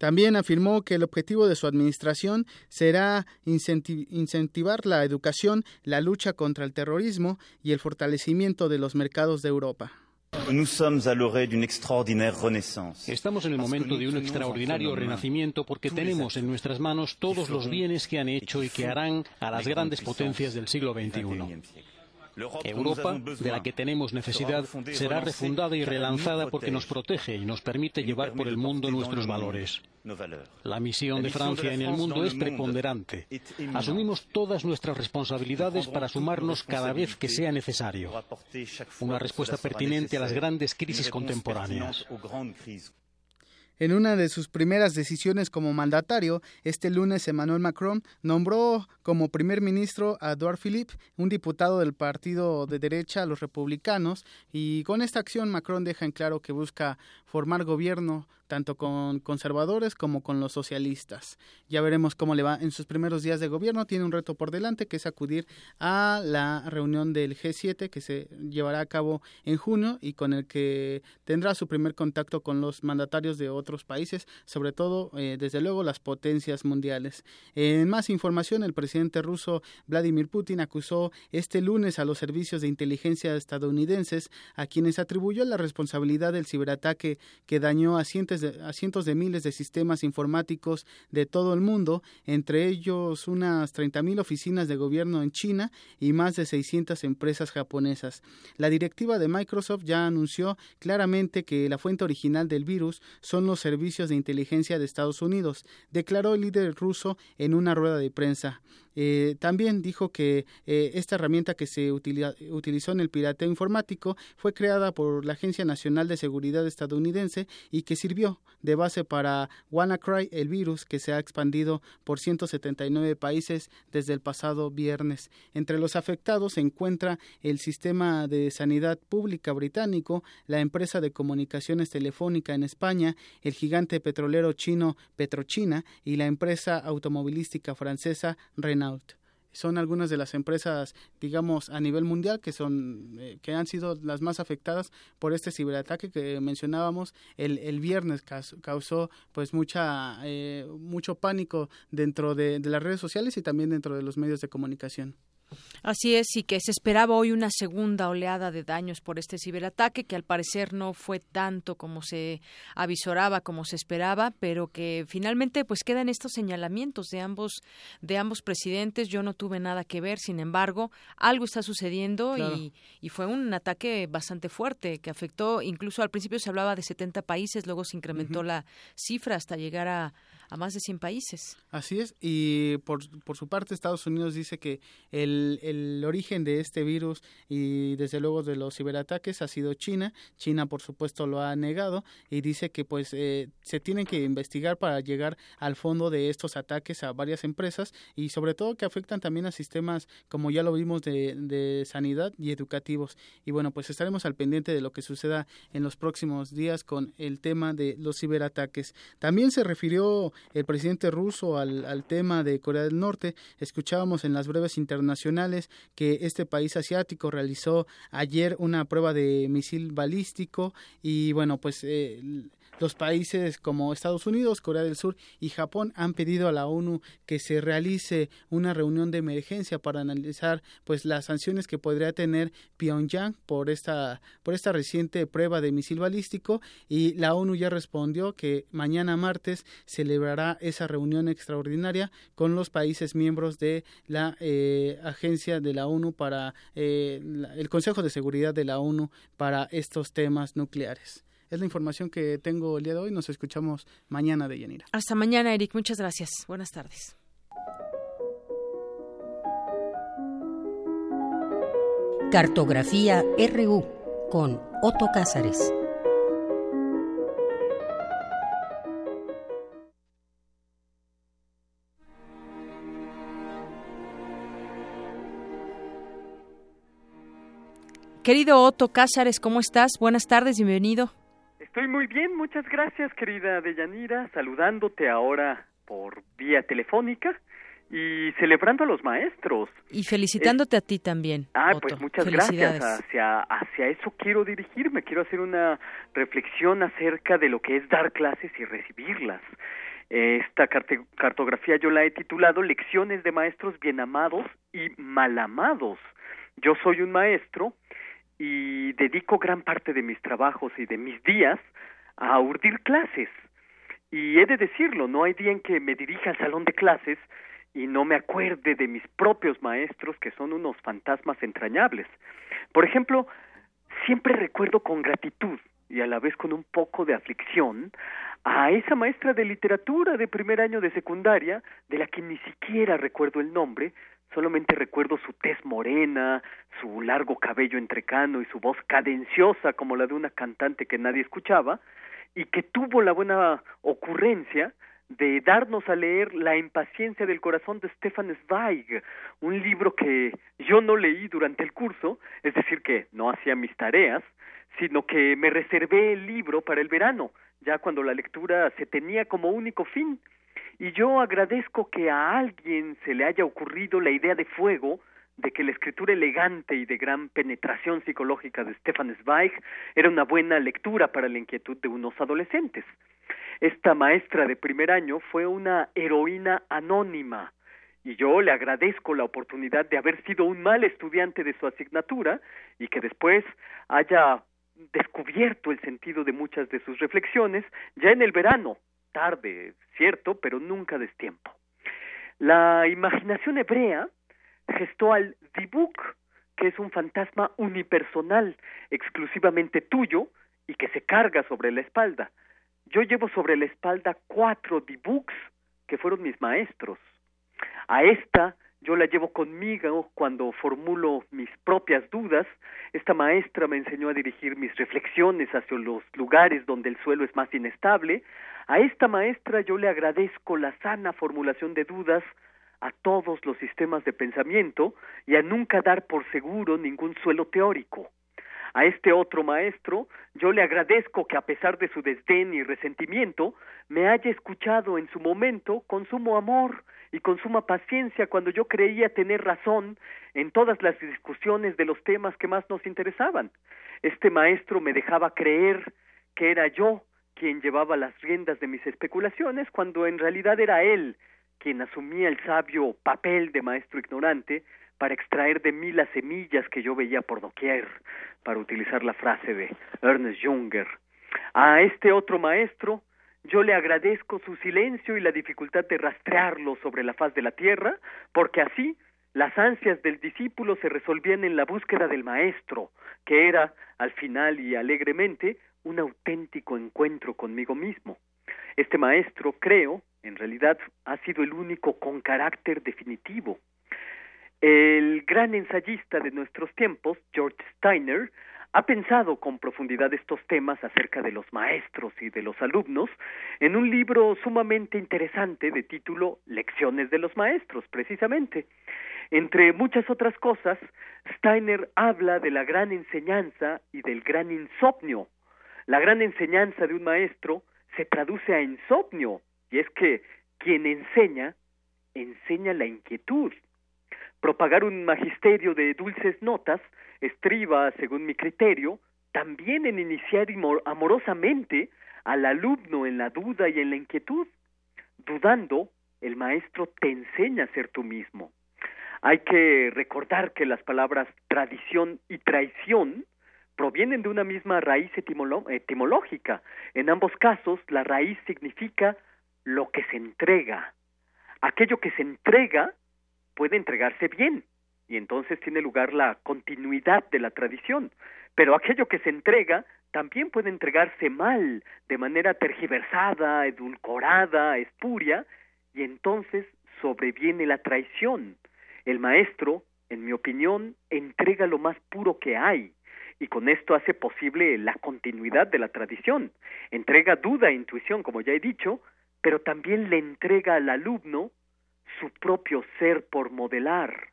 También afirmó que el objetivo de su administración será incentivar la educación, la lucha contra el terrorismo y el fortalecimiento de los mercados de Europa. Estamos en el momento de un extraordinario renacimiento porque tenemos en nuestras manos todos los bienes que han hecho y que harán a las grandes potencias del siglo XXI. Europa, de la que tenemos necesidad, será refundada y relanzada porque nos protege y nos permite llevar por el mundo nuestros valores. La misión de Francia en el mundo es preponderante. Asumimos todas nuestras responsabilidades para sumarnos cada vez que sea necesario. Una respuesta pertinente a las grandes crisis contemporáneas. En una de sus primeras decisiones como mandatario, este lunes Emmanuel Macron nombró como primer ministro a Edouard Philippe, un diputado del partido de derecha, los republicanos, y con esta acción Macron deja en claro que busca formar gobierno tanto con conservadores como con los socialistas. Ya veremos cómo le va en sus primeros días de gobierno. Tiene un reto por delante que es acudir a la reunión del G7 que se llevará a cabo en junio y con el que tendrá su primer contacto con los mandatarios de otros países, sobre todo, eh, desde luego, las potencias mundiales. En más información, el presidente ruso Vladimir Putin acusó este lunes a los servicios de inteligencia estadounidenses a quienes atribuyó la responsabilidad del ciberataque que dañó a cientos a cientos de miles de sistemas informáticos de todo el mundo, entre ellos unas 30.000 oficinas de gobierno en China y más de 600 empresas japonesas. La directiva de Microsoft ya anunció claramente que la fuente original del virus son los servicios de inteligencia de Estados Unidos, declaró el líder ruso en una rueda de prensa. Eh, también dijo que eh, esta herramienta que se utilizó en el pirateo informático fue creada por la Agencia Nacional de Seguridad estadounidense y que sirvió de base para WannaCry, el virus que se ha expandido por 179 países desde el pasado viernes. Entre los afectados se encuentra el sistema de sanidad pública británico, la empresa de comunicaciones telefónica en España, el gigante petrolero chino Petrochina y la empresa automovilística francesa Renault. Son algunas de las empresas, digamos, a nivel mundial que son eh, que han sido las más afectadas por este ciberataque que mencionábamos el, el viernes causó pues mucha eh, mucho pánico dentro de, de las redes sociales y también dentro de los medios de comunicación. Así es, y que se esperaba hoy una segunda oleada de daños por este ciberataque, que al parecer no fue tanto como se avisoraba, como se esperaba, pero que finalmente pues quedan estos señalamientos de ambos, de ambos presidentes. Yo no tuve nada que ver, sin embargo, algo está sucediendo y, y, fue un ataque bastante fuerte que afectó, incluso al principio se hablaba de 70 países, luego se incrementó la cifra hasta llegar a a más de 100 países. Así es, y por, por su parte Estados Unidos dice que el, el origen de este virus y desde luego de los ciberataques ha sido China. China por supuesto lo ha negado y dice que pues eh, se tienen que investigar para llegar al fondo de estos ataques a varias empresas y sobre todo que afectan también a sistemas como ya lo vimos de, de sanidad y educativos. Y bueno, pues estaremos al pendiente de lo que suceda en los próximos días con el tema de los ciberataques. También se refirió el presidente ruso al, al tema de Corea del Norte. Escuchábamos en las breves internacionales que este país asiático realizó ayer una prueba de misil balístico y bueno, pues eh, los países como Estados Unidos, Corea del Sur y Japón han pedido a la ONU que se realice una reunión de emergencia para analizar pues las sanciones que podría tener Pyongyang por esta por esta reciente prueba de misil balístico y la ONU ya respondió que mañana martes celebrará esa reunión extraordinaria con los países miembros de la eh, agencia de la ONU para eh, el Consejo de Seguridad de la ONU para estos temas nucleares. Es la información que tengo el día de hoy. Nos escuchamos mañana de Yanira. Hasta mañana, Eric. Muchas gracias. Buenas tardes. Cartografía RU con Otto Cázares. Querido Otto Cázares, ¿cómo estás? Buenas tardes, bienvenido. Estoy muy bien, muchas gracias, querida Deyanira, saludándote ahora por vía telefónica y celebrando a los maestros. Y felicitándote a ti también. Ah, pues muchas gracias. Hacia, hacia eso quiero dirigirme, quiero hacer una reflexión acerca de lo que es dar clases y recibirlas. Esta cartografía yo la he titulado Lecciones de Maestros Bien Amados y Mal Amados. Yo soy un maestro y dedico gran parte de mis trabajos y de mis días a urdir clases. Y he de decirlo, no hay día en que me dirija al salón de clases y no me acuerde de mis propios maestros que son unos fantasmas entrañables. Por ejemplo, siempre recuerdo con gratitud y a la vez con un poco de aflicción a esa maestra de literatura de primer año de secundaria, de la que ni siquiera recuerdo el nombre, Solamente recuerdo su tez morena, su largo cabello entrecano y su voz cadenciosa como la de una cantante que nadie escuchaba, y que tuvo la buena ocurrencia de darnos a leer La impaciencia del corazón de Stefan Zweig, un libro que yo no leí durante el curso, es decir, que no hacía mis tareas, sino que me reservé el libro para el verano, ya cuando la lectura se tenía como único fin y yo agradezco que a alguien se le haya ocurrido la idea de fuego de que la escritura elegante y de gran penetración psicológica de Stefan Zweig era una buena lectura para la inquietud de unos adolescentes. Esta maestra de primer año fue una heroína anónima, y yo le agradezco la oportunidad de haber sido un mal estudiante de su asignatura y que después haya descubierto el sentido de muchas de sus reflexiones ya en el verano, tarde, cierto, pero nunca destiempo. La imaginación hebrea gestó al Dibuk, que es un fantasma unipersonal, exclusivamente tuyo y que se carga sobre la espalda. Yo llevo sobre la espalda cuatro Dibuks que fueron mis maestros. A esta yo la llevo conmigo cuando formulo mis propias dudas. Esta maestra me enseñó a dirigir mis reflexiones hacia los lugares donde el suelo es más inestable. A esta maestra yo le agradezco la sana formulación de dudas a todos los sistemas de pensamiento y a nunca dar por seguro ningún suelo teórico. A este otro maestro yo le agradezco que a pesar de su desdén y resentimiento me haya escuchado en su momento con sumo amor y con suma paciencia cuando yo creía tener razón en todas las discusiones de los temas que más nos interesaban. Este maestro me dejaba creer que era yo quien llevaba las riendas de mis especulaciones cuando en realidad era él quien asumía el sabio papel de maestro ignorante para extraer de mí las semillas que yo veía por doquier, para utilizar la frase de Ernest Junger. A este otro maestro yo le agradezco su silencio y la dificultad de rastrearlo sobre la faz de la tierra, porque así las ansias del discípulo se resolvían en la búsqueda del maestro, que era, al final y alegremente, un auténtico encuentro conmigo mismo. Este maestro, creo, en realidad ha sido el único con carácter definitivo. El gran ensayista de nuestros tiempos, George Steiner, ha pensado con profundidad estos temas acerca de los maestros y de los alumnos en un libro sumamente interesante de título Lecciones de los Maestros, precisamente. Entre muchas otras cosas, Steiner habla de la gran enseñanza y del gran insomnio. La gran enseñanza de un maestro se traduce a insomnio, y es que quien enseña, enseña la inquietud. Propagar un magisterio de dulces notas estriba, según mi criterio, también en iniciar amorosamente al alumno en la duda y en la inquietud. Dudando, el maestro te enseña a ser tú mismo. Hay que recordar que las palabras tradición y traición provienen de una misma raíz etimológica. En ambos casos, la raíz significa lo que se entrega. Aquello que se entrega puede entregarse bien, y entonces tiene lugar la continuidad de la tradición. Pero aquello que se entrega también puede entregarse mal, de manera tergiversada, edulcorada, espuria, y entonces sobreviene la traición. El maestro, en mi opinión, entrega lo más puro que hay, y con esto hace posible la continuidad de la tradición. Entrega duda e intuición, como ya he dicho, pero también le entrega al alumno su propio ser por modelar.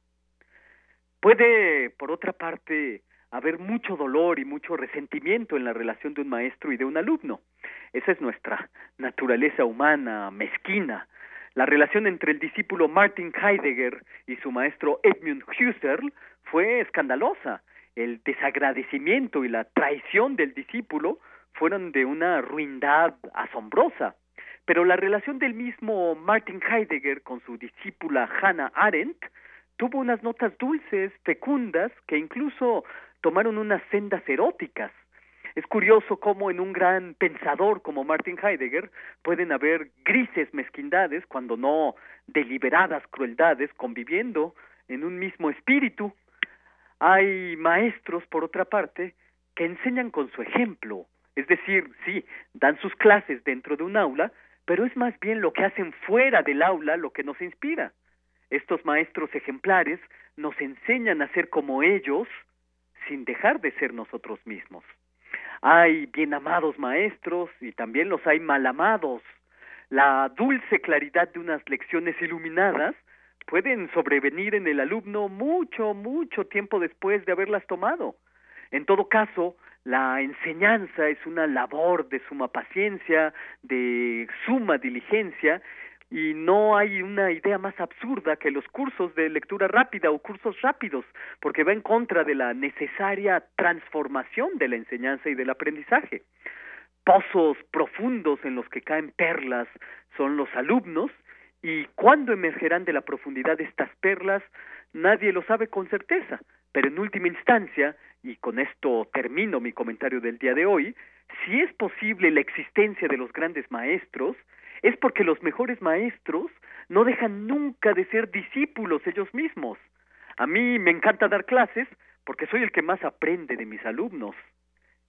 Puede, por otra parte, haber mucho dolor y mucho resentimiento en la relación de un maestro y de un alumno. Esa es nuestra naturaleza humana mezquina. La relación entre el discípulo Martin Heidegger y su maestro Edmund Husserl fue escandalosa. El desagradecimiento y la traición del discípulo fueron de una ruindad asombrosa. Pero la relación del mismo Martin Heidegger con su discípula Hannah Arendt tuvo unas notas dulces, fecundas, que incluso tomaron unas sendas eróticas. Es curioso cómo en un gran pensador como Martin Heidegger pueden haber grises mezquindades, cuando no deliberadas crueldades, conviviendo en un mismo espíritu. Hay maestros, por otra parte, que enseñan con su ejemplo, es decir, sí, dan sus clases dentro de un aula, pero es más bien lo que hacen fuera del aula lo que nos inspira. Estos maestros ejemplares nos enseñan a ser como ellos sin dejar de ser nosotros mismos. Hay bien amados maestros y también los hay mal amados. La dulce claridad de unas lecciones iluminadas pueden sobrevenir en el alumno mucho, mucho tiempo después de haberlas tomado. En todo caso, la enseñanza es una labor de suma paciencia, de suma diligencia y no hay una idea más absurda que los cursos de lectura rápida o cursos rápidos, porque va en contra de la necesaria transformación de la enseñanza y del aprendizaje. Pozos profundos en los que caen perlas son los alumnos y cuándo emergerán de la profundidad estas perlas nadie lo sabe con certeza, pero en última instancia, y con esto termino mi comentario del día de hoy, si es posible la existencia de los grandes maestros, es porque los mejores maestros no dejan nunca de ser discípulos ellos mismos. A mí me encanta dar clases porque soy el que más aprende de mis alumnos.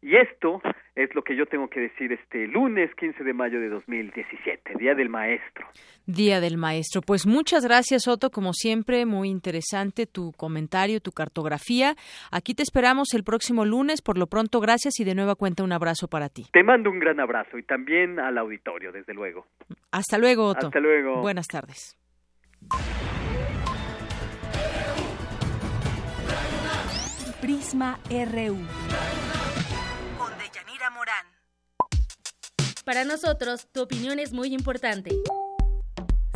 Y esto es lo que yo tengo que decir este lunes 15 de mayo de 2017, Día del Maestro. Día del Maestro. Pues muchas gracias, Otto. Como siempre, muy interesante tu comentario, tu cartografía. Aquí te esperamos el próximo lunes. Por lo pronto, gracias y de nueva cuenta un abrazo para ti. Te mando un gran abrazo y también al auditorio, desde luego. Hasta luego, Otto. Hasta luego. Buenas tardes. Prisma RU. Para nosotros, tu opinión es muy importante.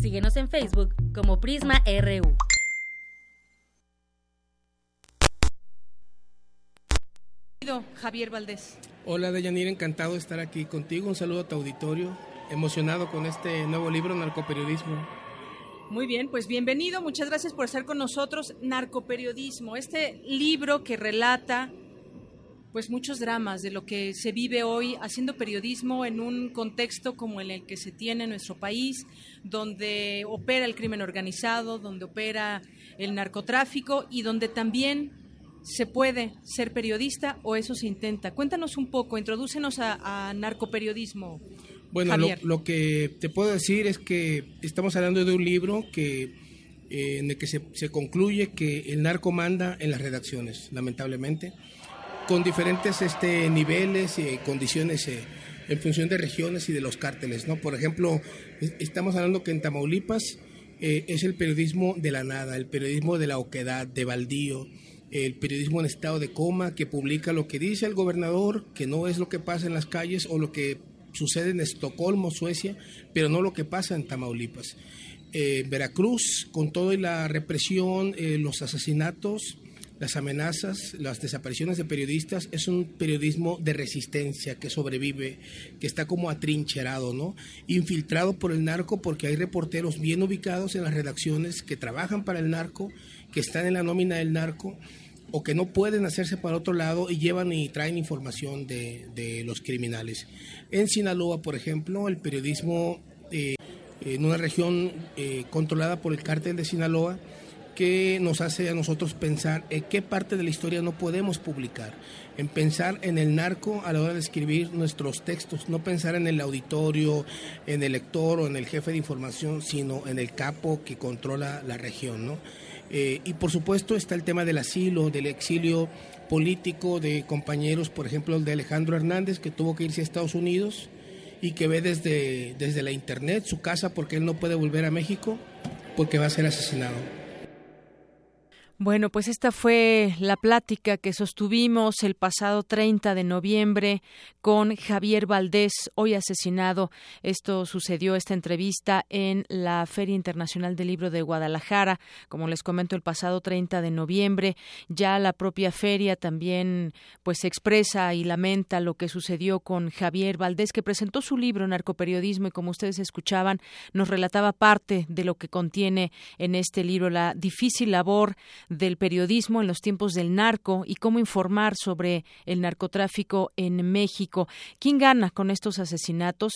Síguenos en Facebook como Prisma RU. Javier Valdés. Hola Deyanira, encantado de estar aquí contigo. Un saludo a tu auditorio, emocionado con este nuevo libro, Narcoperiodismo. Muy bien, pues bienvenido, muchas gracias por estar con nosotros. Narcoperiodismo, este libro que relata pues muchos dramas de lo que se vive hoy haciendo periodismo en un contexto como en el que se tiene en nuestro país, donde opera el crimen organizado, donde opera el narcotráfico y donde también se puede ser periodista o eso se intenta. Cuéntanos un poco, introdúcenos a, narcoperiodismo. Bueno, lo, que te puedo decir es que estamos hablando de un libro que eh, en el que se, se concluye que el narco manda en las redacciones, lamentablemente con diferentes este, niveles y condiciones eh, en función de regiones y de los cárteles. ¿no? Por ejemplo, estamos hablando que en Tamaulipas eh, es el periodismo de la nada, el periodismo de la oquedad, de baldío, el periodismo en estado de coma que publica lo que dice el gobernador, que no es lo que pasa en las calles o lo que sucede en Estocolmo, Suecia, pero no lo que pasa en Tamaulipas. Eh, Veracruz, con toda la represión, los asesinatos, las amenazas, las desapariciones de periodistas, es un periodismo de resistencia que sobrevive, que está como atrincherado, ¿no? Infiltrado por el narco porque hay reporteros bien ubicados en las redacciones que trabajan para el narco, que están en la nómina del narco o que no pueden hacerse para otro lado y llevan y traen información de, los criminales. En Sinaloa, por ejemplo, el periodismo eh, en una región eh, controlada por el cártel de Sinaloa, que nos hace a nosotros pensar en qué parte de la historia no podemos publicar, en pensar en el narco a la hora de escribir nuestros textos, no pensar en el auditorio, en el lector o en el jefe de información, sino en el capo que controla la región. ¿no? Eh, y por supuesto está el tema del asilo, del exilio político de compañeros, por ejemplo el de Alejandro Hernández, que tuvo que irse a Estados Unidos y que ve desde, desde la internet su casa porque él no puede volver a México porque va a ser asesinado. Bueno, pues esta fue la plática que sostuvimos el pasado 30 de noviembre con Javier Valdés, hoy asesinado. Esto sucedió, esta entrevista, en la Feria Internacional del Libro de Guadalajara, como les comento, el pasado 30 de noviembre. Ya la propia feria también pues expresa y lamenta lo que sucedió con Javier Valdés, que presentó su libro Narcoperiodismo y como ustedes escuchaban, nos relataba parte de lo que contiene en este libro, la difícil labor del periodismo en los tiempos del narco y cómo informar sobre el narcotráfico en México. ¿Quién gana con estos asesinatos?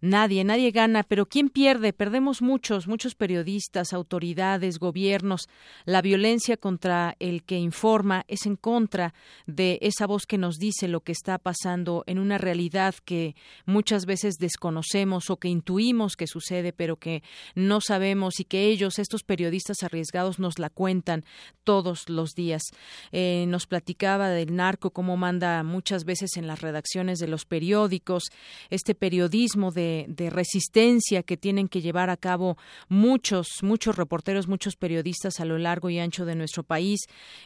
Nadie, nadie gana, pero ¿quién pierde? Perdemos muchos, muchos periodistas, autoridades, gobiernos. La violencia contra el que informa es en contra de esa voz que nos dice lo que está pasando en una realidad que muchas veces desconocemos o que intuimos que sucede, pero que no sabemos y que ellos, estos periodistas arriesgados, nos la cuentan todos los días. Eh, nos platicaba del narco, cómo manda muchas veces en las redacciones de los periódicos, este periodismo de de, resistencia que tienen que llevar a cabo muchos, muchos reporteros, muchos periodistas a lo largo y ancho de nuestro país,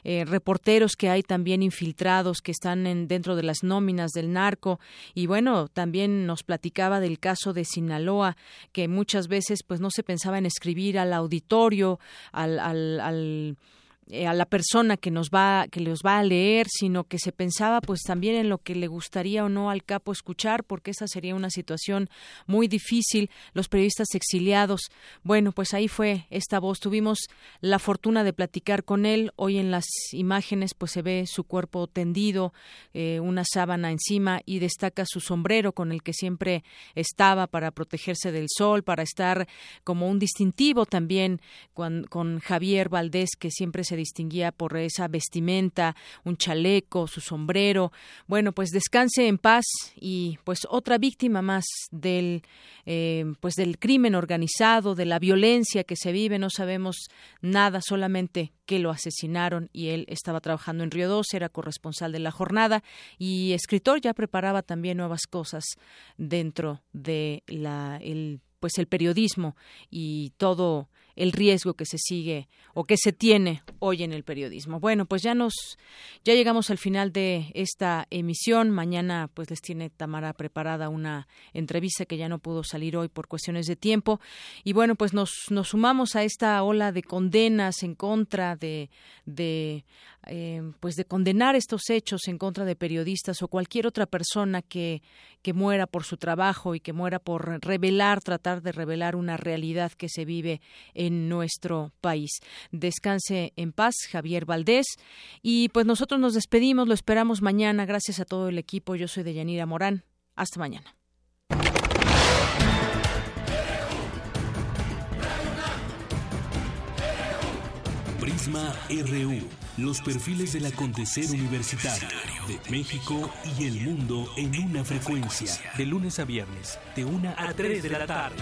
eh, reporteros que hay también infiltrados que están en, dentro de las nóminas del narco. Y bueno, también nos platicaba del caso de Sinaloa que muchas veces pues no se pensaba en escribir al auditorio, al, al eh, a la persona que nos va que los va a leer, sino que se pensaba pues también en lo que le gustaría o no al capo escuchar, porque esa sería una situación muy difícil. Los periodistas exiliados, bueno, pues ahí fue esta voz. Tuvimos la fortuna de platicar con él. Hoy en las imágenes pues se ve su cuerpo tendido, eh, una sábana encima y destaca su sombrero con el que siempre estaba para protegerse del sol, para estar como un distintivo también con, con Javier Valdés que siempre se se distinguía por esa vestimenta, un chaleco, su sombrero. Bueno, pues descanse en paz y pues otra víctima más del eh, pues del crimen organizado, de la violencia que se vive. No sabemos nada, solamente que lo asesinaron y él estaba trabajando en Río 2, era corresponsal de la jornada y escritor ya preparaba también nuevas cosas dentro de la el pues el periodismo y todo el riesgo que se sigue o que se tiene hoy en el periodismo. Bueno, pues ya nos ya llegamos al final de esta emisión. Mañana pues les tiene Tamara preparada una entrevista que ya no pudo salir hoy por cuestiones de tiempo y bueno, pues nos nos sumamos a esta ola de condenas en contra de de eh, pues de condenar estos hechos en contra de periodistas o cualquier otra persona que, que muera por su trabajo y que muera por revelar, tratar de revelar una realidad que se vive en nuestro país. Descanse en paz, Javier Valdés. Y pues nosotros nos despedimos, lo esperamos mañana. Gracias a todo el equipo. Yo soy de Yanira Morán. Hasta mañana. Prisma RU, los perfiles del acontecer universitario de México y el mundo en una frecuencia. De lunes a viernes, de una a 3 de la tarde.